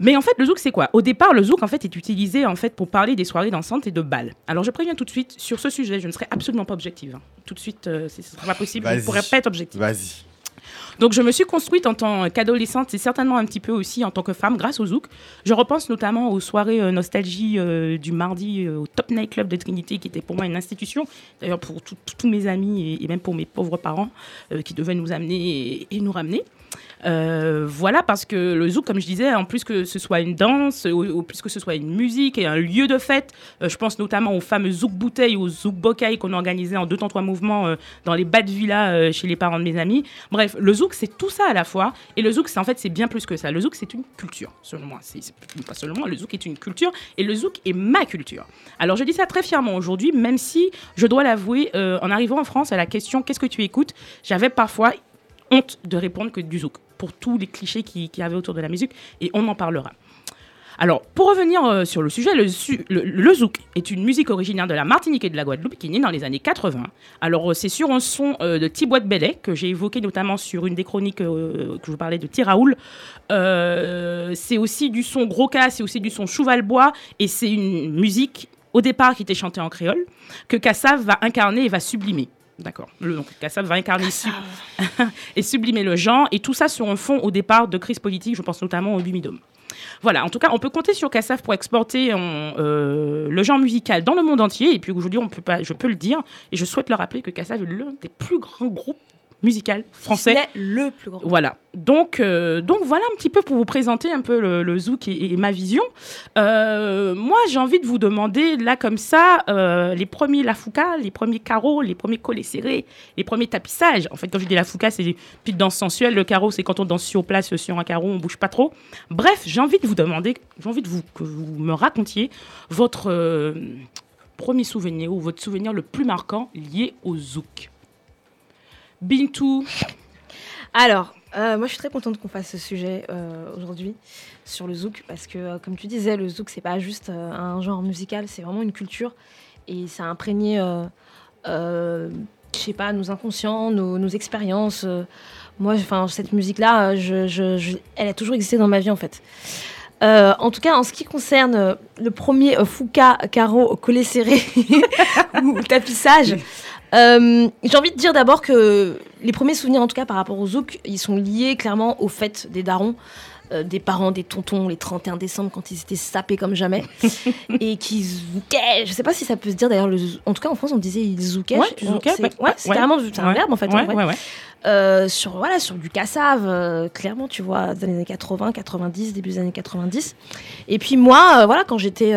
Mais en fait, le zouk, c'est quoi? Au départ, le zouk, en fait, est utilisé en fait pour parler des soirées dansantes et de balles. Alors, je préviens tout de suite sur ce sujet, je ne serai absolument pas objective. hein. Tout de suite, euh, ce ne sera pas possible. Je ne pourrai pas être objective. Vas-y. Donc, je me suis construite en tant qu'adolescente et certainement un petit peu aussi en tant que femme grâce au zouk. Je repense notamment aux soirées euh, nostalgie euh, du mardi euh, au Top Night Club de Trinité, qui était pour moi une institution. D'ailleurs, pour tous mes amis et, même pour mes pauvres parents qui devaient nous amener et nous ramener. Euh, voilà, parce que le zouk, comme je disais, en plus que ce soit une danse, ou, plus que ce soit une musique et un lieu de fête, euh, je pense notamment aux fameux zouk bouteilles ou zouk bocaille qu'on organisait en deux temps trois mouvements euh, dans les bas de villa chez les parents de mes amis. Bref, le zouk, c'est tout ça à la fois. Et le zouk, c'est en fait, c'est bien plus que ça. Le zouk, c'est une culture, selon moi. Pas seulement le zouk est une culture et le zouk est ma culture. Alors, je dis ça très fièrement aujourd'hui, même si je dois l'avouer, en arrivant en France, à la question qu'est-ce que tu écoutes, j'avais parfois honte de répondre que du zouk pour tous les clichés qui, qui avaient autour de la musique et on en parlera. Alors, pour revenir euh, sur le sujet, le, zouk est une musique originaire de la Martinique et de la Guadeloupe qui est née dans les années 80. Alors, euh, c'est sur un son euh, de Thibaut de Bellet que j'ai évoqué notamment sur une des chroniques que je vous parlais de Tiraoul. C'est aussi du son gros cas, c'est aussi du son Chouval-Bois et c'est une musique au départ qui était chantée en créole que Kassav va incarner et va sublimer. D'accord. Le- Donc Kassav va incarner su- et sublimer le genre et tout ça sur un fond au départ de crise politique, je pense notamment au Bumidum. Voilà, en tout cas, on peut compter sur Kassav pour exporter euh, le genre musical dans le monde entier. Et puis aujourd'hui, on peut pas, je peux le dire, et je souhaite le rappeler que Kassav est l'un des plus grands groupes musicaux français. C'est le plus grand. Voilà. Donc, euh, donc voilà un petit peu pour vous présenter un peu le, le zouk et, et ma vision. Euh, moi, j'ai envie de vous demander, là comme ça, euh, les premiers lafouka, les premiers carreaux, les premiers collets serrés, les premiers tapissages. En fait, quand je dis lafouka, c'est des petites danses sensuelles. Le carreau, c'est quand on danse sur place, sur un carreau, on bouge pas trop. Bref, j'ai envie de vous demander, j'ai envie de vous, que vous me racontiez votre premier souvenir ou votre souvenir le plus marquant lié au zouk. Bintou, Alors, euh, moi je suis très contente qu'on fasse ce sujet euh, aujourd'hui sur le zouk parce que, euh, comme tu disais, le zouk c'est pas juste euh, un genre musical, c'est vraiment une culture et ça a imprégné, euh, euh, je sais pas, nos inconscients, nos, nos expériences. euh. moi, enfin, cette musique-là, je, je- je- elle a toujours existé dans ma vie en fait. Euh, en tout cas, en ce qui concerne le premier euh, Fouca, carreau, collet serré ou tapissage, euh, j'ai envie de dire d'abord que les premiers souvenirs, en tout cas par rapport au zouk, ils sont liés clairement au fait des darons, euh, des parents, des tontons, les 31 décembre quand ils étaient sapés comme jamais et qui zoukaient. Je sais pas si ça peut se dire d'ailleurs, le en tout cas en France on disait ils zoukaient. Ouais, tu zoukais, c'est- ouais, ouais, carrément un verbe en fait. en ouais, vrai. ouais, ouais. Euh, sur voilà sur du cassave euh, clairement tu vois les années 80 90 début des années 90 et puis moi voilà quand j'étais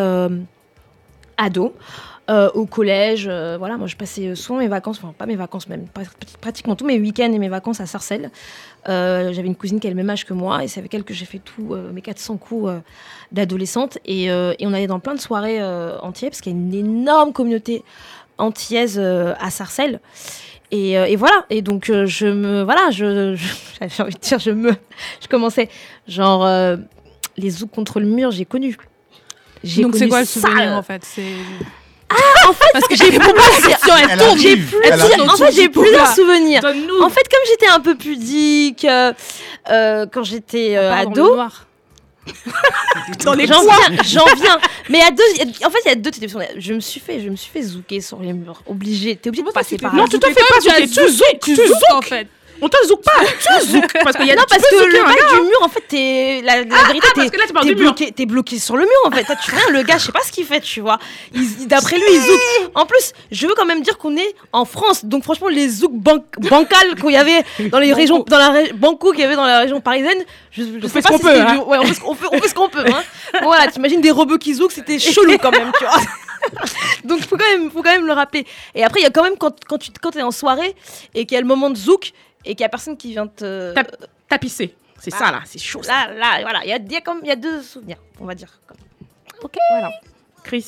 ado euh, au collège euh, voilà moi je passais souvent mes vacances enfin pas mes vacances même pratiquement tous mes week-ends et mes vacances à Sarcelles Euh, j'avais une cousine qui a le même âge que moi et c'est avec elle que j'ai fait tous mes 400 coups d'adolescente et, et on allait dans plein de soirées entières parce qu'il y a une énorme communauté antillaise à Sarcelles et, et voilà. Et donc, je me. Voilà, je. J'avais envie de dire, je me. Je commençais. Genre, les zouks contre le mur, j'ai connu. J'ai Donc c'est quoi le souvenir en fait? C'est En fait, parce que j'ai plus tourne, j'ai en fait, j'ai plusieurs souvenirs. En fait, comme j'étais un peu pudique, euh, euh, quand j'étais euh, ado, J'en viens, j'en viens. Mais à deux, en fait, il y a deux types d'options. Je me suis fait, je me suis fait zouker sur les murs. Obligé, t'es obligé de passer par Non, là. tu te fais pas zouker, tu zouk, tu zouk en fait. On te zouk pas, tu zouk. Parce qu'il y a non, parce que le bail gars, du hein. mur, en fait, t'es. La, la vérité, ah, parce que là, tu parles t'es bloqué, t'es bloqué sur le mur, en fait. Tu rien, le gars, je sais pas ce qu'il fait, tu vois. Il- D'après lui, il zouk. En plus, je veux quand même dire qu'on est en France. Donc, franchement, les zouks ban bancales qu'il y avait dans les régions. Dans la ré- Banco qu'il y avait dans la région parisienne, je, je sais fait pas ce qu'on si peut, hein. du- Ouais, on fait ce qu'on peut, on fait ce qu'on peut, hein. Voilà, t'imagines des robots qui zouk, c'était chelou quand même, tu vois. Donc, faut quand même, faut quand même le rappeler. Et après, il y a quand même quand, quand tu quand es en soirée et qu'il y a le moment de zouk et qu'il y a personne qui vient te. Tap- Tapisser. C'est ça, là. C'est chaud, ça. Là, là, voilà, il y a, y a comme il y a deux souvenirs, on va dire. comme- Ok. Voilà. Chris,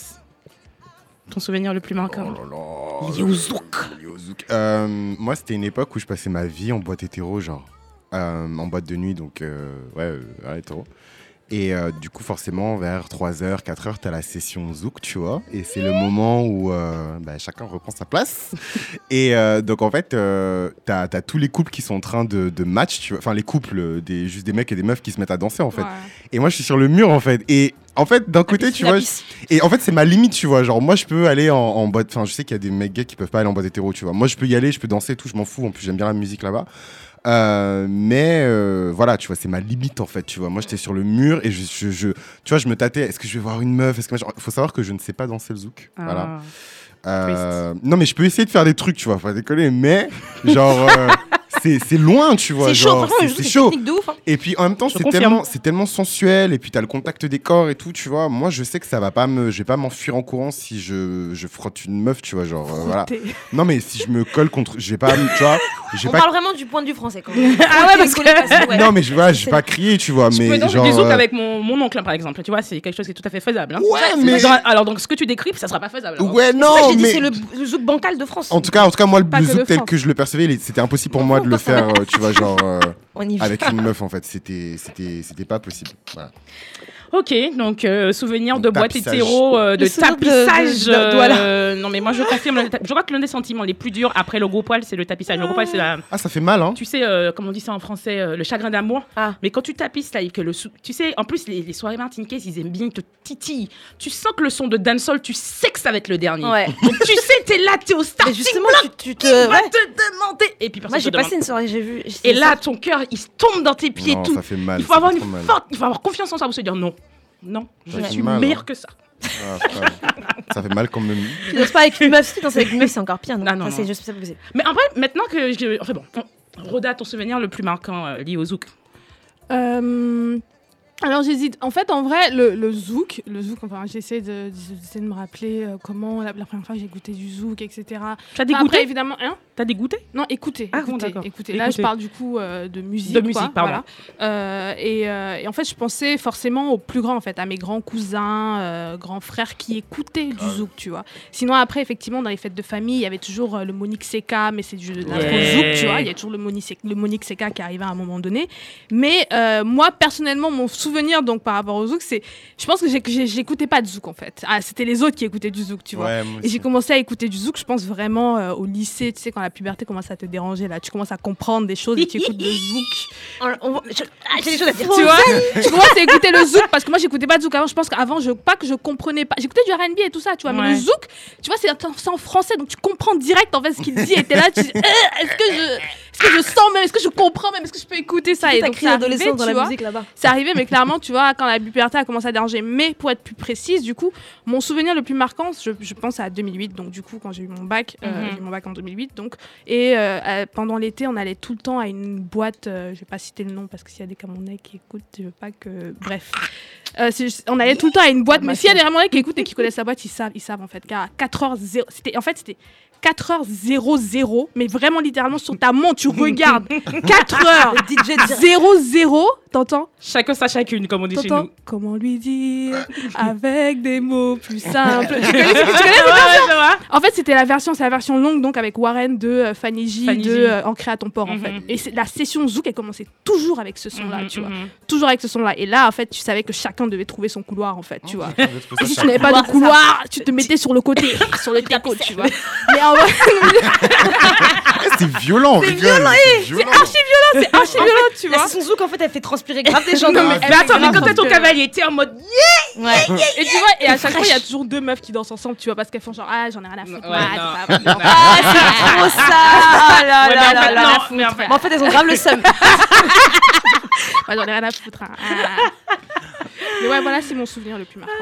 ton souvenir le plus marquant Oh. Euh, moi, c'était une époque où je passais ma vie en boîte hétéro, genre. Euh, en boîte de nuit, donc, euh, ouais, euh, ouais, hétéro. Et euh, du coup, forcément, vers 3h, 4h, t'as la session Zouk, tu vois. Et c'est le moment où euh, bah, chacun reprend sa place. et euh, donc, en fait, euh, t'as as tous les couples qui sont en train de, de match, tu vois. Enfin, les couples, des, juste des mecs et des meufs qui se mettent à danser, en fait. Ouais. Et moi, je suis sur le mur, en fait. Et en fait, d'un côté, tu vois. Et en fait, c'est ma limite, tu vois. Genre, moi, je peux aller en, en boîte. Enfin, je sais qu'il y a des mecs gays qui peuvent pas aller en boîte hétéro, tu vois. Moi, je peux y aller, je peux danser tout, je m'en fous. En plus, j'aime bien la musique là-bas. Euh, mais euh, voilà, tu vois, c'est ma limite en fait, tu vois. Moi, j'étais sur le mur et je, je, je- tu vois, je me tâtais. Est-ce que je vais voir une meuf Est-ce que il faut savoir que je ne sais pas danser le zouk. Voilà. Ah. Euh, non, mais je peux essayer de faire des trucs, tu vois, pas décoller. Mais genre, euh, c'est c'est loin, tu vois. C'est chaud, c'est- chaud. technique de ouf. hein. Et puis en même temps, c'est tellement, c'est tellement sensuel. Et puis t'as le contact des corps et tout, tu vois. Moi, je sais que ça va pas me, je vais pas m'enfuir en courant si je, je frotte une meuf, tu vois, genre euh, voilà. Non, mais si je me colle contre, je vais pas, tu vois, On pas. parle vraiment du point de vue français quand même. Ah ouais, parce que- ouais. Non, mais je, voilà, je vais pas crier, tu vois, Je mais peux genre. zouk euh, avec mon, mon oncle, hein, par exemple. Tu vois, c'est quelque chose qui est tout à fait faisable. hein. Ouais, mais- dans- alors, donc, ce que tu décris, ça sera pas faisable. alors. Ouais, non, mais. c'est le, zouk bancal de France. En tout cas, en tout cas, moi, le zouk tel que je le percevais, c'était impossible pour moi de le faire, euh, tu vois, genre euh, On y va. avec une meuf en fait. C'était, c'était, c'était pas possible. Voilà. Ok, donc euh, souvenir de boîte hétéro, euh, de tapissage. de- de- voilà. euh, non, mais moi je confirme. crois que l'un des sentiments les plus durs après le gros poil, c'est le tapissage. Le gros poil, c'est la. Ah, ça fait mal, hein. Tu sais, euh, comment on dit ça en français, euh, le chagrin d'amour. Ah. Mais quand tu tapisses là, et que le sou- tu sais, en plus les, les soirées martiniquaises, ils aiment bien te titiller. Tu sens que le son de dancehall, tu sais que ça va être le dernier. Ouais. Donc tu sais, t'es là, t'es au starting justement, block, tu, tu te. il va ouais. te demander. Et puis personne Moi, j'ai demande. passé une soirée, j'ai vu. Et là, ton cœur, il se tombe dans tes pieds Non, tout. ça fait mal. Il faut ça avoir une forte, il faut avoir confiance en soi pour se dire non, non, je suis mal, meilleur hein. que ça. Ah, ça fait mal quand même. Tu danses pas avec une meuf, si tu danses avec une meuf, c'est encore pire. Non, ça, c'est non. juste ça. Mais en vrai, maintenant que je, enfin bon, on- Roda, ton souvenir le plus marquant euh, lié au zouk. Euh, alors j'hésite. En fait, en vrai, le, le zouk, le zouk. Enfin, j'essaie de, j'essaie de me rappeler euh, comment la, la première fois que j'ai goûté du zouk, etc. Tu as Enfin, après, dégoûté évidemment, hein T'as dégoûté? Non, écoutez, Ah, bon, écoutez, d'accord. écoutez. Là, je parle du coup euh, de musique. De musique, quoi, pardon. voilà. Euh, et, euh, et en fait, je pensais forcément aux plus grands, en fait, à mes grands cousins, euh, grands frères qui écoutaient du zouk, tu vois. Sinon, après, effectivement, dans les fêtes de famille, il y avait toujours euh, le Monique Seka, mais c'est du Yeah. zouk, tu vois. Il y a toujours le Monique, le Monique Seka qui arrivait à un moment donné. Mais euh, moi, personnellement, mon souvenir, donc par rapport au zouk, c'est, je pense que j'écoutais pas de zouk, en fait. Ah, c'était les autres qui écoutaient du zouk, tu vois. Ouais, Et j'ai commencé à écouter du zouk, je pense vraiment euh, au lycée, tu sais, quand la puberté commence à te déranger, là, tu commences à comprendre des choses et tu écoutes le zouk. On- on va- je- ah, J'ai des choses à dire. Tu vois? Tu commences à écouter le zouk, parce que moi, j'écoutais pas de zouk avant, je pense qu'avant, je, pas que je comprenais pas. J'écoutais du RB et tout ça, tu vois, mais le zouk, tu vois, c'est c'est en français, donc tu comprends direct en fait ce qu'il dit, et t'es là, tu dis, Euh, est-ce que je. Est-ce que je sens même, est-ce que je comprends même, est-ce que je peux écouter ça? Et donc, crié adolescence dans la vois. musique là-bas? C'est arrivé, mais clairement, tu vois, quand la puberté a commencé à déranger. Mais pour être plus précise, du coup, mon souvenir le plus marquant, je, je pense à 2008. Donc, du coup, quand j'ai eu mon bac, euh, Mhm. j'ai eu mon bac en 2008. Donc, et euh, euh, pendant l'été, on allait tout le temps à une boîte. euh, je vais pas citer le nom parce que s'il y a des Camerounais qui écoutent, je veux pas que. Bref. On allait tout le temps à une boîte, mais s'il y a des Camerounais qui écoutent et qui connaissent la boîte, ils savent, ils savent en fait. Car à 4h0, c'était, en fait, c'était 4h00, mais vraiment littéralement sur ta montre, tu regardes 4h DJ direct. 00, t'entends? Chacun sa chacune, comme on dit chez T'entends nous. Comment lui dire avec des mots plus simples Tu connais, tu connais Ouais, cette ouais, version? je vois. En fait, c'était la version, c'est la version longue, donc avec Warren de euh, Fanny J, Fanny de euh, Ancré à ton port, en Mhm. fait. Et c'est- la session Zouk, elle commençait toujours avec ce son-là, Mhm, tu vois. mhm. Toujours avec ce son-là. Et là, en fait, tu savais que chacun devait trouver son couloir, en fait, tu vois. Ça Et si tu n'avais pas de couloir, tu te mettais sur le côté, sur le teco, tu vois. Mais en c'était violent, C'est violent, c'est eh, violent. C'est archi violent, c'est archi violent, tu vois. session zouk, en fait, elle fait transpirer grave des gens. Non, mais- Mais attends, mais quand t'es ton cavalier, t'es en mode Ouais. Et tu vois, et à chaque fois, il y a toujours deux meufs qui dansent ensemble, tu vois, parce qu'elles font genre, ah, j'en ai rien à foutre. Ouais, moi, non. c'est pas- Ah, c'est trop ça Ah là là là là. non, mais en fait- elles ont grave le seum. Ouais, j'en ai rien à foutre. hein. Ah. Mais ouais, voilà, c'est mon souvenir le plus marquant.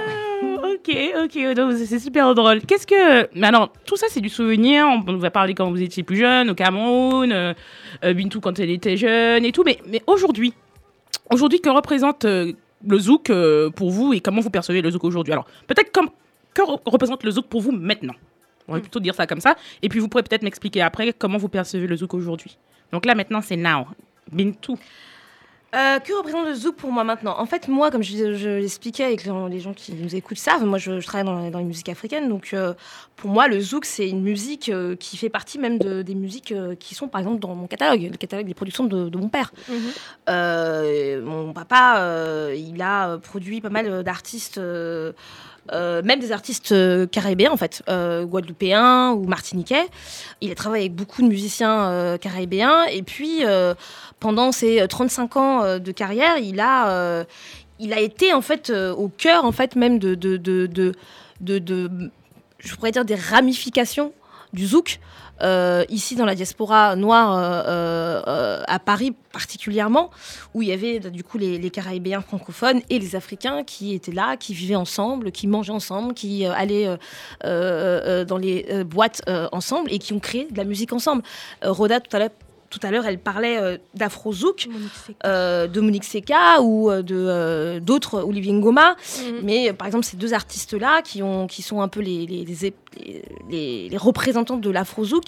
Ok, ok, donc c'est super drôle. Qu'est-ce que. Mais alors, tout ça, c'est du souvenir. On nous a parlé quand vous étiez plus jeune, au Cameroun, euh, euh, Bintou quand elle était jeune et tout. Mais, mais aujourd'hui, aujourd'hui, que représente euh, le zouk pour vous et comment vous percevez le zouk aujourd'hui? Alors, peut-être comme que re- représente le zouk pour vous maintenant? On va plutôt dire ça comme ça. Et puis, vous pourrez peut-être m'expliquer après comment vous percevez le zouk aujourd'hui. Donc là, maintenant, c'est now. Bintou. Euh, que représente le zouk pour moi maintenant? En fait, moi, comme je, je l'expliquais avec les, les gens qui nous écoutent savent, moi je, je travaille dans, les musiques africaines, donc euh, pour moi, le zouk, c'est une musique euh, qui fait partie même de- des musiques qui sont par exemple dans mon catalogue, le catalogue des productions de, de mon père. Euh, mon papa, il a produit pas mal d'artistes. Euh, même des artistes euh, caribéens en fait, euh, guadeloupéens ou martiniquais. Il a travaillé avec beaucoup de musiciens caribéens et puis pendant ses 35 ans de carrière, il a, il a été en fait au cœur en fait même de, de, de- de- je pourrais dire des ramifications du zouk. Euh, ici dans la diaspora noire euh, euh, à Paris particulièrement où il y avait du coup les, les Caribéens francophones et les Africains qui étaient là, qui vivaient ensemble, qui mangeaient ensemble, qui allaient dans les boîtes ensemble et qui ont créé de la musique ensemble. Rhoda tout à l'heure tout à l'heure, elle parlait euh, d'Afro Zouk, euh, de Monique Seca ou euh, d'autres, Olivier Ngoma. Mais euh, par exemple, ces deux artistes-là, qui, ont, qui sont un peu les, les, les, les- les représentants de l'Afro Zouk,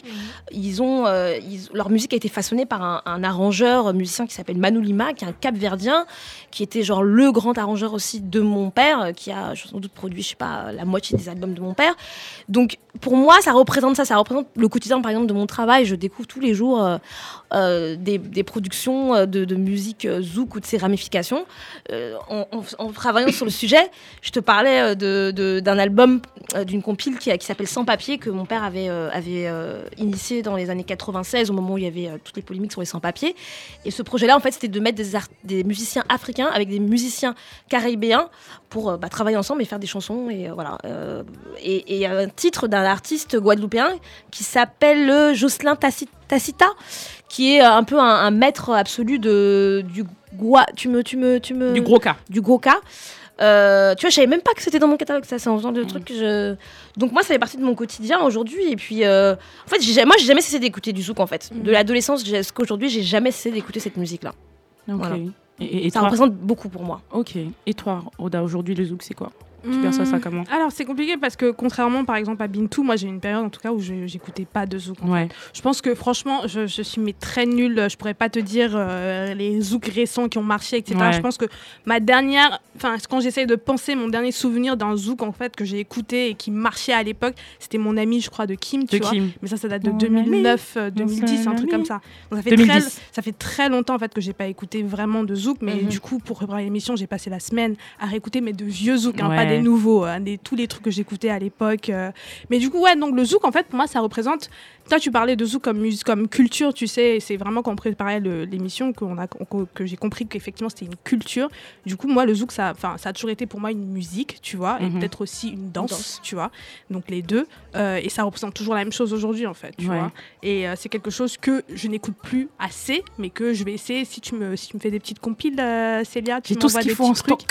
ils ont, euh, ils- leur musique a été façonnée par un, un arrangeur, musicien qui s'appelle Manu Lima, qui est un Cap-Verdien, qui était genre le grand arrangeur aussi de mon père, euh, qui a sans doute produit, je sais pas, la moitié des albums de mon père. Donc pour moi, ça représente ça, ça représente le quotidien par exemple de mon travail. Je découvre tous les jours euh, euh, des, des productions de, de musique zouk ou de ses ramifications. En, en- en travaillant sur le sujet, je te parlais de- de- d'un album, d'une compile qui, qui s'appelle Sans papier que mon père avait, euh, avait euh, initié dans les années 96 au moment où il y avait euh, toutes les polémiques sur les sans papiers. Et ce projet-là, en fait, c'était de mettre des, musiciens africains avec des musiciens caribéens pour bah, travailler ensemble et faire des chansons. Et voilà. Et et il y a un titre d'un artiste guadeloupéen qui s'appelle Jocelyn Tacita, qui est un peu un, un maître absolu de, du gua. Tu me, tu me, tu me. Du gros cas. Du gros cas. Euh, tu vois, je savais même pas que c'était dans mon catalogue, ça, c'est en faisant le truc que je. Donc, moi, ça fait partie de mon quotidien aujourd'hui. Et puis, euh, en fait, j'ai ja- moi, j'ai jamais cessé d'écouter du zouk, en fait. De l'adolescence jusqu'à aujourd'hui, j'ai jamais cessé d'écouter cette musique-là. Ok. Voilà. Et, et ça toi représente beaucoup pour moi. Ok. Et toi, Oda, aujourd'hui, le zouk, c'est quoi? Tu perçois ça Hmm, comment Alors, c'est compliqué parce que contrairement par exemple à Bintou, moi j'ai une période en tout cas où je j'écoutais pas de zouk. en Ouais. fait. Je pense que franchement, je, je suis mais très nulle. Je pourrais pas te dire euh, les zouk récents qui ont marché, etc. Ouais. Je pense que ma dernière, enfin quand j'essaye de penser mon dernier souvenir d'un zouk en fait que j'ai écouté et qui marchait à l'époque, c'était mon ami, je crois, de Kim, tu De vois. Kim. Mais ça, ça date de Mon 2009, euh, ami, 2010, mon un truc ami. comme ça. Donc, ça fait 2010. très, ça fait très longtemps en fait que j'ai pas écouté vraiment de zouk, mais Mhm. du coup pour préparer l'émission, j'ai passé la semaine à réécouter mais de vieux zouk, hein, Ouais. pas des nouveaux, hein, des, tous les trucs que j'écoutais à l'époque. euh. Mais du coup ouais, donc le zouk en fait pour moi ça représente. Toi tu parlais de zouk comme comme culture, tu sais, c'est vraiment quand on préparait l'émission a qu'on- que j'ai compris qu'effectivement c'était une culture. Du coup moi le zouk ça, ça a toujours été pour moi une musique, tu vois, et Mhm. peut-être aussi une danse, danse. tu vois. Donc les deux, euh, et ça représente toujours la même chose aujourd'hui en fait, tu Ouais. vois. Et euh, c'est quelque chose que je n'écoute plus assez, mais que je vais essayer. Si tu me, si tu me fais des petites compiles, euh, Célia, tu m'envoies des faut en petits trucs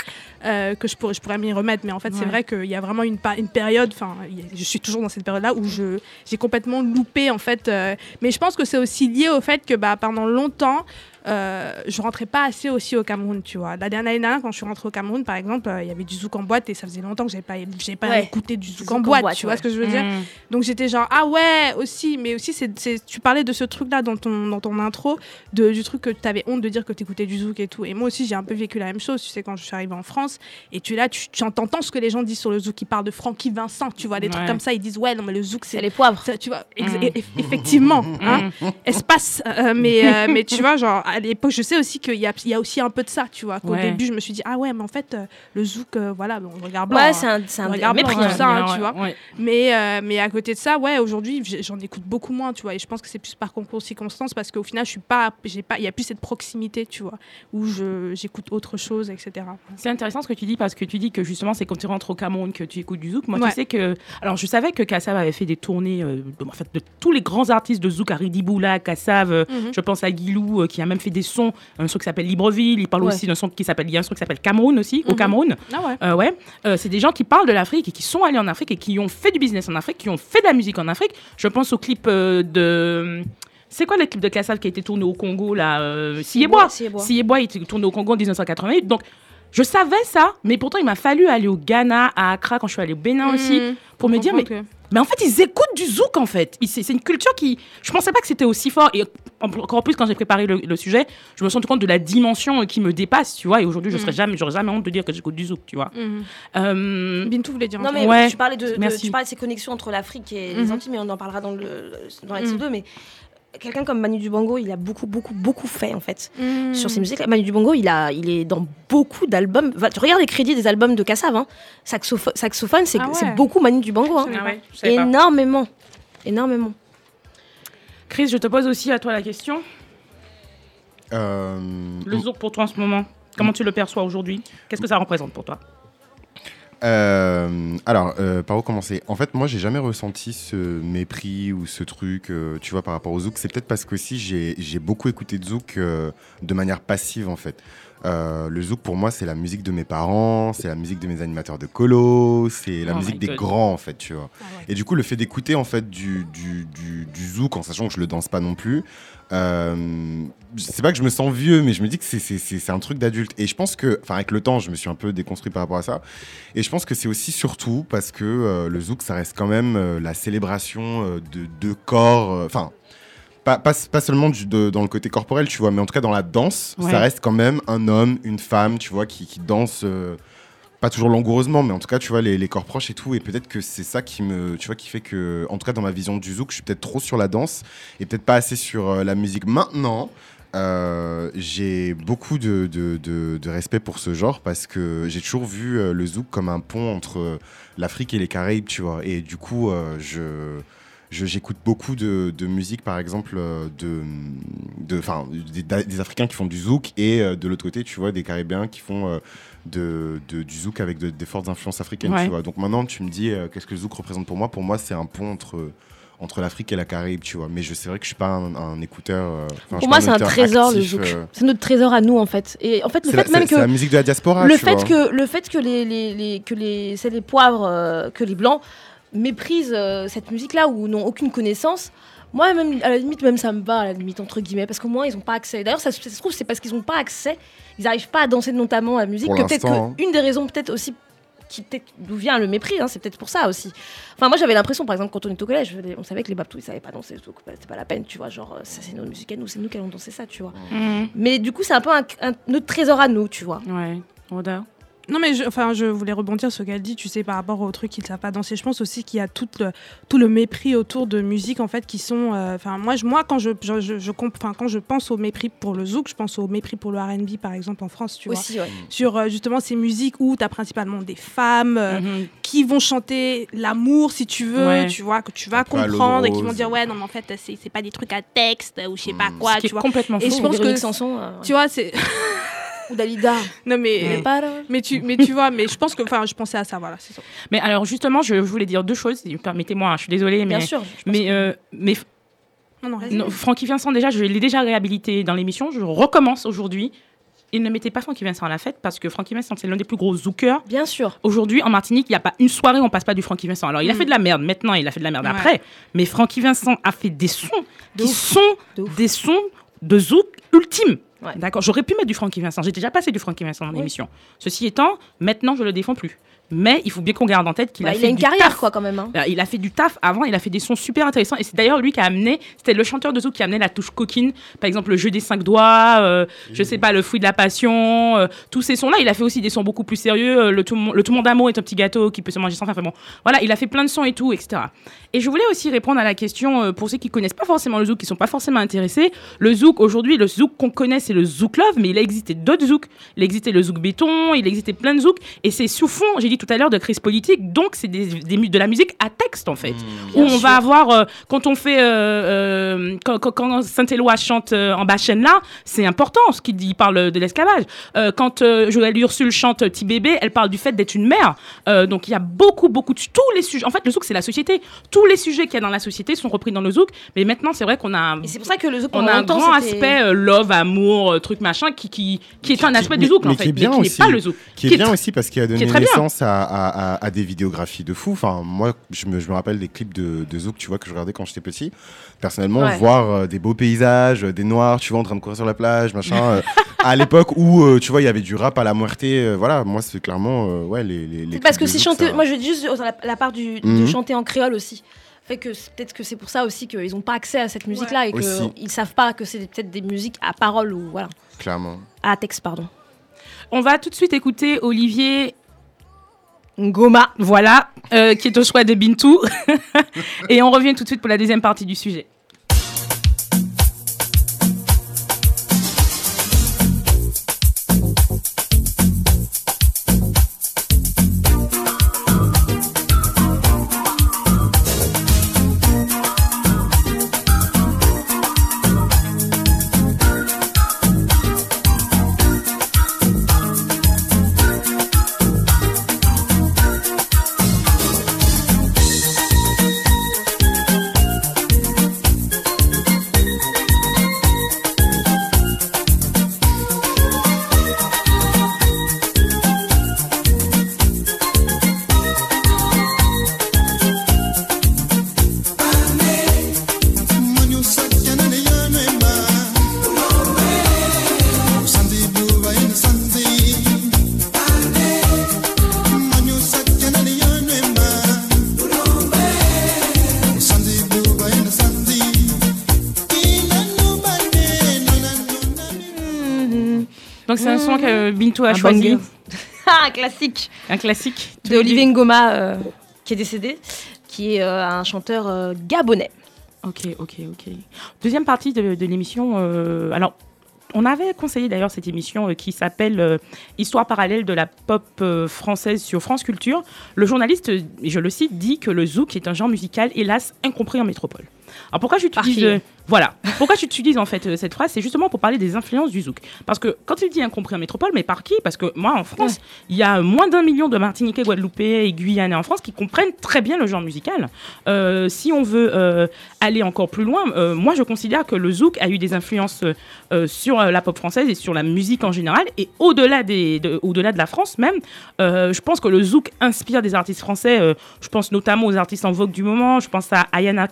euh, que je pourrais, je pourrais m'y remettre. Mais en fait, c'est Ouais. vrai qu'il y a vraiment une, une période. Enfin, je suis toujours dans cette période-là où j'ai complètement loupé en fait. euh, mais je pense que c'est aussi lié au fait que bah, pendant longtemps. Euh, je rentrais pas assez aussi au Cameroun, tu vois. La dernière année, quand je suis rentrée au Cameroun, par exemple, euh, il y avait du zouk en boîte et ça faisait longtemps que j'avais pas, j'avais pas Ouais. écouté du zouk, Zouk en en boîte, tu vois ce que je veux dire Mm. donc j'étais genre ah ouais aussi mais aussi c'est tu parlais de ce truc là dans ton dans ton intro de du truc que tu avais honte de dire que tu écoutais du zouk et tout et moi aussi j'ai un peu vécu la même chose tu sais quand je suis arrivée en France et tu là tu, tu entends ce que les gens disent sur le zouk ils parlent de Francky Vincent tu vois des trucs comme ça ils disent ouais non mais le zouk C'est c'est les poivres. ça, tu vois Mm. e- e- effectivement hein, espace euh, mais mais tu vois genre à l'époque, je sais aussi qu'il y a, il y a aussi un peu de ça, tu vois. Qu'au Ouais. début, je me suis dit, ah ouais, mais en fait, euh, le zouk, euh, voilà, on regarde blanc. Ouais, c'est un, c'est un On regarde mépris. blanc, hein. ça, hein, tu vois. ouais. Mais, euh, mais à côté de ça, ouais, aujourd'hui, j'en écoute beaucoup moins, tu vois. Et je pense que c'est plus par concours de circonstances parce qu'au final, je suis pas, j'ai pas, il y a plus cette proximité, tu vois, où je, j'écoute autre chose, etc. C'est intéressant ce que tu dis parce que tu dis que justement c'est quand tu rentres au Cameroun que tu écoutes du zouk. Moi tu sais que alors je savais que Kassav avait fait des tournées de, en fait, de tous les grands artistes de zouk, Harry Diboula, Kassav, Mhm. je pense à Guilou qui a même fait des sons, un son qui s'appelle Libreville, il parle Ouais. aussi d'un son qui s'appelle il y a un son qui s'appelle Cameroun aussi au Mhm. Cameroun. Ah ouais. Euh, ouais, Euh, c'est des gens qui parlent de l'Afrique et qui sont allés en Afrique et qui ont fait du business en Afrique, qui ont fait de la musique en Afrique. Je pense au clip euh, de c'est quoi le clip de Kassav qui a été tourné au Congo là euh, Siyebois. Siyebois. Siyebois, il était tourné au Congo en 1988. Donc, je savais ça, mais pourtant, il m'a fallu aller au Ghana, à Accra, quand je suis allée au Bénin aussi, Mhm. pour me dire, mais, mais en fait, ils écoutent du zouk, en fait. C'est une culture qui. Je pensais pas que c'était aussi fort. Et en- encore plus, quand j'ai préparé le, le sujet, je me suis rendu compte de la dimension qui me dépasse, tu vois. Et aujourd'hui, je Mhm. serais jamais, j'aurais jamais honte de dire que j'écoute du zouk, tu vois. Mhm. Euh, Bintou voulait dire un Non mais Ouais. tu parlais de, tu parlais de ces connexions entre l'Afrique et les Mhm. Antilles, mais on en parlera dans le dans Mhm. l'ex 2 mais quelqu'un comme Manu Dibango, il a beaucoup beaucoup beaucoup fait en fait Mhm. sur ses musiques. Manu Dibango, il a il est dans beaucoup d'albums. Tu regardes les crédits des albums de Kassav, hein. Saxopho- saxophone, c'est Ah ouais. beaucoup Manu Dibango, hein. Ah ouais, pas. énormément, énormément. Chris, je te pose aussi à toi la question. Euh, Le zouk pour toi en ce moment, comment tu le perçois aujourd'hui? Qu'est-ce que ça représente pour toi? Euh, alors, euh, par où commencer? En fait, moi, j'ai jamais ressenti ce mépris ou ce truc, euh, tu vois, par rapport au zouk. C'est peut-être parce qu'aussi, j'ai j'ai beaucoup écouté de zouk euh, de manière passive, en fait. Euh, le zouk, pour moi, c'est la musique de mes parents, c'est la musique de mes animateurs de colo, c'est la Oh musique des God. grands, en fait, tu vois. Ah ouais. Et du coup, le fait d'écouter, en fait, du, du, du, du zouk, en sachant que je le danse pas non plus, euh, c'est pas que je me sens vieux, mais je me dis que c'est- un truc d'adulte. Et je pense que, enfin, avec le temps, je me suis un peu déconstruit par rapport à ça. Et je pense que c'est aussi surtout parce que euh, le zouk, ça reste quand même la célébration de deux corps. Enfin, pas, pas, pas seulement du- de- dans le côté corporel, tu vois, mais en tout cas dans la danse, Ouais. ça reste quand même un homme, une femme, tu vois, qui, qui danse. euh, pas toujours langoureusement, mais en tout cas, tu vois, les, les corps proches et tout. Et peut-être que c'est ça qui me, tu vois, qui fait que, en tout cas, dans ma vision du zouk, je suis peut-être trop sur la danse et peut-être pas assez sur euh, la musique. Maintenant, euh, j'ai beaucoup de, de, de- de respect pour ce genre parce que j'ai toujours vu euh, le zouk comme un pont entre l'Afrique et les Caraïbes, tu vois. Et du coup, je- j'écoute beaucoup de, de musique, par exemple, euh, de, de, des, des Africains qui font du zouk et euh, de l'autre côté, tu vois, des Caribéens qui font euh, de, de- du zouk avec de- des fortes influences africaines, Ouais. tu vois. Donc maintenant, tu me dis euh, qu'est-ce que le zouk représente pour moi? Pour moi, c'est un pont entre entre l'Afrique et la Caraïbe, tu vois. Mais je c'est vrai que je suis pas un, un écouteur. euh, Pour moi, c'est un trésor le zouk. euh, C'est notre trésor à nous en fait. Et en fait, le c'est la, fait même c'est la que musique de la diaspora. le tu fait vois. que le fait que les, les, les- que les c'est les poivres euh, que les blancs méprisent euh, cette musique là ou n'ont aucune connaissance moi même à la limite même ça me va à la limite entre guillemets parce qu'au moins ils n'ont pas accès d'ailleurs ça, se- ça se trouve c'est parce qu'ils n'ont pas accès ils n'arrivent pas à danser notamment la musique Pour que peut-être que une des raisons peut-être aussi qui peut-être d'où vient le mépris hein, c'est peut-être pour ça aussi enfin moi j'avais l'impression par exemple quand on était au collège on savait que les babtous ils savaient pas danser donc c'est pas la peine tu vois genre ça c'est notre musique à nous c'est nous qui allons danser ça tu vois Mhm. mais du coup c'est un peu un, un- notre trésor à nous tu vois Ouais. Oda. Non, mais je, enfin, je voulais rebondir sur ce qu'elle dit, tu sais, par rapport aux trucs qu'ils ne savent pas danser. Je pense aussi qu'il y a tout le, tout le mépris autour de musique, en fait, qui sont. euh, Enfin, moi, je, moi, quand je, je, je, je comp- enfin, quand je pense au mépris pour le zouk, je pense au mépris pour le RB, par exemple, en France, tu vois. aussi ouais Sur euh, justement ces musiques où tu as principalement des femmes euh, Mhm. qui vont chanter l'amour, si tu veux, Ouais. tu vois, que tu vas comprendre et qui vont dire, ouais, non, mais en fait, c'est c'est pas des trucs à texte ou je sais pas Mm. quoi, Ce qui tu est vois. complètement Et faux. je pense que- chansons, euh, Tu vois, c'est. ou Dalida non, mais. Mais tu, mais tu vois, mais je pense que, enfin, je pensais à ça, voilà, c'est ça. Mais alors justement, je voulais dire deux choses. Permettez-moi, hein, je suis désolée, mais bien sûr mais que- euh, mais Non, non, non, Francky Vincent déjà, je l'ai déjà réhabilité dans l'émission. Je recommence aujourd'hui. Il ne mettez pas Francky Vincent à la fête parce que Francky Vincent c'est l'un des plus gros zookers. bien sûr Aujourd'hui en Martinique, il n'y a pas une soirée où on passe pas du Francky Vincent. Alors il a Mm. fait de la merde maintenant, il a fait de la merde Ouais. après. Mais Francky Vincent a fait des sons De qui ouf. sont De des sons de zouk ultime. Ouais. D'accord, j'aurais pu mettre du Francky Vincent. J'ai déjà passé du Francky Vincent dans l'émission. Ceci étant, maintenant je le défends plus. Mais il faut bien qu'on garde en tête qu'il a il fait a une du carrière, taf. quoi, quand même. hein. Euh, Il a fait du taf avant, il a fait des sons super intéressants. Et c'est d'ailleurs lui qui a amené, c'était le chanteur de zouk qui a amené la touche coquine. Par exemple, le jeu des cinq doigts, euh, je sais pas, le fruit de la passion, euh, tous ces sons-là. Il a fait aussi des sons beaucoup plus sérieux. euh, le, tout, le tout monde amour est un petit gâteau qui peut se manger sans faim. Enfin bon, voilà, il a fait plein de sons et tout, etc. Et je voulais aussi répondre à la question pour ceux qui connaissent pas forcément le zouk, qui sont pas forcément intéressés. Le zouk, aujourd'hui, le zouk qu'on connaît, c'est le zouk love, mais il a existé d'autres zouks. Il existait le zouk béton, il existait plein de zouks. Et c'est sous fond, j'ai dit tout à l'heure, de crise politique. Donc, c'est des, de la musique à texte, en fait. où on va avoir, euh, quand on fait, euh, euh, quand, Saint-Éloi chante en bas chaîne là, c'est important ce qu'il dit. Il parle de l'esclavage. Quand Joël Ursule chante Petit bébé, elle parle du fait d'être une mère. Donc il y a beaucoup, beaucoup de tous les sujets. En fait, le zouk c'est la société. Tous les sujets qu'il y a dans la société sont repris dans le zouk. Mais maintenant, c'est vrai qu'on a, un- Et c'est pour ça que le zouk, on a un grand aspect love, amour, truc machin, qui, qui, qui est un aspect du zouk mais en fait, qui est bien mais qui n'est aussi. pas le zouk. Qui est bien aussi parce qu'il a donné naissance à, à- à- à des vidéographies de fou. Enfin, moi, je me, je me rappelle des clips de, de Zouk, tu vois, que je regardais quand j'étais petit. Personnellement, Ouais. voir euh, des beaux paysages, euh, des noirs, tu vois, en train de courir sur la plage, machin. euh, à l'époque où, euh, tu vois, il y avait du rap à la muerte. euh, voilà, moi, c'est clairement, euh, ouais, les. les, les C'est parce que c'est chanter. ça- Moi, je dis juste la, la part du, de Mhm. chanter en créole aussi. Fait que c'est- peut-être que c'est pour ça aussi qu'ils n'ont pas accès à cette musique-là et qu'ils savent pas que c'est peut-être des musiques à parole ou voilà Clairement. à texte pardon. On va tout de suite écouter Olivier Ngoma. Voilà, euh, qui est au choix de Bintou. Et on revient tout de suite pour la deuxième partie du sujet. Donc c'est un son que Bintou a Un choisi. banger. Ah, classique. Un classique. De Olivier Ngoma euh, qui est décédé, qui est euh, un chanteur euh, gabonais. Ok, ok, ok. Deuxième partie de, de l'émission. euh, alors, on avait conseillé d'ailleurs cette émission euh, qui s'appelle euh, Histoire parallèle de la pop euh, française sur France Culture. Le journaliste, je le cite, dit que le zouk est un genre musical, hélas, incompris en métropole. Alors pourquoi j'utilise euh, voilà. Pourquoi j'utilise en fait euh, cette phrase? C'est justement pour parler des influences du zouk. Parce que quand il dit incompris en métropole mais par qui? Parce que moi en France il y a moins d'un million de Martiniquais Guadeloupéens et Guyanais en France qui comprennent très bien le genre musical. Euh, si on veut aller encore plus loin moi je considère que le zouk a eu des influences sur la pop française et sur la musique en général. Et au-delà des de, au-delà de la France même je pense que le zouk inspire des artistes français je pense notamment aux artistes en vogue du moment. Je pense à Ayana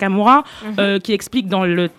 Euh, qui explique dans le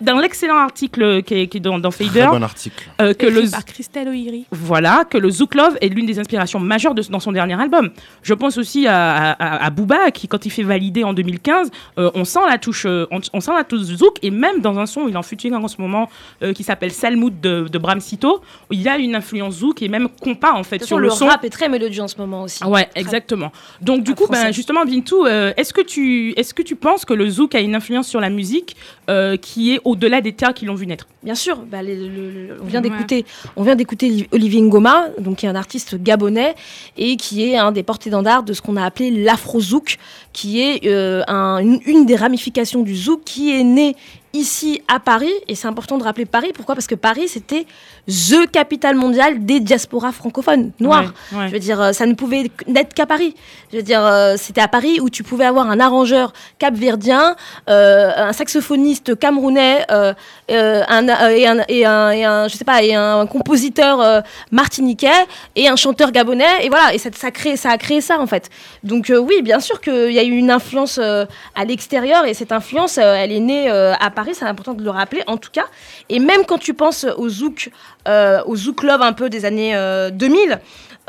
dans l'excellent article qui est, qui est dans, dans Fader, bon article. euh, que le par Christelle voilà que le Zouk Love est l'une des inspirations majeures de, dans son dernier album. Je pense aussi à, à, à Booba qui quand il fait valider en 2015, euh, on sent la touche, euh, on, on sent la touche Zouk et même dans un son il est en featuring en ce moment euh, qui s'appelle Salmoud de, de Bram Sito, il y a une influence Zouk et même compas en fait sur le, le son. rap est très mélodieux en ce moment aussi. Ah ouais, Très- exactement. Donc du coup, ben, justement, Bintou, euh, est-ce que tu, est-ce que tu penses que le zouk a une influence sur la musique euh, qui est au-delà des terres qui l'ont vu naître Bien sûr, bah, les- le- le- on vient Ouais. d'écouter, on vient d'écouter Li- Olivier Ngoma, donc qui est un artiste gabonais et qui est un des porte-étendards de ce qu'on a appelé l'afro-zouk, qui est euh, un- une, une des ramifications du zouk qui est né ici à Paris et c'est important de rappeler Paris. Pourquoi? Parce que Paris c'était the capitale mondiale des diasporas francophones. Ouais, ouais. Je veux dire, euh, ça ne pouvait n'être qu'à Paris. Je veux dire, euh, c'était à Paris où tu pouvais avoir un arrangeur capverdien, euh, un saxophoniste camerounais, euh, euh, un, et, un, et, un, et un- je sais pas, et un compositeur euh, martiniquais et un chanteur gabonais. Et voilà, et ça, ça, crée, ça a créé ça en fait. Donc oui, bien sûr qu'il y a eu une influence à l'extérieur et cette influence, elle est née à Paris Paris, c'est important de le rappeler en tout cas. Et même quand tu penses au zouk, euh, au zouk love un peu des années euh, 2000,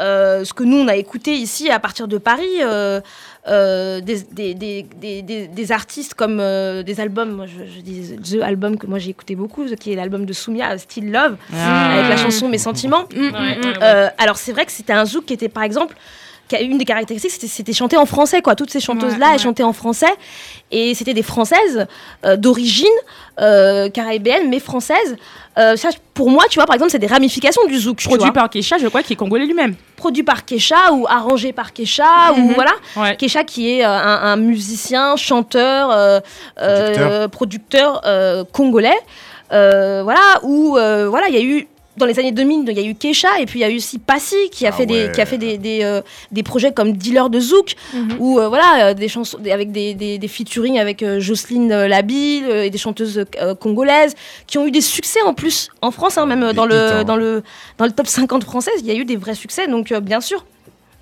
euh, ce que nous on a écouté ici à partir de Paris, euh, euh, des, des, des, des, artistes comme euh, des albums, moi je, je dis The album que moi j'ai écouté beaucoup, qui est l'album de Soumia, Still Love, Ah. avec la chanson Mes sentiments. Ouais, ouais, ouais. Euh, alors c'est vrai que c'était un zouk qui était par exemple une des caractéristiques c'était c'était chanté en français quoi toutes ces chanteuses là Ouais, elles ouais. chantaient en français et c'était des françaises euh, d'origine euh, caribéenne mais françaises Euh, ça pour moi tu vois par exemple c'est des ramifications du zouk tu Produit vois. par Kesha, je crois, qui est congolais lui-même. produit par Kesha ou arrangé par Kesha ou Mhm. voilà Ouais. Kesha qui est euh, un, un musicien chanteur euh, euh, producteur euh, congolais Euh, voilà où euh, voilà il y a eu dans les années 2000, il y a eu Kesha et puis il y a eu aussi Passy qui a Ah fait des qui a fait des des, euh, des projets comme Dealer de Zouk Mhm. ou euh, voilà euh, des chansons des- avec des des, des featuring avec euh, Jocelyne euh, Labille euh, et des chanteuses euh, congolaises qui ont eu des succès en plus en France hein, même euh, Des dans le dans le dans le top 50 française il y a eu des vrais succès donc euh, bien sûr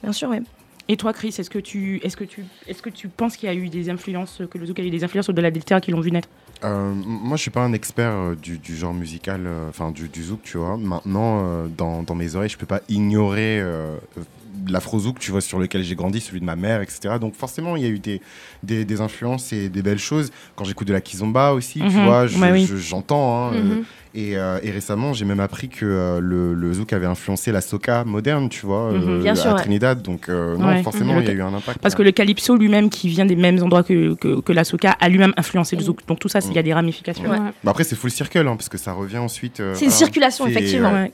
bien sûr ouais. Et toi, Chris, est-ce que tu, est-ce que tu, est-ce que tu penses qu'il y a eu des influences, que le zouk a eu des influences au-delà des terres qui l'ont vu naître? Euh, moi, je suis pas un expert euh, du, genre musical, euh, enfin du, zouk, tu vois. Maintenant, dans, dans mes oreilles, je peux pas ignorer l'afro-zouk, tu vois, sur lequel j'ai grandi, celui de ma mère, etc. Donc forcément, il y a eu des, des, des influences et des belles choses. Quand j'écoute de la kizomba aussi, tu vois, je- Ouais, oui. je- j'entends. hein, et, euh, et récemment, j'ai même appris que euh, le, le zouk avait influencé la soca moderne, tu vois, Mhm. euh, Bien sûr, à ouais. Trinidad. Donc euh, non, Ouais. forcément, il y a eu un impact. Parce que ouais. le calypso lui-même, qui vient des mêmes endroits que, que, que la soca, a lui-même influencé le zouk. Donc tout ça, c'est- il y a des ramifications. Ouais. Bah, après, c'est full circle, hein, parce que ça revient ensuite. euh, C'est une circulation, effectivement.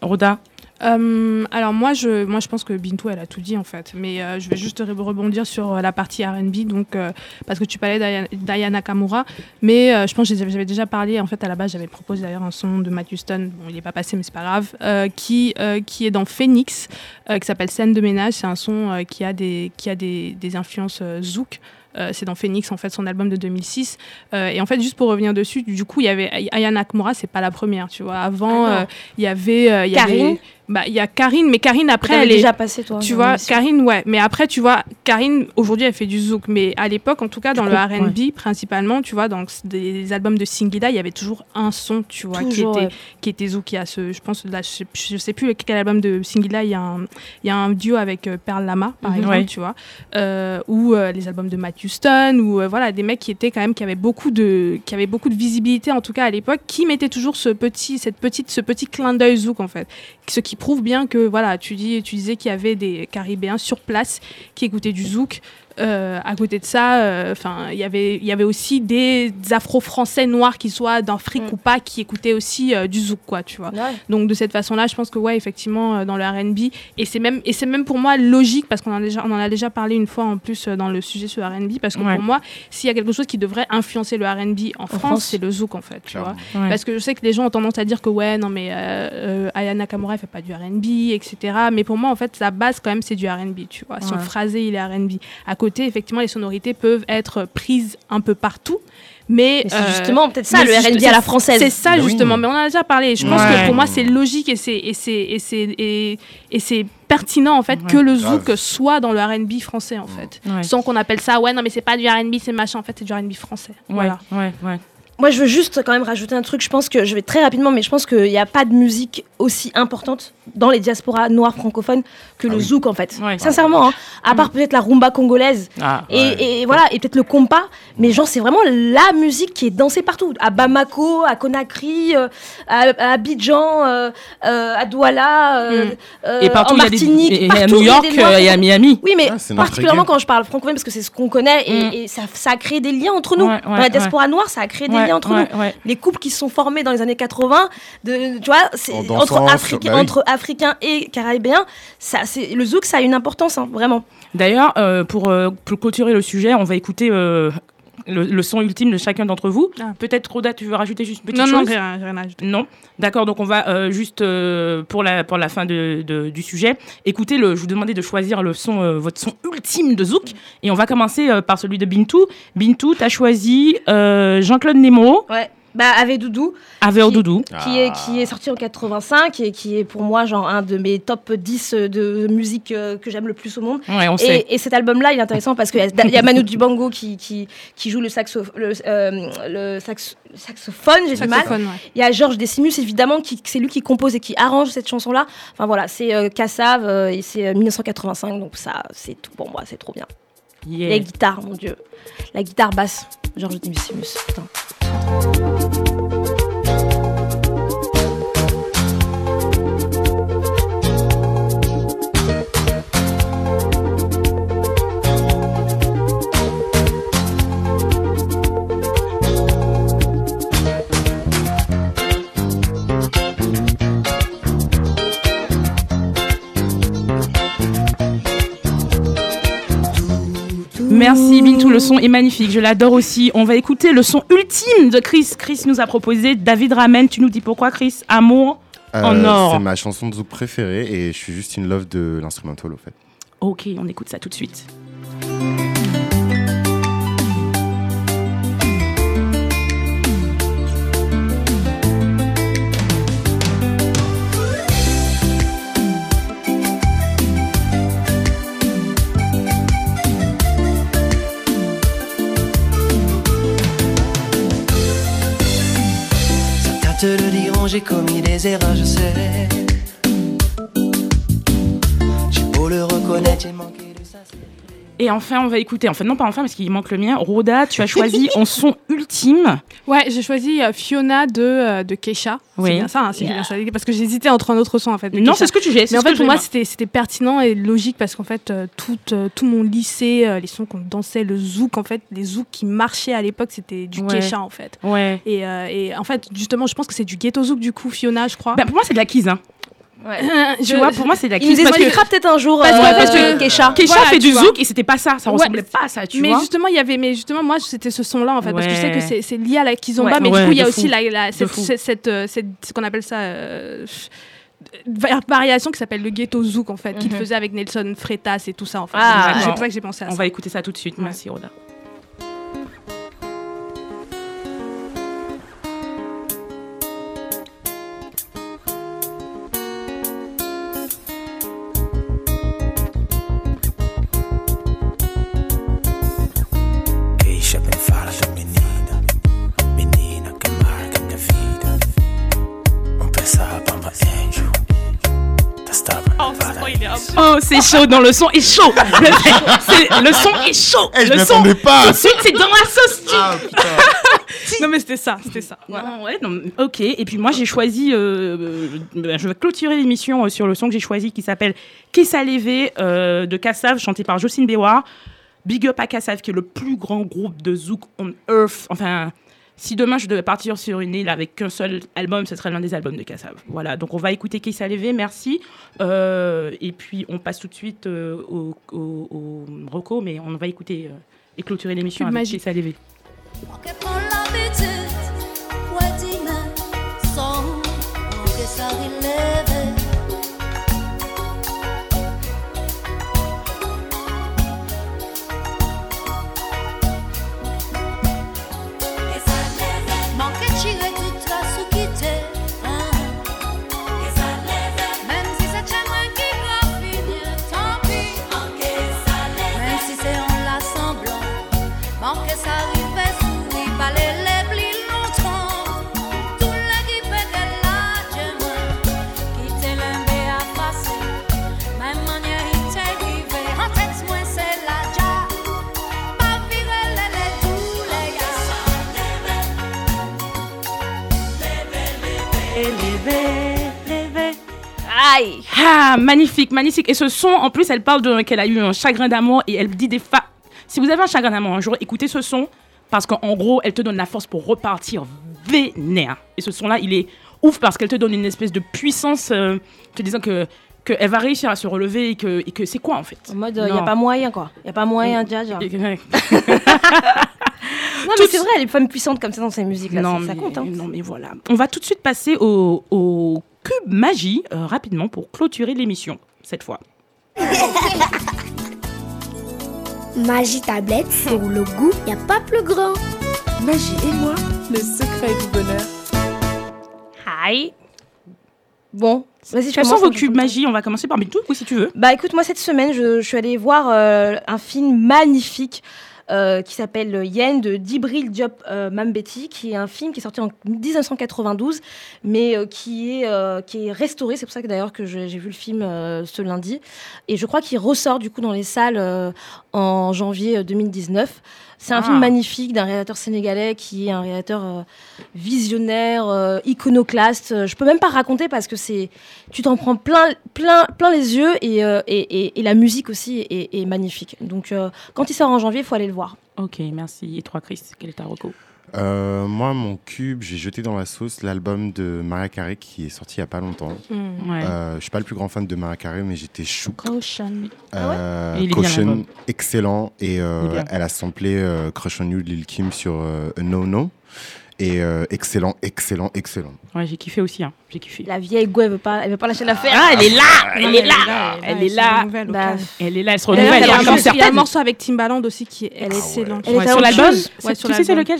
Roda Euh, alors moi je, moi je pense que Bintou elle a tout dit en fait, mais euh, je vais juste re- rebondir sur euh, la partie R&B donc euh, parce que tu parlais d'Aya- Nakamura, mais je pense que j'avais déjà parlé en fait à la base j'avais proposé d'ailleurs un son de Matt Houston, bon il est pas passé mais c'est pas grave, qui qui est dans Phoenix, qui s'appelle Scène de ménage, c'est un son qui a des qui a des, des influences zouk. Euh, c'est dans Phoenix en fait son album de 2006 Euh, et en fait juste pour revenir dessus du coup il y avait Ay- Aya Nakamura c'est pas la première tu vois. Avant Ah euh, il y avait il y Karine. avait- bah il y a Karine mais Karine après elle est déjà passé toi tu vois. Karine, ouais. Mais après, tu vois, Karine, aujourd'hui, elle fait du zouk. Mais à l'époque, en tout cas, dans le RB, principalement, tu vois, dans des albums de Singida, il y avait toujours un son, tu vois, Toujours, qui, était, ouais. qui était zouk. Il y a ce, je pense, là, je sais, je sais plus quel album de Singida, il y a un, il y a un duo avec euh, Pearl Lama, par Mhm. exemple, Ouais. tu vois. Euh, ou euh, les albums de Matt Houston, ou euh, voilà, des mecs qui étaient quand même, qui avaient beaucoup de, qui avaient beaucoup de visibilité, en tout cas à l'époque, qui mettaient toujours ce petit, cette petite, ce petit clin d'œil zouk, en fait. Ce qui prouve bien que, voilà, tu, dis, tu disais qu'il y avait des Caribéens sur place qui écoutaient du zouk. Euh, à côté de ça, euh, enfin, il y avait, il y avait aussi des Afro-Français noirs, qu'ils soient d'Afrique Mm. ou pas, qui écoutaient aussi euh, du zouk, quoi, tu vois. Ouais. Donc de cette façon-là, je pense que ouais, effectivement, euh, dans le R&B, et c'est même, et c'est même pour moi logique parce qu'on en a déjà, on en a déjà parlé une fois en plus euh, dans le sujet sur le R&B, parce que Ouais. pour moi, s'il y a quelque chose qui devrait influencer le R&B en, France, France. c'est le zouk en fait, tu vois. Ouais. Parce que je sais que les gens ont tendance à dire que ouais, non mais euh, euh, Aya Nakamura elle fait pas du R&B, etc. Mais pour moi, en fait, sa base quand même c'est du R&B, tu vois. Son phrasé il est R&B. À côté, effectivement, les sonorités peuvent être prises un peu partout. Mais, Mais c'est euh, justement peut-être ça le R&B à la française. C'est ça oui. justement, mais on en a déjà parlé. Je pense que pour moi c'est logique et c'est et c'est et c'est et, c'est pertinent en fait Ouais. que le Grave. zouk soit dans le R&B français en fait, Ouais. sans qu'on appelle ça ouais non mais c'est pas du R&B c'est machin en fait c'est du R&B français. Ouais, Voilà. ouais, ouais. Moi, je veux juste quand même rajouter un truc. Je pense que je vais très rapidement, mais je pense qu'il n'y a pas de musique aussi importante dans les diasporas noires francophones que Ah le oui. zouk, en fait. Ouais. Sincèrement, hein. à part peut-être la rumba congolaise Ah, et, Ouais. et voilà, et peut-être le compas, mais genre, c'est vraiment la musique qui est dansée partout. À Bamako, à Conakry, euh, à, à Abidjan, euh, euh, à Douala, euh, Mm. euh, et partout, en il y a des. Martinique, Et, et partout, à y New a York des et à Miami. oui, mais Ah, particulièrement quand je parle francophone, parce que c'est ce qu'on connaît et, Mm. et ça, ça a créé des liens entre nous. Ouais, Dans la diaspora noire, ça a créé des Ouais, entre ouais, nous. ouais. Les couples qui se sont formés dans les années 80, de, tu vois, c'est En entre, dansant Afrique- sur- bah oui. entre Africains et Caribéens, ça, c'est, le zouk, ça a une importance, hein, vraiment. D'ailleurs, euh, pour, euh, pour clôturer le sujet, on va écouter euh, le, le son ultime de chacun d'entre vous. Ah. Peut-être, Roda, tu veux rajouter juste une petite Non non rien, rien à ajouter. Non, d'accord. Donc on va euh, juste euh, pour la pour la fin de, de- du sujet écoutez le. Je vous demandais de choisir le son euh, votre son ultime de zouk et on va commencer euh, par celui de Bintou. Bintou, t'as choisi euh, Jean-Claude Nemo. Ouais. Bah, avec Doudou. Avec Doudou. Qui, est, qui est sorti en 85 et qui est pour moi genre un de mes top 10 de musique euh, que j'aime le plus au monde. Ouais, on et, sait. et cet album-là, il est intéressant parce qu'il y, a- il y a Manu Dibango qui, qui, qui joue le, saxo, le, euh, le saxophone, j'ai du mal. Ouais. Il y a Georges Decimus, évidemment, qui c'est lui qui compose et qui arrange cette chanson-là. Enfin voilà, c'est euh, Kassav euh, et c'est euh, 1985, donc ça, c'est tout pour moi, c'est trop bien. Yeah. Les guitares, mon dieu. La guitare basse, Georges Decimus, putain. thank you Merci Bintou, le son est magnifique, je l'adore aussi. On va écouter le son ultime de Chris. Chris nous a proposé David Ramen. Tu nous dis pourquoi Chris? Amour en Euh, or. C'est ma chanson de zouk préférée et je suis juste in love de l'instrumental au fait. Ok, on écoute ça tout de suite. J'ai commis des erreurs, je sais. J'ai beau le reconnaître, j'ai manqué. Et enfin, on va écouter, enfin non pas enfin parce qu'il manque le mien. Rhoda, tu as choisi en son ultime. Ouais, j'ai choisi euh, Fiona de, euh, de Keisha. Oui. C'est bien ça, hein, si j'ai bien choisi, parce que j'hésitais entre un autre son en fait. Non, c'est ce que tu j'ai. c'est Mais en fait, pour moi, c'était c'était pertinent et logique parce qu'en fait, euh, tout, euh, tout mon lycée, euh, les sons qu'on dansait, le zouk, en fait, les zouks qui marchaient à l'époque, c'était du Ouais. Keisha en fait. Ouais. Et, et en fait, justement, je pense que c'est du ghetto zouk du coup, Fiona, je crois. Bah, pour moi, c'est de la quise. Hein. Je- Tu vois, pour moi, c'est de la Il nous expliquera peut-être un jour Parce que- euh, parce que Keisha. Keisha Voilà, fait du vois. zouk et c'était pas ça, ça Ouais. ressemblait pas à ça, tu mais vois. justement, il y avait, mais justement, moi, c'était ce son-là en fait, parce que je sais Ouais. que c'est- lié à la kizomba, Ouais. mais Ouais, du coup, il y a aussi fou. la, la- cette, fou. cette, cette, euh, cette- ce qu'on appelle ça. euh, va- variation qui s'appelle le ghetto zouk en fait, qu'il Mhm. faisait avec Nelson Freitas et tout ça en fait. Ah, c'est ouais. pour ça que j'ai pensé à On ça. va écouter ça tout de suite. Merci, Rhoda. C'est chaud, non, le son est chaud. Le, son est chaud. Eh, je le son, m'attendais pas. tout de suite, c'est dans la sauce. tu- Non mais c'était ça, c'était ça. Non, ouais, non, ok. Et puis moi, j'ai choisi. euh, euh, ben, je vais clôturer l'émission euh, sur le son que j'ai choisi qui s'appelle Kessa Levé euh, de Kassav, chanté par Jocelyne Béwar. Big up à Kassav, qui est le plus grand groupe de Zouk on Earth. Enfin, si demain je devais partir sur une île avec qu'un seul album, ce serait l'un des albums de Kassav. Voilà, donc on va écouter Kessa Levé, merci. Euh, et puis on passe tout de suite euh, au, au, au Rocco, mais on va écouter euh, et clôturer l'émission avec. Kessa Levé. Que Aïe Ah, magnifique, magnifique. Et ce son, en plus, elle parle de qu'elle a eu un chagrin d'amour et elle dit des fa. Si vous avez un chagrin d'amour un jour, écoutez ce son parce qu'en gros, elle te donne la force pour repartir vénère. Et ce son-là, il est ouf parce qu'elle te donne une espèce de puissance, euh, te disant que qu'elle va réussir à se relever et que, et que c'est quoi en fait? En mode, il n'y a pas moyen, quoi. Il n'y a pas moyen, déjà. Non, mais c'est vrai, les femmes puissantes comme ça dans ces musiques-là, non, ça, ça mais, compte. Hein. non, mais voilà. On va tout de suite passer au, au cube magie euh, rapidement pour clôturer l'émission cette fois. Magie tablette, pour le goût, y a pas plus grand. Magie et moi, Le secret du bonheur. Hi. Bon, vas-y, je vos cubes magie On va commencer par Bintou, oui, si tu veux. Bah écoute, moi cette semaine, je, je suis allée voir euh, un film magnifique euh, qui s'appelle Yen de Dibril Diop euh, qui est un film qui est sorti en 1992, mais euh, qui, est, euh, qui est restauré. C'est pour ça que d'ailleurs que j'ai vu le film euh, ce lundi. Et je crois qu'il ressort du coup dans les salles euh, en janvier euh, 2019. C'est un Ah. film magnifique d'un réalisateur sénégalais qui est un réalisateur euh, visionnaire, euh, iconoclaste. Euh, Je peux même pas raconter parce que c'est, tu t'en prends plein, plein, plein les yeux et, euh, et, et- et la musique aussi est, est magnifique. Donc quand il sort en janvier, il faut aller le voir. Ok, merci. Et toi, Chris, quel est ta reco? Euh, moi, mon cube, j'ai jeté dans la sauce l'album de Mariah Carey qui est sorti il n'y a pas longtemps. Hmm. Ouais. Euh, je suis pas le plus grand fan de Mariah Carey, mais j'étais chou. Caution. Euh, est bien, Caution, excellent. Et euh, elle a samplé euh, Crush on You de Lil Kim sur euh, A No No. Et euh, excellent, excellent, excellent. Ouais, j'ai kiffé aussi. Hein. J'ai kiffé. La vieille Go, elle veut pas, elle veut pas lâcher l'affaire. Ah, elle est là Elle Non, est là Elle est se là renouvelle au Bah. Elle est là, elle se renouvelle. il y a un morceau- il y a un certaines. morceau avec Timbaland aussi qui est Ah excellent. Elle est à sur l'album? Tu sais, c'est lequel?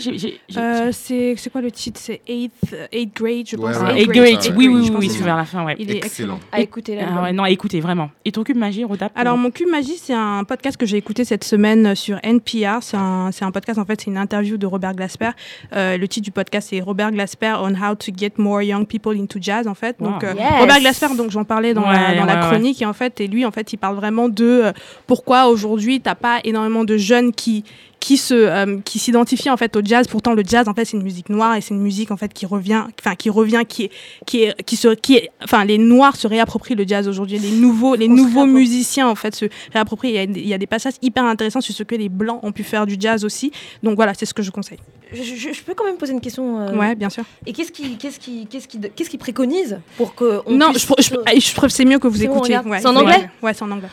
Euh, c'est quoi le titre? C'est 8th, eighth grade, je pense. Ouais, c'est ouais. Ah, Eighth Eight grade, Grade, Eighth oui, oui, oui, c'est vers la fin, ouais. Il est Excellent. À écouter Ah ouais, non, écoutez, vraiment. Et ton cube magie, Rodap Alors, mon cube magie, c'est un podcast que j'ai écouté cette semaine sur NPR. C'est un, c'est un podcast, en fait, c'est une interview de Robert Glasper. Euh, le titre du podcast, c'est Robert Glasper on how to get more young people into jazz, en fait. Donc, Wow. euh, Yes. Robert Glasper, donc j'en parlais dans, la, dans la ouais, chronique, et en fait, et lui, en fait, il parle vraiment de euh, pourquoi aujourd'hui, t'as pas énormément de jeunes qui qui se euh, qui s'identifient en fait au jazz. Pourtant le jazz en fait c'est une musique noire et c'est une musique en fait qui revient enfin qui revient qui est qui est qui se qui est enfin les noirs se réapproprient le jazz aujourd'hui. Les nouveaux les On nouveaux musiciens en fait se réapproprient. Il y, a, des- il y a des passages hyper intéressants sur ce que les blancs ont pu faire du jazz aussi. Donc voilà c'est ce que je conseille. Je, je- je peux quand même poser une question. euh, ouais bien sûr. Et qu'est-ce qui, qu'est-ce qui, qu'est-ce qui, qu'est-ce qui préconise pour que on non puisse je, je, c'est mieux que vous écoutiez. Ouais, C'est en ouais. anglais ouais c'est en anglais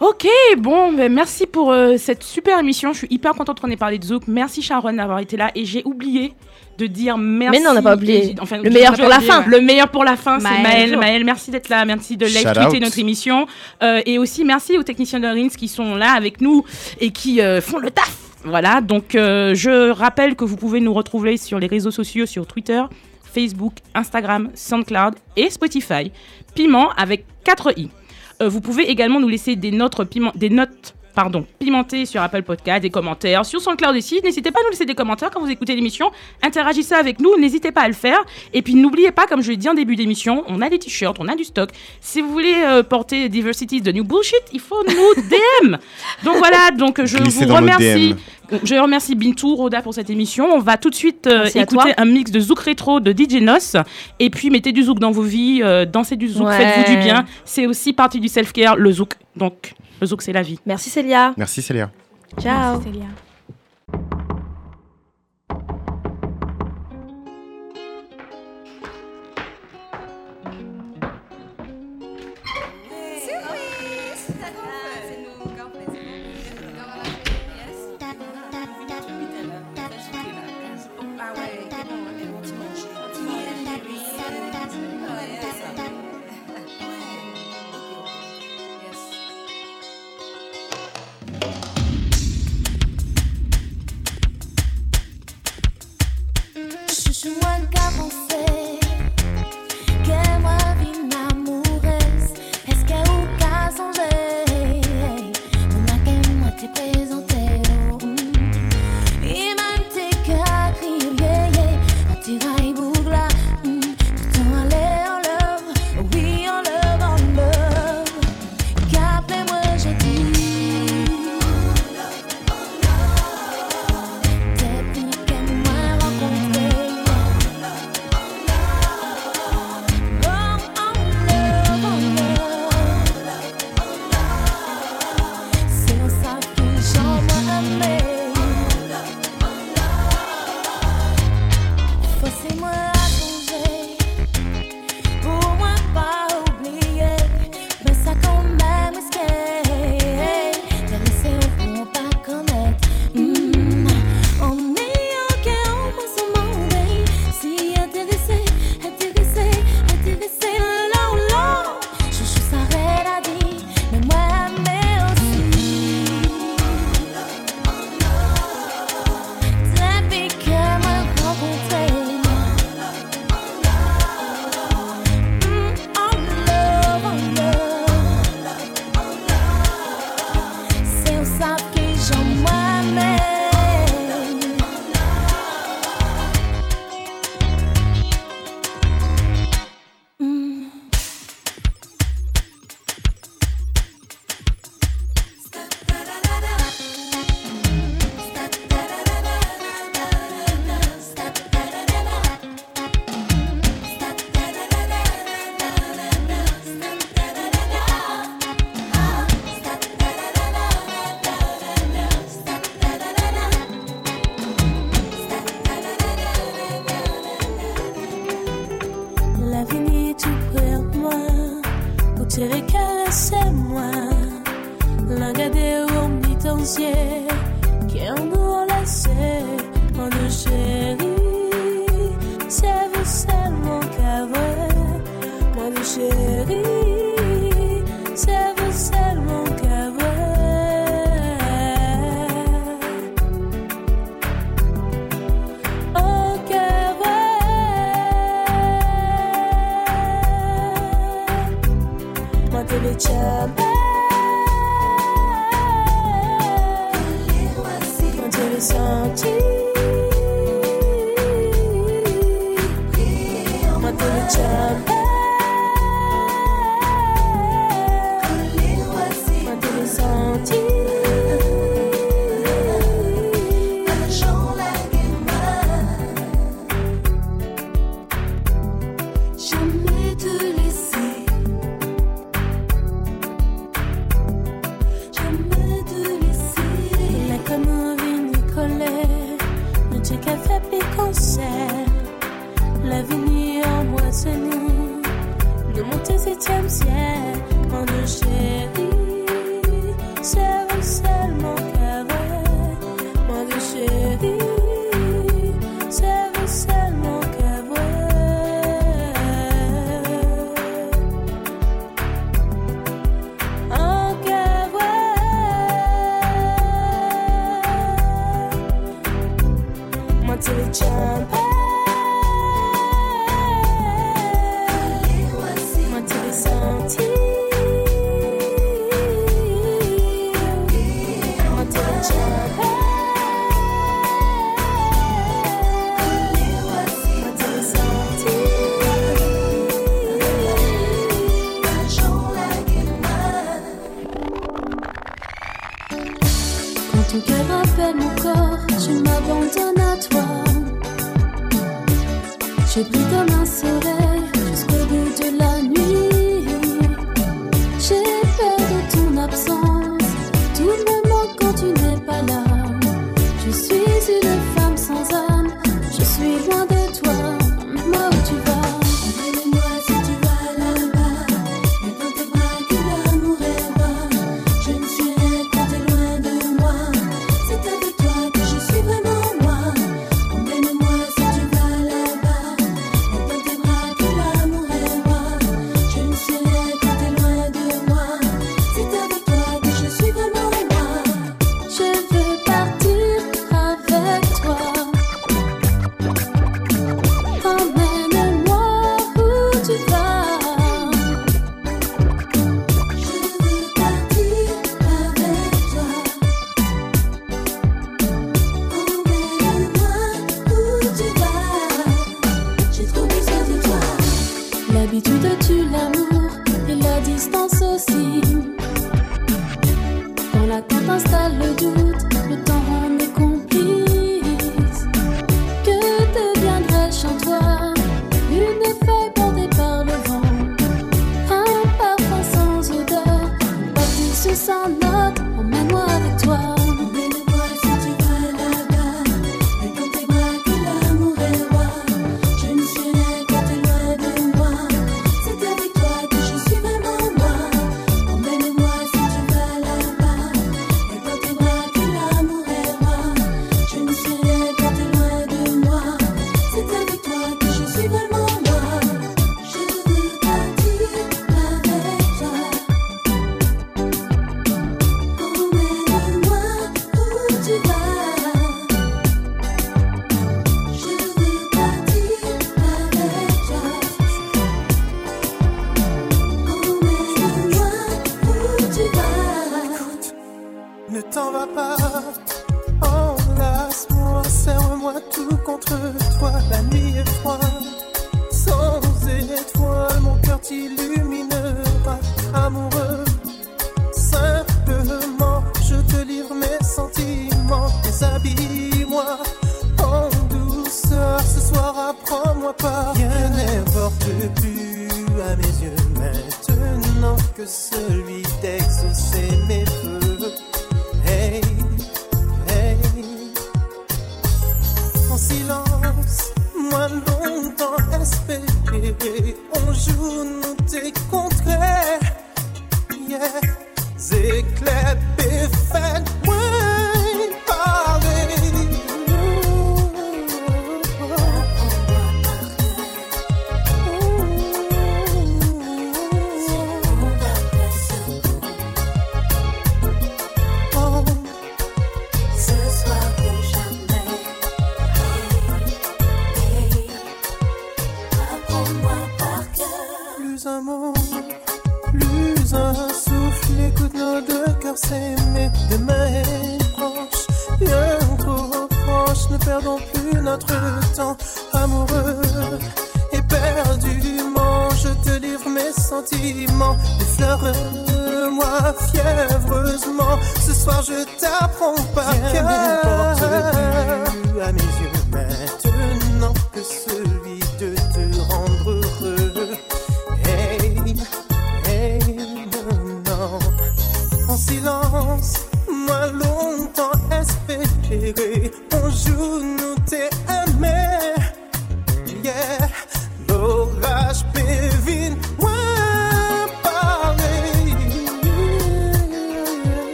Ok, bon, ben, merci pour euh, cette super émission. Je suis hyper contente qu'on ait parlé de Zouk. Merci Sharon d'avoir été là. Et j'ai oublié de dire merci. Mais non, on n'a pas oublié. Enfin, Le meilleur pour la fin. ouais. Le meilleur pour la fin, c'est. Bonjour. Maëlle, merci d'être là. Merci de live tweeter notre émission. Euh, et aussi, merci aux techniciens de Rins qui sont là avec nous et qui euh, font le taf. Voilà, donc euh, je rappelle que vous pouvez nous retrouver sur les réseaux sociaux, sur Twitter, Facebook, Instagram, SoundCloud et Spotify. Piment avec 4 i. Euh, vous pouvez également nous laisser des notes, piment- des notes pardon, pimentées sur Apple Podcast, des commentaires sur SoundCloud aussi. N'hésitez pas à nous laisser des commentaires quand vous écoutez l'émission. Interagissez avec nous, n'hésitez pas à le faire. Et puis n'oubliez pas, comme je l'ai dit en début d'émission, on a des t-shirts, on a du stock. Si vous voulez euh, porter Diversity de New Bullshit, il faut nous DM. donc voilà, donc je Glissez vous remercie. Je remercie Bintou, Roda pour cette émission. On va tout de suite euh, écouter un mix de zouk rétro de DJ Nos. Et puis mettez du zouk dans vos vies, euh, dansez du zouk, Ouais. faites-vous du bien. C'est aussi partie du self-care, le zouk. Donc, le zouk, c'est la vie. Merci Célia. Merci Célia. Ciao. Merci, Célia.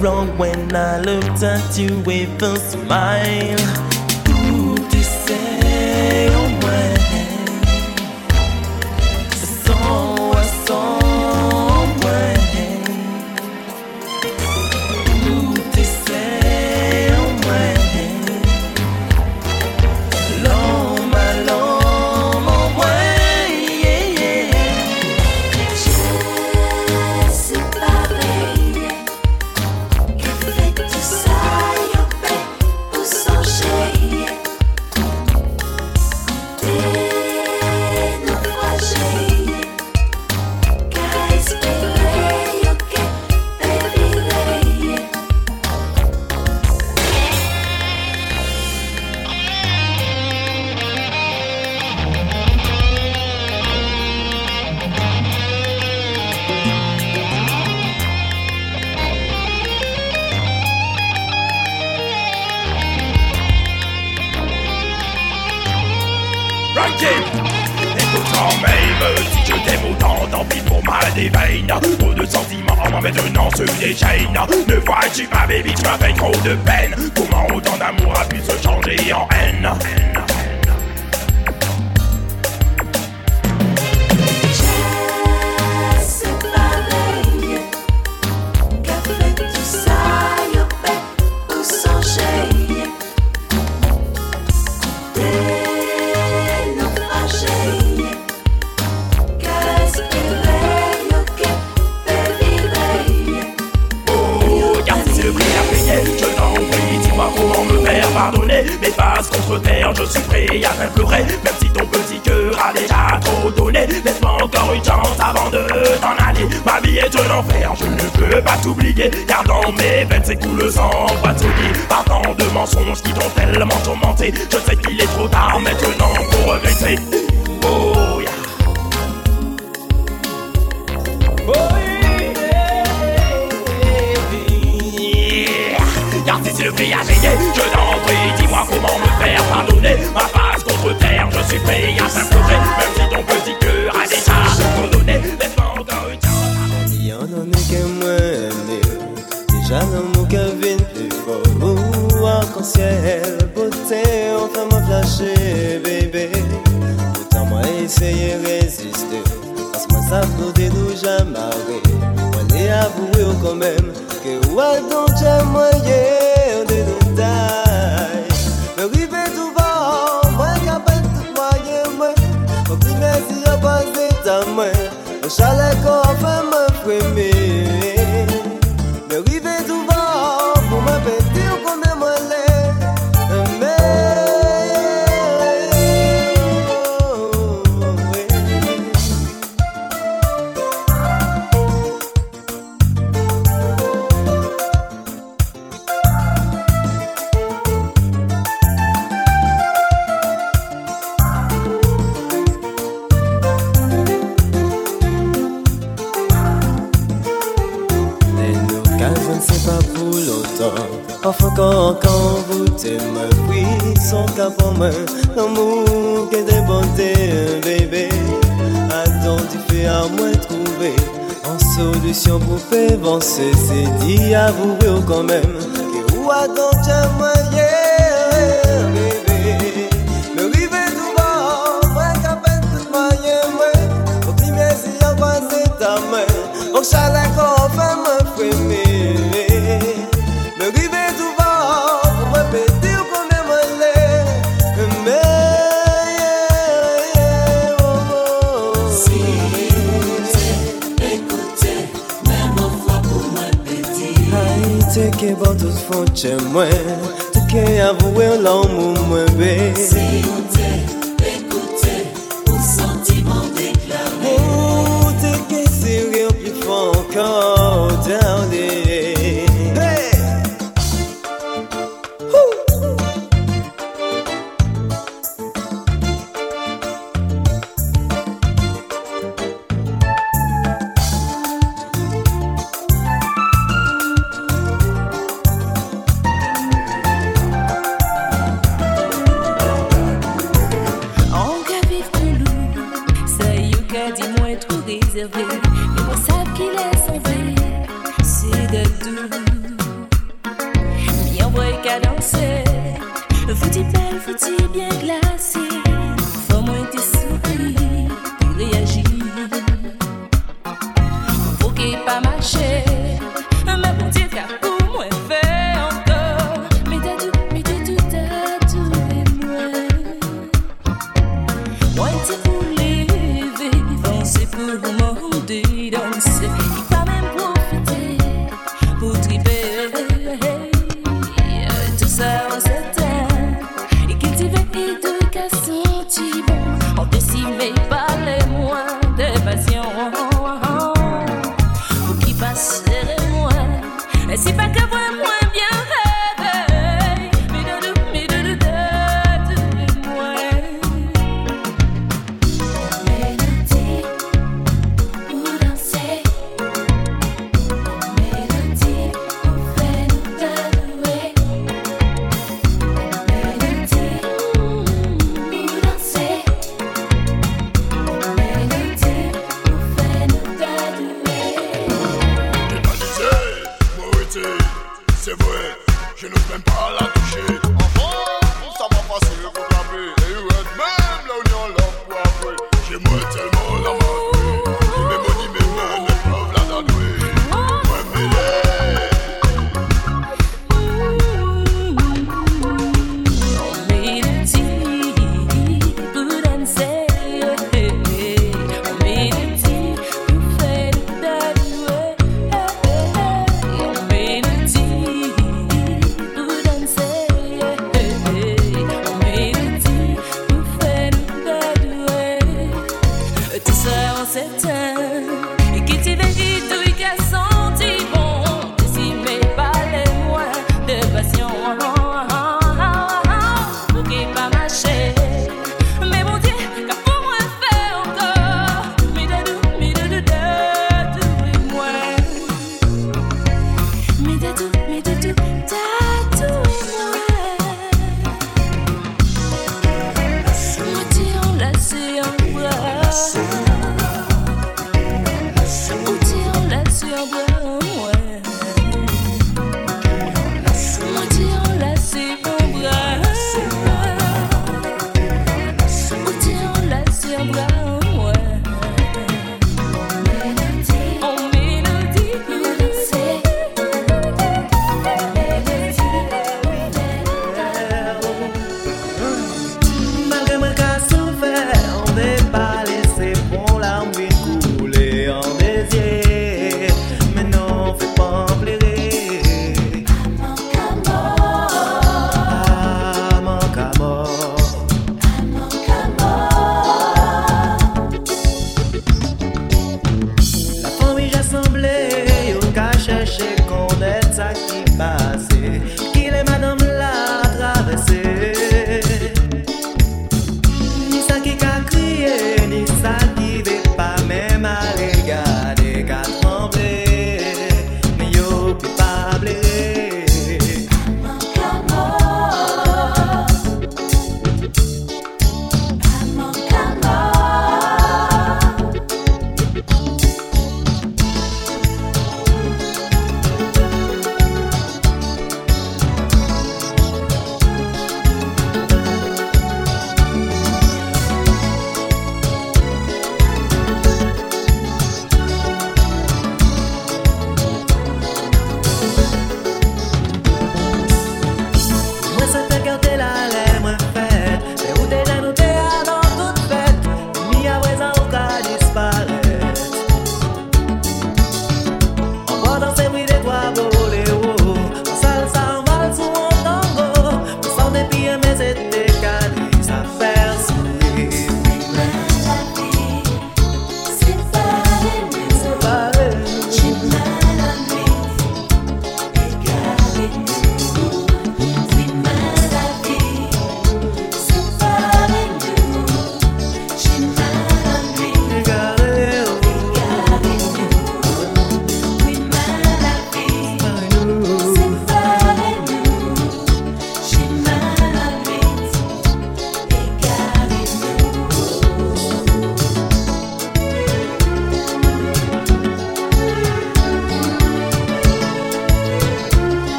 Wrong when I looked at you with a smile. s'écoule sans patrouille. Par tant de mensonges qui t'ont tellement tourmenté Je sais qu'il est trop tard maintenant pour regretter. Oh yeah. Oh le prix à gagner Je t'en prie, dis-moi comment me faire pardonner. Ma face contre terre, je suis payé à sa eseye reziste Asman sa flode nou jamare Mwen e avouwe ou konmem Ke ou ak don jan mwenye De nou tay Mwen rive tou van Mwen kapel tout mwenye mwen ta mwen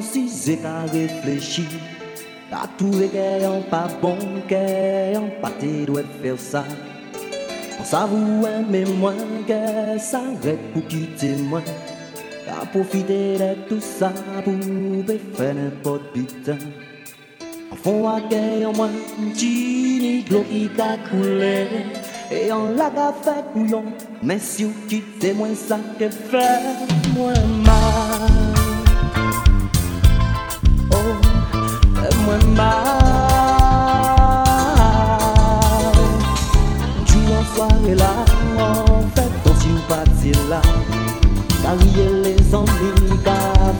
c'est qu'à réfléchir. T'as trouvé qu'elle en pas bon, qu'elle en pas doit faire ça. Ça vous aimez moins que ça arrête pour quitter moi. T'as profité de tout ça pour faire n'importe putain. En fond à guerre en moins, petit l'eau qui t'a coulé. Et on l'a fait couillon, mais si vous quittez moins ça que fait moins mal. Oh, fait moins mal. Tu en soirée là, en fait, quand tu partis là. Carrier les ennuis, qu'a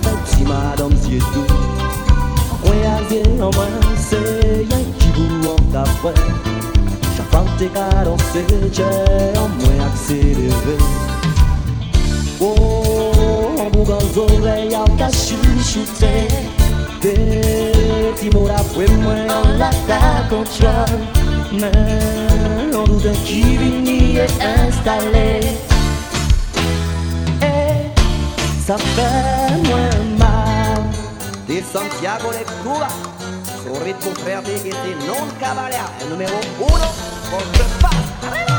fait si madame c'est tout. Voyager en main, c'est rien qui vous en café. Chaque fois que t'es qu'à danser, j'ai en moins accéléré. Oh, en bougon oreilles, en cas chuchoté. Des petits mots d'après moi, on l'a contrôle. Mais on doute qui vient est installé. Eh, ça fait moins mal. De Santiago de Cuba, su ritmo te non cabalea, el número uno por paz. C'est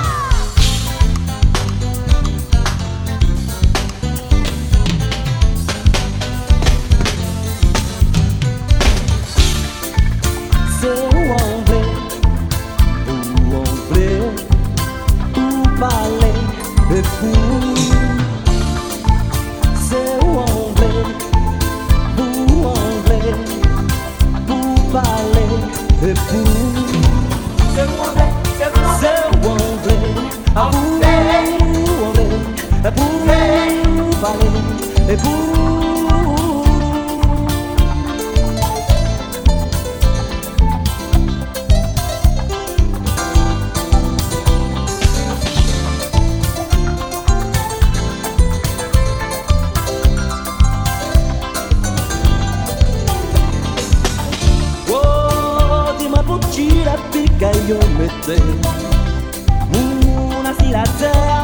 on veut, où on veut, où parler de fou. C'est veut, où on veut, où parler de fou. C'est on veut, c'est à où on veut, pour parler de fou. Yo mette Moun assis la